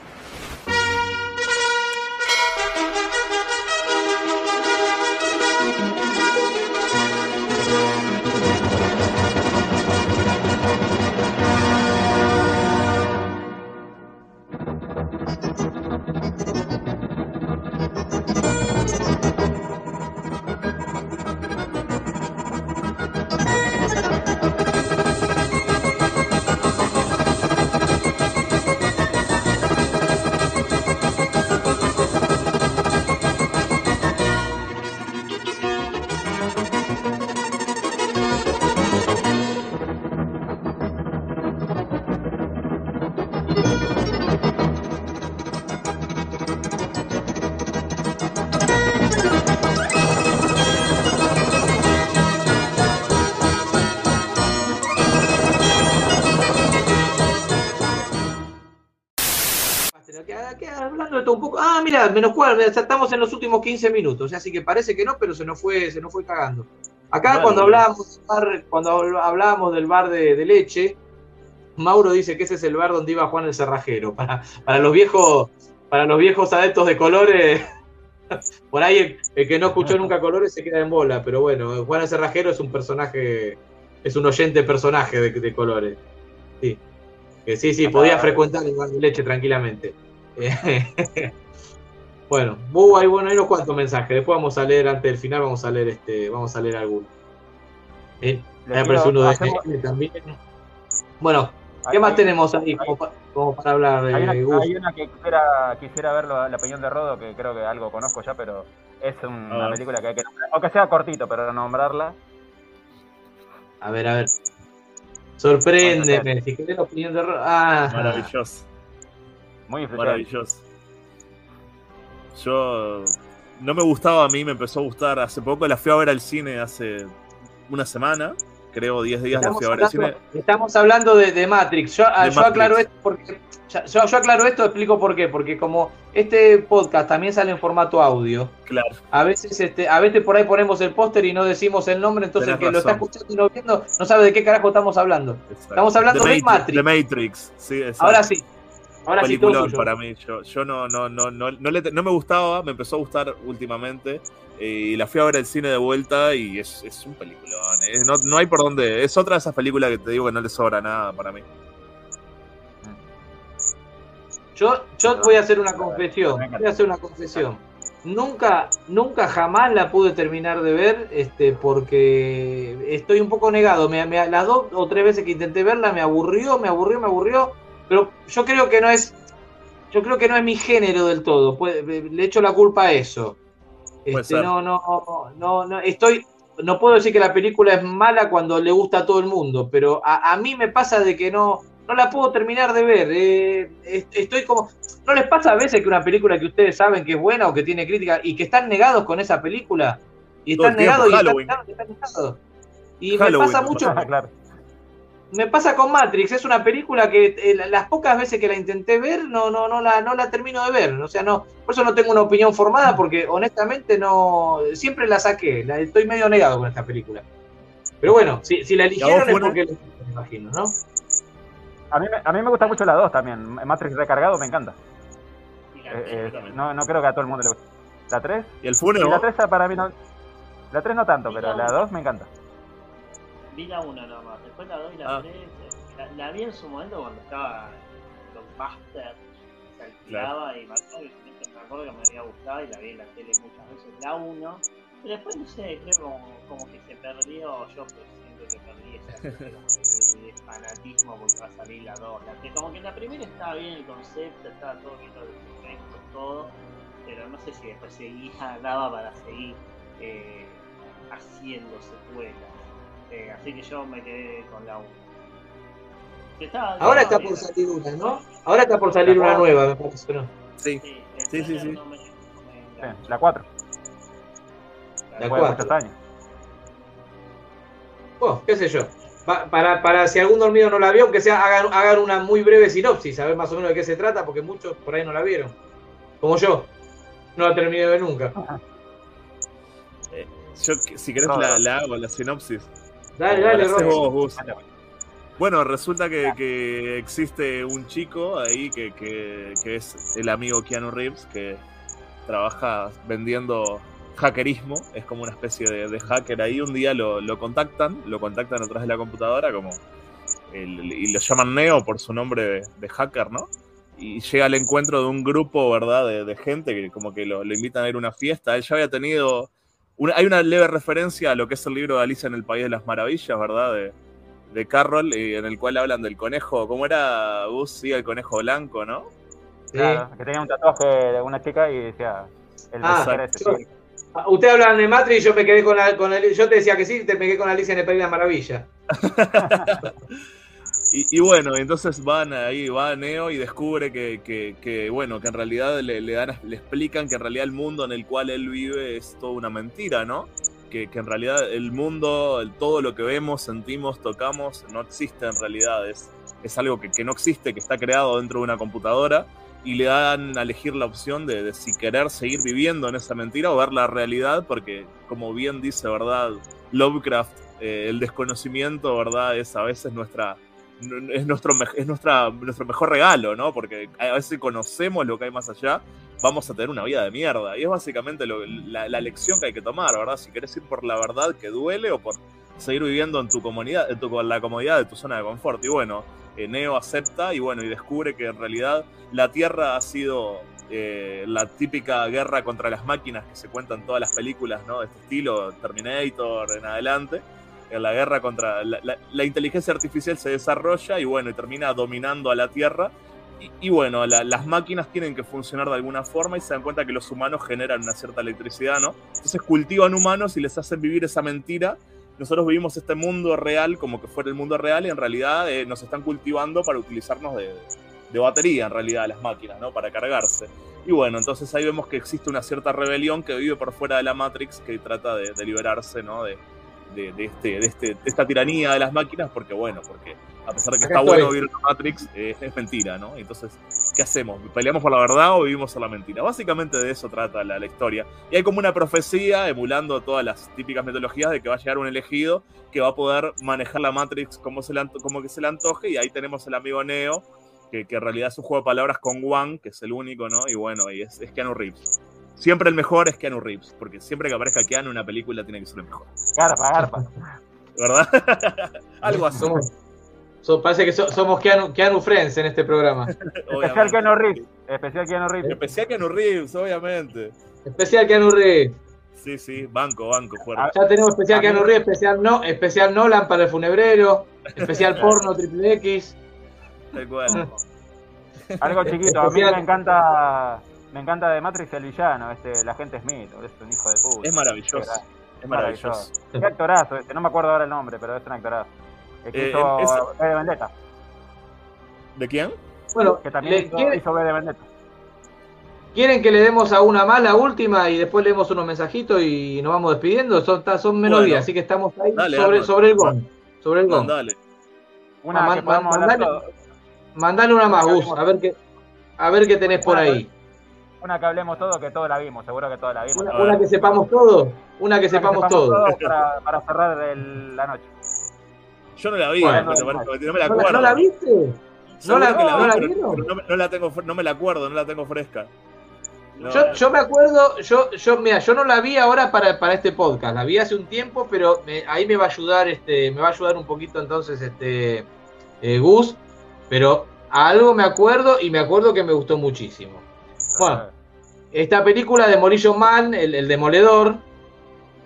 Mira, menos cuatro, estamos en los últimos 15 minutos, así que parece que no, pero se nos fue, se nos fue cagando. Acá cuando hablábamos del bar, cuando hablábamos del bar de, de leche, Mauro dice que ese es el bar donde iba Juan el Cerrajero. Para, para los viejos, para los viejos adeptos de colores, por ahí el, el que no escuchó nunca colores se queda en bola, pero bueno, Juan el Cerrajero es un personaje, es un oyente personaje de, de colores. Sí. Que sí, sí, podía frecuentar el bar de leche tranquilamente. Bueno, hubo ahí, bueno, hay unos cuantos mensajes. Después vamos a leer, antes del final, vamos a leer este, vamos a leer algunos. Eh, aparece uno de hacemos- NN también. Bueno, ¿Qué más tenemos ahí como, pa- como para hablar Hay una, hay una que quisiera, quisiera ver la, la opinión de Rodo, que creo que algo conozco ya, pero es un- una ver. película que hay que nombrar, aunque sea cortito, pero nombrarla. A ver, a ver. Sorpréndeme. Si querés la opinión de Ro- Ah, Maravilloso. Muy influyente. Maravilloso. Yo. No me gustaba a mí, me empezó a gustar hace poco. La fui a ver al cine hace una semana. Creo 10 días la fui a ver al cine. estamos hablando de, de Matrix. Yo, ah, De yo Matrix. aclaro esto porque. Yo, yo aclaro esto, explico por qué. Porque como este podcast también sale en formato audio, Claro. a veces este, a veces por ahí ponemos el póster y no decimos el nombre, entonces el que lo está escuchando y no viendo no sabe de qué carajo estamos hablando. Estamos hablando The de Matrix. Sí, exacto. Ahora sí. Ahora Peliculón para mí. Yo, yo no, no, no, no, no, le- no me gustaba, me empezó a gustar últimamente. eh, y la fui a ver al cine de vuelta y es, es un peliculón. eh, no, no hay por dónde. Es otra de esas películas que te digo que no le sobra nada para mí. Yo, yo voy a hacer una confesión. Voy a hacer una confesión. Nunca, nunca jamás la pude terminar de ver, este, porque estoy un poco negado. Me, me- las dos o tres veces que intenté verla me aburrió, me aburrió, me aburrió. Pero yo creo que no es, yo creo que no es mi género del todo. Le echo la culpa a eso. Este, no, no, no, no, estoy, no puedo decir que la película es mala cuando le gusta a todo el mundo, pero a, a mí me pasa de que no, no la puedo terminar de ver. eh, est- estoy como, ¿no les pasa a veces que una película que ustedes saben que es buena o que tiene crítica y que están negados con esa película? Y están negados y están negados y están negados. Y Halloween, me pasa mucho, claro. Me pasa con Matrix, es una película que eh, la- las pocas veces que la intenté ver no, no, no la, no la termino de ver. O sea, no, por eso no tengo una opinión formada, porque honestamente no, siempre la saqué, la, estoy medio negado con esta película. Pero bueno, si, si la eligieron es porque me imagino, ¿no? A mí, me- a mí me gusta mucho la 2 también. Matrix recargado me encanta. Eh, eh, no, no creo que a todo el mundo le guste. ¿La 3? ¿Y el la vos? 3 para mí no. La 3 no tanto, pero la 2 me encanta. Vi la 1 nomás, después la 2 y Ah. la 3. La, la vi en su momento cuando estaba Blockbuster, se alquilaba y me acuerdo, que, me acuerdo que me había gustado y la vi en la tele muchas veces. La 1, pero después no sé, creo como, como que se perdió, yo pues, siento que perdí esa como de, de fanatismo porque va a salir la 2. La, que como que la primera estaba bien el concepto, estaba todo bien los efectos, todo, pero no sé si después seguía, daba para seguir eh, haciendo secuelas. Eh, así que yo me quedé con la 1. Ahora está por salir una, ¿no? Ahora está por salir una nueva, me parece, ¿no? Sí, sí, sí. sí. Sí, la 4. La Después de 4. muchos años. Oh, qué sé yo. Pa- para, para si algún dormido no la vio, aunque sea, hagan, hagan una muy breve sinopsis, a ver más o menos de qué se trata, porque muchos por ahí no la vieron. Como yo. No la terminé de ver nunca. Yo, si querés, No, la, no. la hago, la sinopsis. Dale, dale, vos. Bueno, resulta que, que existe un chico ahí que, que- que es el amigo Keanu Reeves que trabaja vendiendo hackerismo, es como una especie de, de hacker ahí. Un día lo, lo contactan, lo contactan atrás de la computadora como el- y lo llaman Neo por su nombre de, de hacker, ¿no? Y llega al encuentro de un grupo, ¿verdad? De, de gente que como que lo, lo invitan a ir a una fiesta. Él ya había tenido... una- hay una leve referencia a lo que es el libro de Alicia en el País de las Maravillas, ¿verdad? De, de Carroll, y en el cual hablan del conejo. ¿Cómo era Gus? Sí, el conejo blanco, ¿no? Claro, que tenía un tatuaje de una chica y decía. El Ah, yo- sí. Ah, Usted habla de Matrix y yo me quedé con la, con el- yo te decía que sí, te pegué con Alicia en el País de la Maravilla. Y, bueno, entonces van ahí, va Neo y descubre que, que- bueno, que en realidad le, le dan, le explican que en realidad el mundo en el cual él vive es toda una mentira, ¿no? Que, que en realidad el mundo, todo lo que vemos, sentimos, tocamos, no existe en realidad. Es, es algo que, que no existe, que está creado dentro de una computadora y le dan a elegir la opción de, de si querer seguir viviendo en esa mentira o ver la realidad, porque como bien dice, ¿verdad? Lovecraft, eh, el desconocimiento, ¿verdad? Es a veces nuestra, es nuestro, es nuestra, nuestro mejor regalo, ¿no? Porque a veces conocemos lo que hay más allá, vamos a tener una vida de mierda. Y es básicamente la, la lección que hay que tomar, ¿verdad? Si querés ir por la verdad que duele o por seguir viviendo en tu comunidad, en tu, la comodidad de tu zona de confort. Y bueno, eh, Neo acepta y bueno, y descubre que en realidad la Tierra ha sido eh, la típica guerra contra las máquinas que se cuentan en todas las películas, ¿no? De este estilo, Terminator en adelante. La guerra contra la, inteligencia artificial se desarrolla y bueno, termina dominando a la Tierra. Y, bueno, la- las máquinas tienen que funcionar de alguna forma y se dan cuenta que los humanos generan una cierta electricidad, ¿no? Entonces cultivan humanos y les hacen vivir esa mentira. Nosotros vivimos este mundo real como que fuera el mundo real y en realidad eh, nos están cultivando para utilizarnos de, de batería, en realidad, las máquinas, ¿no? Para cargarse. Y bueno, entonces ahí vemos que existe una cierta rebelión que vive por fuera de la Matrix que trata de, de liberarse, ¿no? De, de, de este, de, este, de esta tiranía de las máquinas, porque bueno, porque a pesar de que Acá está bueno vivir en la Matrix, eh, es mentira, ¿no? Entonces, ¿qué hacemos? ¿Peleamos por la verdad o vivimos por la mentira? Básicamente de eso trata la, la historia. Y hay como una profecía, emulando todas las típicas metodologías, de que va a llegar un elegido que va a poder manejar la Matrix como, se le, como que se le antoje, y ahí tenemos el amigo Neo, que, que en realidad es un juego de palabras con One, que es el único, ¿no? Y bueno, y es, es Keanu Reeves. Siempre el mejor es Keanu Reeves, porque siempre que aparezca Keanu en una película tiene que ser el mejor. Garpa, garpa. ¿Verdad? Algo así. Somos- so- parece que so- somos Keanu, Keanu Friends en este programa. Especial Keanu Reeves. Especial Keanu Reeves. Especial Keanu Reeves, obviamente. Especial Keanu Reeves. Sí, sí, banco, banco, fuerte. Ya tenemos especial Keanu Reeves, especial no, especial Nolan para el funebrero, especial porno triple X. Tal cual. Algo chiquito. A mí me encanta. Me encanta de Matrix el villano, este, el agente Smith, es un hijo de puta. Es maravilloso. Es maravilloso. Qué actorazo, este, no me acuerdo ahora el nombre, pero es un actorazo. El que Eh, hizo ese- V de Vendetta. ¿De quién? Bueno, Que también hizo, ¿quiere- hizo V de Vendetta. ¿quieren que le demos a una más la última y después leemos unos mensajitos y nos vamos despidiendo? Son, son menos Bueno. días, así que estamos ahí Dale, sobre, Arnold. sobre el gong. Sobre el gong. Dale. Una Man- que hablar mandale- Mandale una más, Gus, a ver qué, a ver qué tenés por ahí. Una que hablemos todo, que todos la vimos, seguro que todos la vimos. Una, una que sepamos todo, una que Una sepamos todo. para, para cerrar el- la noche. Yo no la vi, Bueno. no me la ¿No la, acuerdo. no la viste? ¿No la, que no la vi, pero- no, me- no la tengo, no me la acuerdo, no la tengo fresca. No. Yo, yo me acuerdo, yo, yo, mira, yo no la vi ahora para, para este podcast, la vi hace un tiempo, pero me- ahí me va a ayudar, este, me va a ayudar un poquito entonces, este, eh, Gus, pero a algo me acuerdo y me acuerdo que me gustó muchísimo. Bueno, esta película de Demolition Man, el, el demoledor,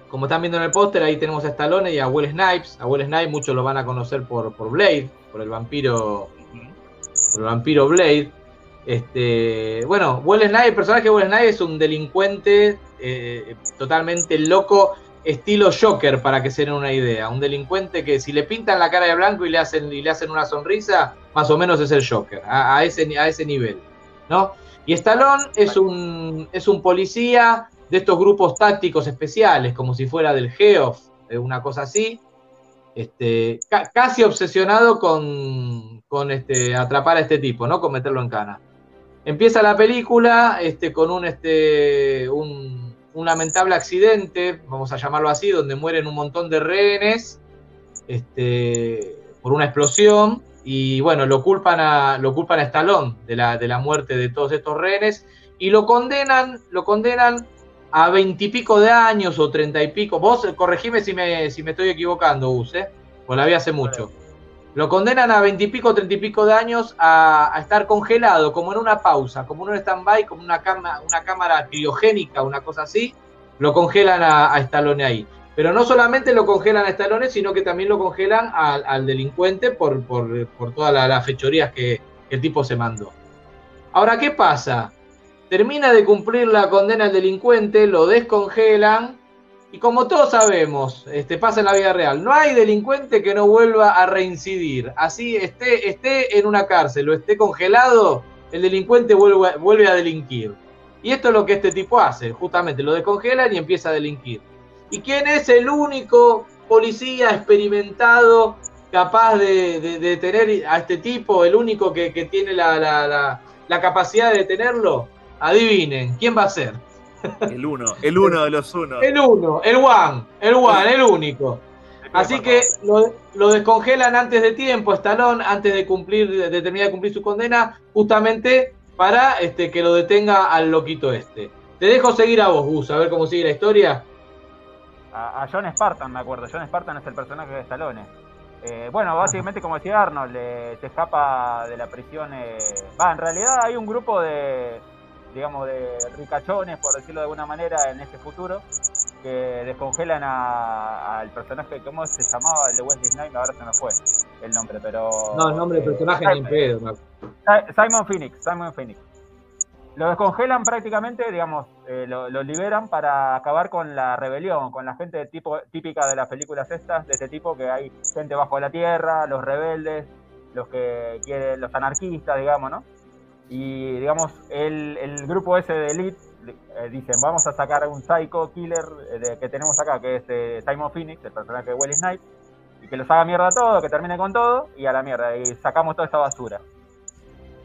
como están viendo en el póster, ahí tenemos a Stallone y a Will Snipes. A Will Snipes muchos lo van a conocer por, por Blade, por el vampiro, por el vampiro Blade. Este, bueno, Will Snipes, el personaje de Will Snipes es un delincuente eh, totalmente loco, estilo Joker, para que se den una idea. Un delincuente que si le pintan la cara de blanco y le hacen, y le hacen una sonrisa, más o menos es el Joker, a, a ese, a ese nivel. ¿no? Y Stallone es un, es un policía de estos grupos tácticos especiales, como si fuera del GEOF, eh, una cosa así, este, ca- casi obsesionado con, con este, atrapar a este tipo, ¿no? Con meterlo en cana. Empieza la película este, con un, este, un lamentable accidente, vamos a llamarlo así, donde mueren un montón de rehenes este, por una explosión. Y bueno, lo culpan a, lo culpan a Stallone de la, de la muerte de todos estos rehenes y lo condenan, lo condenan a veintipico de años o treinta y pico. Vos eh, corregime si me, si me estoy equivocando, Gus, ¿eh? Pues la vi hace mucho. Lo condenan a veintipico, treinta y pico de años a, a estar congelado, como en una pausa, como en un stand-by, como una, una cámara criogénica, una cosa así. Lo congelan a, a Stallone ahí. Pero no solamente lo congelan a Stallone, sino que también lo congelan al, delincuente por, por, todas la- las fechorías que, el tipo se mandó. Ahora, ¿qué pasa? Termina de cumplir la condena al delincuente, lo descongelan y como todos sabemos, este, pasa en la vida real, no hay delincuente que no vuelva a reincidir. Así esté, esté en una cárcel o esté congelado, el delincuente vuelve, vuelve a delinquir. Y esto es lo que este tipo hace, justamente lo descongelan y empieza a delinquir. ¿Y quién es el único policía experimentado capaz de, de- de tener a este tipo, el único que, que tiene la, la- la- la capacidad de detenerlo? Adivinen, ¿quién va a ser? El uno, el uno de los uno. El uno, el one, el one, el único. Así que lo, lo descongelan antes de tiempo, Stallone, antes de cumplir, de terminar de cumplir su condena, justamente para este, que lo detenga al loquito este. Te dejo seguir a vos, Gus, a ver cómo sigue la historia. A, a John Spartan, me acuerdo. John Spartan es el personaje de Stallone. Eh, bueno, básicamente, como decía Arnold, eh, se escapa de la prisión. eh, Va, en realidad hay un grupo de, digamos, de ricachones, por decirlo de alguna manera, en ese futuro, que descongelan a- al personaje, ¿cómo se llamaba? El de Wesley Snipes, ahora se me fue el nombre, pero... No, el nombre del eh, personaje ni Simon- pedo. me acuerdo. Si- Simon Phoenix, Simon Phoenix. Lo descongelan prácticamente, digamos, eh, lo, liberan para acabar con la rebelión, con la gente tipo, típica de las películas estas, de este tipo, que hay gente bajo la tierra, los rebeldes, los que quieren, los anarquistas, digamos, ¿no? Y digamos, el, el grupo ese de Elite eh, dicen, vamos a sacar un psycho killer eh, de- que tenemos acá, que es eh, Simon Phoenix, el personaje de Wesley Snipes, y que los haga mierda todo, que termine con todo, y a la mierda, y sacamos toda esta basura.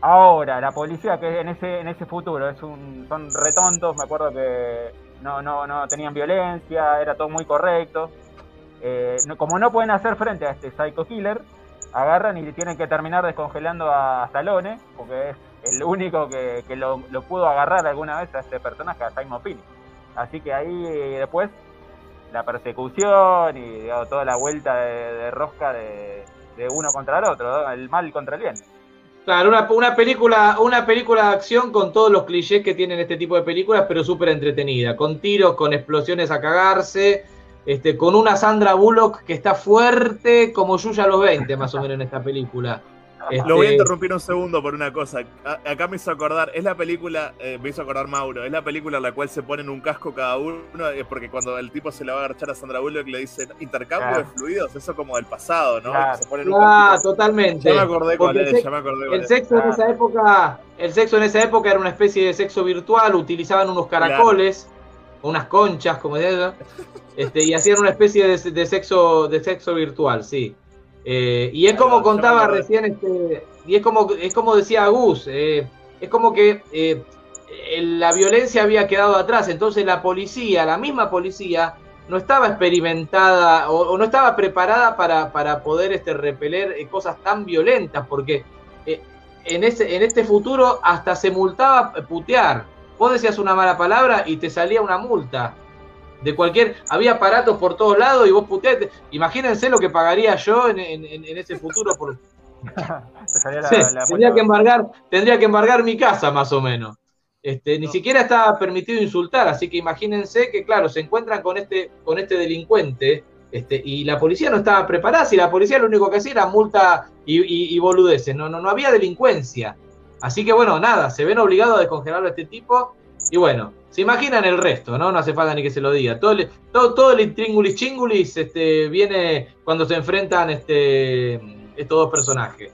Ahora, la policía que en ese, en ese futuro es un, son retontos, me acuerdo que no, no, no tenían violencia, era todo muy correcto. Eh, como no pueden hacer frente a este psycho killer, agarran y tienen que terminar descongelando a Stallone, porque es el único que, que lo, pudo agarrar alguna vez a este personaje, a Simon Phoenix. Así que ahí después la persecución y digamos, toda la vuelta de, rosca de, uno contra el otro, el mal contra el bien. Claro, una, una película, una película de acción con todos los clichés que tienen este tipo de películas, pero súper entretenida, con tiros, con explosiones a cagarse, este, con una Sandra Bullock que está fuerte como Yuya a los 20, más o menos en esta película. Este, Lo voy a interrumpir un segundo por una cosa. A- acá me hizo acordar, es la película, eh, me hizo acordar Mauro, es la película en la cual se ponen un casco cada uno, es porque cuando el tipo se le va a agarchar a Sandra Bullock le dicen intercambio Claro. de fluidos, eso como del pasado, ¿no? Claro. Que se ponen un Ah, totalmente. Ya me acordé cuál es, ya me acordé cuál El es. sexo en esa época, el sexo en esa época era una especie de sexo virtual, utilizaban unos caracoles, unas conchas, como de este, y hacían una especie de, de sexo, de sexo virtual, sí. Eh, y es como contaba recién, este, y es como, es como decía Gus, eh, es como que eh, la violencia había quedado atrás, entonces la policía, la misma policía, no estaba experimentada o, o no estaba preparada para, para poder este, repeler eh, cosas tan violentas, porque eh, en, ese, en este futuro hasta se multaba putear. Vos decías una mala palabra y te salía una multa. De cualquier, había aparatos por todos lados y vos puteaste. Imagínense lo que pagaría yo en, en- ese futuro por, Te salía la- Sí, la tendría que embargar, tendría que embargar mi casa más o menos. Este, ni siquiera estaba permitido insultar, así que imagínense que claro, se encuentran con este, con este delincuente, este, y la policía no estaba preparada, si la policía lo único que hacía era multa y, y- y boludeces, no, no, no había delincuencia. Así que bueno, nada, se ven obligados a descongelarlo a este tipo, y bueno, se imaginan el resto, ¿no? No hace falta ni que se lo diga. Todo el, todo, todo el tringulis chingulis este, viene cuando se enfrentan este, estos dos personajes.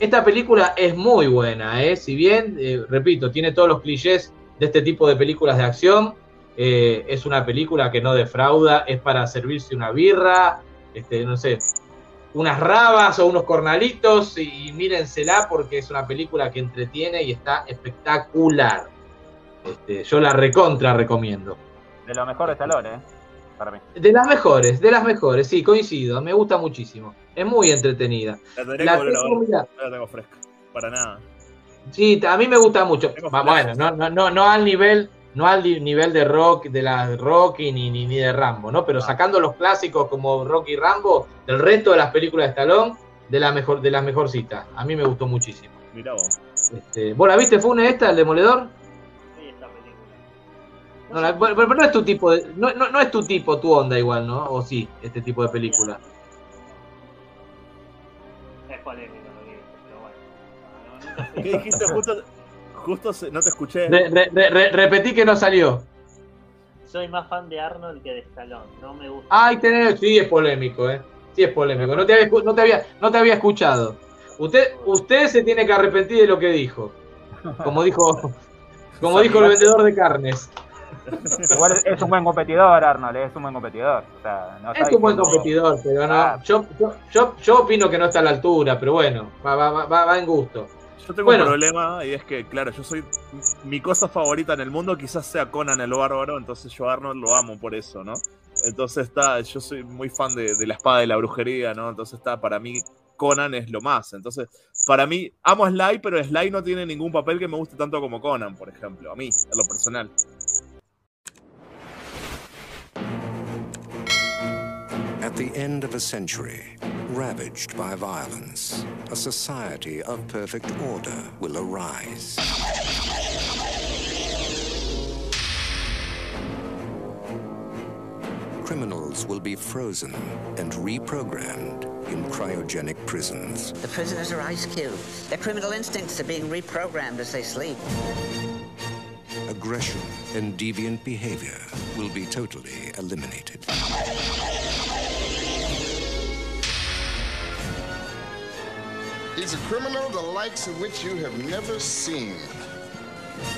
Esta película es muy buena, ¿eh? si bien, eh, repito, tiene todos los clichés de este tipo de películas de acción, eh, es una película que no defrauda, es para servirse una birra, este, no sé, unas rabas o unos cornalitos y mírensela porque es una película que entretiene y está espectacular. Este, yo la recontra recomiendo. De lo mejor de Stallone, ¿eh? Para mí. De las mejores, de las mejores, sí, coincido, me gusta muchísimo. Es muy entretenida. La La que mira. No la tengo fresca. Para nada. Sí, a mí me gusta mucho. Bueno, no, no, no, no al nivel, no al nivel de rock, de la Rocky ni, ni, ni de Rambo, ¿no? Pero sacando los clásicos como Rocky y Rambo, del resto de las películas de Stallone, de la mejor, de las mejorcitas. A mí me gustó muchísimo. Mirá vos. Este, ¿Vos la viste, Fune, esta, el demoledor? No, la- pero, pero no es tu tipo de, no, no, no es tu tipo, tu onda igual, ¿no? O sí, este tipo de película. Es polémico lo que pero bueno. No, no, nunca ¿Qué dijiste? Justo, justo no te escuché. Re- re- re- re- repetí que no salió. Soy más fan de Arnold que de Stallone. No me gusta. Ay, tenés, sí es polémico, ¿eh? Sí es polémico. No te había, no te había, no te había escuchado. Usted, usted se tiene que arrepentir de lo que dijo. Como dijo, como dijo el vendedor de carnes. Igual es, un buen competidor, Arnold, es un buen competidor. O sea, no está Es un buen competidor, pero no. Ah. Yo, yo, yo, yo opino que no está a la altura, pero bueno, va, va, va, va en gusto. Yo tengo Bueno. un problema y es que, claro, yo soy. Mi cosa favorita en el mundo quizás sea Conan el Bárbaro, entonces yo a Arnold lo amo por eso, ¿no? Entonces está. Yo soy muy fan de, de la espada y la brujería, ¿no? Entonces está, para mí, Conan es lo más. Entonces, para mí, amo a Sly, pero Sly no tiene ningún papel que me guste tanto como Conan, por ejemplo, a mí, en lo personal. At the end of a century, ravaged by violence, a society of perfect order will arise. Criminals will be frozen and reprogrammed in cryogenic prisons. The prisoners are ice cubes. Their criminal instincts are being reprogrammed as they sleep. Aggression and deviant behavior will be totally eliminated. He's a criminal the likes of which you have never seen.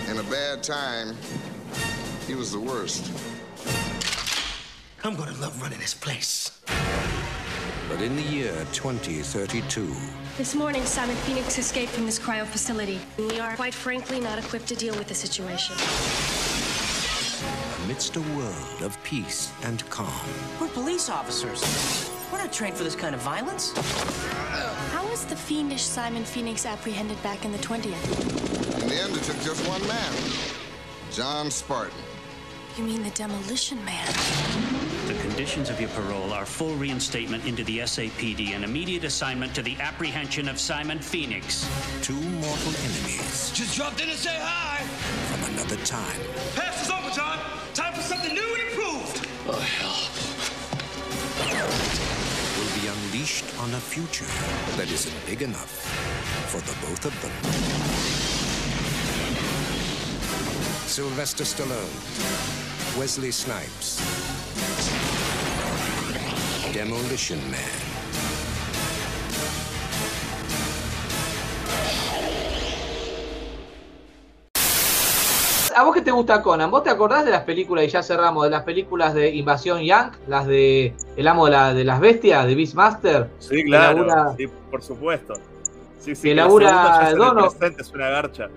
In a bad time, he was the worst. I'm gonna love running this place. But in the year 2032, This morning, Simon Phoenix escaped from this cryo facility. We are, quite frankly, not equipped to deal with the situation. amidst a world of peace and calm, We're police officers. We're not trained for this kind of violence. How was the fiendish Simon Phoenix apprehended back in the 20th? In the end, it took just one man, John Spartan. You mean the Demolition Man? The conditions of your parole are full reinstatement into the SAPD and immediate assignment to the apprehension of Simon Phoenix. two mortal enemies Just dropped in to say hi. from another time. Pass is over, John. Time for something new and improved. Oh, hell. Unleashed on a future that isn't big enough for the both of them. Sylvester Stallone, Wesley Snipes, Demolition Man. ¿A vos qué te gusta Conan? ¿Vos te acordás de las películas, y ya cerramos, de las películas de Invasión Young? Las de El amo de, la- de las bestias, de Beastmaster. Sí, claro. Que labura- Sí, por supuesto. Sí, sí, que la labura Dono. es una garcha.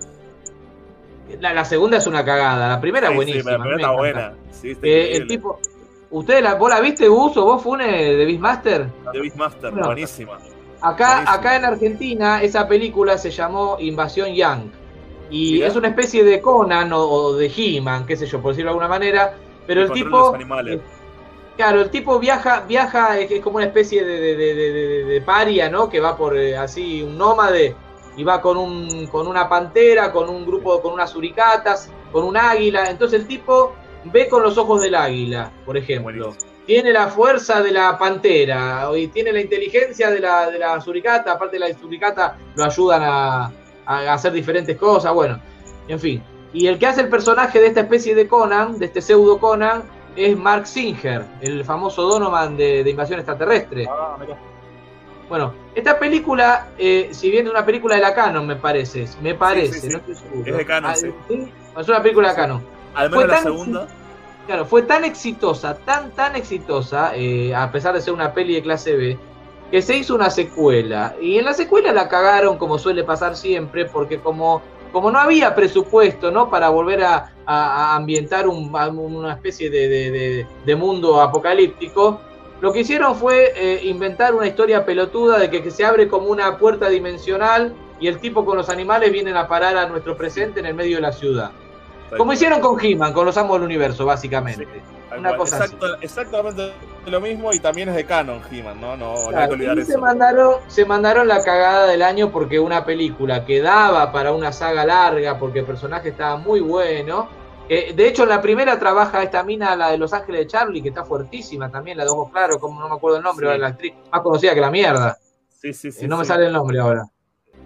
La, la segunda es una cagada, la primera Sí, es sí, buenísima. la a mí primera me está buena. Sí, Eh, el increíble. tipo. ¿Usted la, vos la viste, Gus, o vos, Fune, de Beastmaster? De Beastmaster, Bueno. buenísima. Acá, acá en Argentina, esa película se llamó Invasión Young. Y es una especie de Conan o, o de He-Man, qué sé yo, por decirlo de alguna manera. Pero el controla tipo. los animales. Claro, el tipo viaja, viaja, es, es como una especie de, de, de- de- de- de paria, ¿no? Que va por eh, así, un nómade, y va con un, con una pantera, con un grupo, con unas suricatas, con un águila. Entonces el tipo ve con los ojos del águila, por ejemplo. Tiene la fuerza de la pantera, y tiene la inteligencia de la, de la suricata, aparte de la suricata lo ayudan a, a hacer diferentes cosas, bueno, en fin. Y el que hace el personaje de esta especie de Conan, de este pseudo Conan, es Mark Singer, el famoso Donovan de, de Invasión Extraterrestre. Ah. Bueno, esta película, eh, si bien es una película de la Canon, me parece, me parece, sí, sí. no estoy seguro. Es de Canon, Ah, sí. Es una película de Canon. Al Fue menos la tan segunda. Claro, fue tan exitosa, tan, tan exitosa, eh, a pesar de ser una peli de clase B, que se hizo una secuela. Y en la secuela la cagaron, como suele pasar siempre, porque como, como no había presupuesto ¿no? para volver a, a- a ambientar un- a una especie de, de- de- de mundo apocalíptico, lo que hicieron fue eh, inventar una historia pelotuda de que, que se abre como una puerta dimensional y el tipo con los animales vienen a parar a nuestro presente en el medio de la ciudad. Como hicieron con He-Man, con los amos del universo, básicamente. Una cosa así. Exactamente lo mismo y también es de Canon, He-Man, ¿no? No, no hay que Claro, olvidar y se eso. mandaron, se mandaron la cagada del año porque una película que daba para una saga larga, porque el personaje estaba muy bueno. Eh, de hecho, en la primera trabaja esta mina, la de Los Ángeles de Charlie, que está fuertísima también, la de ojos claros, como no me acuerdo el nombre, Sí. ahora la actriz más conocida que la mierda. Sí, sí, sí. Eh, no me sale el nombre ahora.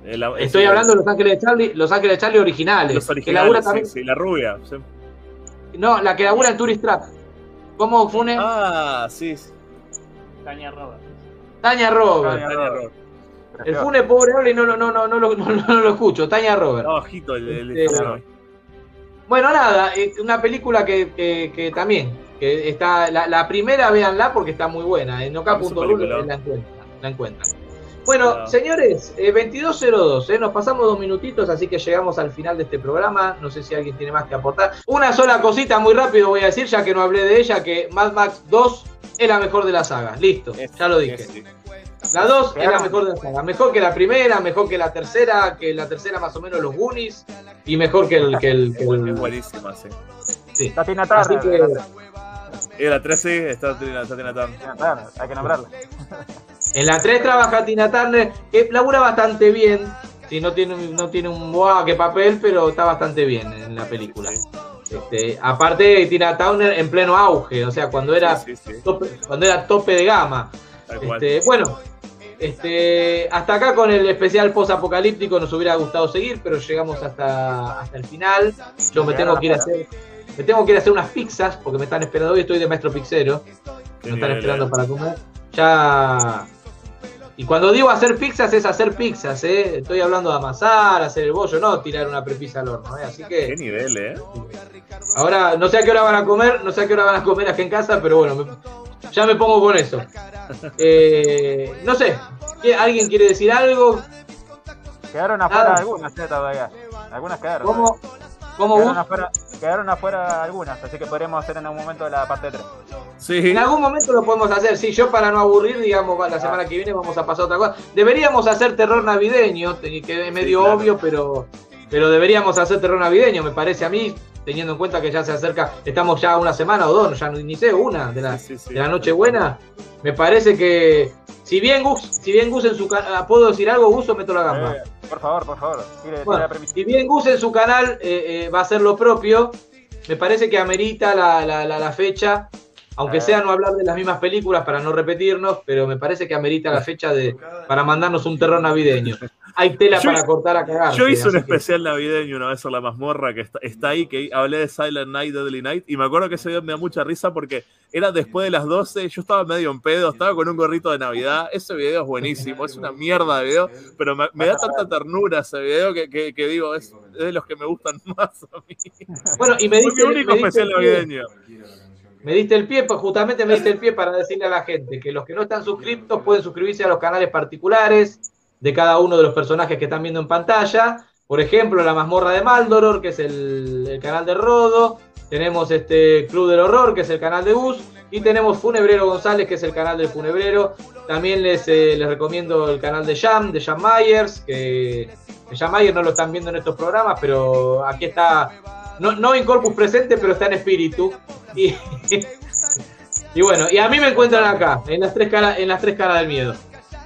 Eh, la- Estoy hablando de Los Ángeles de Charlie, Los Ángeles de Charlie originales. Los que originales, labura sí, también, sí, la rubia. No, la que labura en Tourist Trap. ¿Cómo Fune? Ah, sí. Tania Roberts. Tania Robert. Tania Roberts. El Fune pobre habla y no, lo- no, no, no, lo- no, no lo escucho. Tania Robert. No, ojito, el, el Este, español. Bueno, nada, eh, una película que, que- que también, que está, la, la primera véanla porque está muy buena, en peliculón. la encuentran, la encuentran. Bueno, señores, eh, 22.02, eh, nos pasamos dos minutitos, así que llegamos al final de este programa, no sé si alguien tiene más que aportar. Una sola cosita muy rápido voy a decir, ya que no hablé de ella, que Mad Max 2 es la mejor de la saga, listo, ya lo dije. Sí. La 2 es la mejor de la saga. Mejor que la primera, mejor que la tercera, que la tercera más o menos los Goonies. Y mejor que el. Que el, que el- Es buenísima, sí. sí. Está Tina Así que Y la 3 sí, está. Tina Turner, hay que nombrarla. en la 3 trabaja Tina Turner, que labura bastante bien. Sí, no tiene, no tiene un boa que papel, pero está bastante bien en la película. Este, aparte Tina Turner en pleno auge, o sea, cuando era, Sí, sí, sí. Tope, cuando era tope de gama. Este, bueno, este, hasta acá con el especial post-apocalíptico nos hubiera gustado seguir, pero llegamos hasta, hasta el final. Yo me tengo que ir a hacer, me tengo que ir a hacer unas pizzas porque me están esperando. Hoy estoy de maestro pizzero, me están esperando eh. para comer. Ya. Y cuando digo hacer pizzas es hacer pizzas, ¿eh? Estoy hablando de amasar, hacer el bollo, no tirar una prepisa al horno, ¿eh? Así que. Qué nivel, ¿eh? Ahora, no sé a qué hora van a comer, no sé a qué hora van a comer acá en casa, pero bueno, me- ya me pongo con eso. Eh, no sé, ¿qué- ¿alguien quiere decir algo? Quedaron afuera Nada. algunas, eh, todavía. Algunas quedaron. ¿Cómo, cómo quedaron Gus? afuera, quedaron afuera algunas, así que podremos hacer en algún momento la parte 3. Sí. En algún momento lo podemos hacer, sí, yo para no aburrir, digamos, la semana que viene vamos a pasar a otra cosa. Deberíamos hacer terror navideño, que es medio claro. obvio, pero, pero deberíamos hacer terror navideño, me parece a mí, teniendo en cuenta que ya se acerca, estamos ya una semana o dos, ya no ni sé, una de la, Sí, de la Nochebuena. Me parece que, si bien Gus, si bien Gus en su canal, ¿puedo decir algo, Gus o meto la gamba? Eh, por favor, por favor. Bueno, si bien Gus en su canal eh, eh, va a hacer lo propio, me parece que amerita la- la- la fecha, aunque sea no hablar de las mismas películas para no repetirnos, pero me parece que amerita la fecha de para mandarnos un terror navideño. Hay tela Yo- para cortar a cagar. Yo hice un especial navideño una vez en la mazmorra que está, está ahí, que hablé de Silent Night, Deadly Night, y me acuerdo que ese video me da mucha risa porque era después de las 12, yo estaba medio en pedo, estaba con un gorrito de Navidad, ese video es buenísimo, es una mierda de video, pero me, me da tanta ternura ese video que, que- que digo, es, es de los que me gustan más a mí. Bueno, y me Fue mi único me especial navideño. Me diste el pie, pues justamente me diste el pie para decirle a la gente que los que no están suscriptos pueden suscribirse a los canales particulares de cada uno de los personajes que están viendo en pantalla. Por ejemplo, la mazmorra de Maldoror, que es el, el canal de Rodo. Tenemos este Club del Horror, que es el canal de Gus. Y tenemos Funebrero González, que es el canal del Funebrero. También les, eh, les recomiendo el canal de Jam, de Jam Myers, que de Jam Myers no lo están viendo en estos programas, pero aquí está, no, no en corpus presente, pero está en espíritu. Y, y bueno, y a mí me encuentran acá, en las tres caras, en las tres caras del miedo.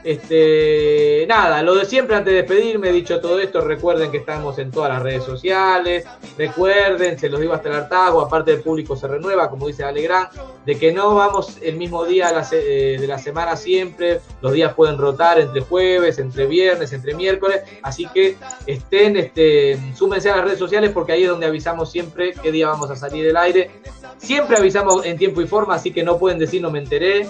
Este, nada, lo de siempre antes de despedirme, dicho todo esto, recuerden que estamos en todas las redes sociales, recuerden, se los digo hasta el hartazgo, aparte el público se renueva, como dice Alegrán, de que no vamos el mismo día eh, de la semana siempre, los días pueden rotar entre jueves, entre viernes, entre miércoles, así que estén, este, súmense a las redes sociales porque ahí es donde avisamos siempre qué día vamos a salir del aire. Siempre avisamos en tiempo y forma, así que no pueden decir no me enteré.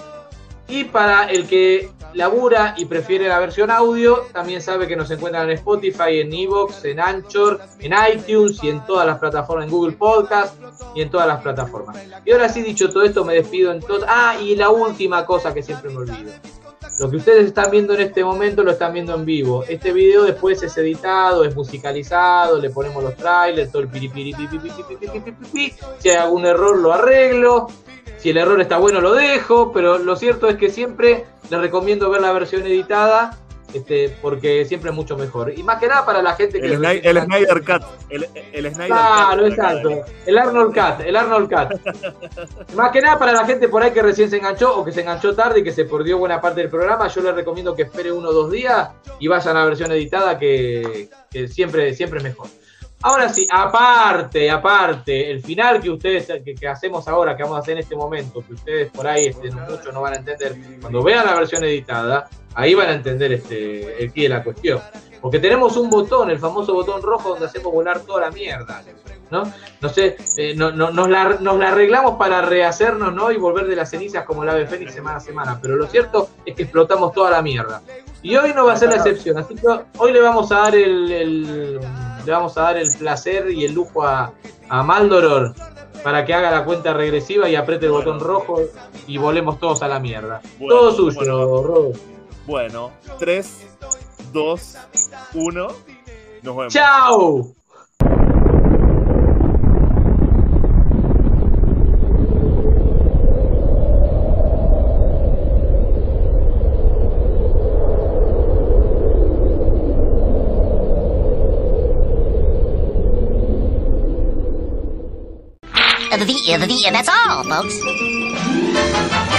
Y para el que labura y prefiere la versión audio, también sabe que nos encuentran en Spotify, en Evox, en Anchor, en iTunes y en todas las plataformas, en Google Podcast y en todas las plataformas. Y ahora sí, dicho todo esto, me despido entonces. Ah, y la última cosa que siempre me olvido. Lo que ustedes están viendo en este momento lo están viendo en vivo. Este video después es editado, es musicalizado, le ponemos los trailers, todo el piripiri, Si hay algún error lo arreglo, si el error está bueno lo dejo, pero lo cierto es que siempre les recomiendo ver la versión editada este, porque siempre es mucho mejor. Y más que nada para la gente que... El, Sny- el Snyder Cut. El, el Snyder Claro, Cut. exacto. El Arnold Cat, el Arnold Cat. Más que nada para la gente por ahí que recién se enganchó o que se enganchó tarde y que se perdió buena parte del programa, yo les recomiendo que espere uno o dos días y vayan a la versión editada que, que siempre, siempre es mejor. Ahora sí, aparte, aparte, el final que ustedes, que, que hacemos ahora, que vamos a hacer en este momento, que ustedes por ahí este, muchos no van a entender, cuando vean la versión editada, ahí van a entender este, el qué de la cuestión. Porque tenemos un botón, el famoso botón rojo, donde hacemos volar toda la mierda. ¿no? No sé, eh, no- no- nos, la, nos la arreglamos para rehacernos ¿no? y volver de las cenizas como el ave fénix semana a semana. Pero lo cierto es que explotamos toda la mierda. Y hoy no va a ser la excepción. Así que hoy le vamos a dar el, el- le vamos a dar el placer y el lujo a, a Maldoror para que haga la cuenta regresiva y apriete el botón rojo y volemos todos a la mierda. Bueno, Todo suyo, bueno. Bueno, 3, 2, 1. Nos vemos. ¡Chao! The, uh, the, that's all, folks.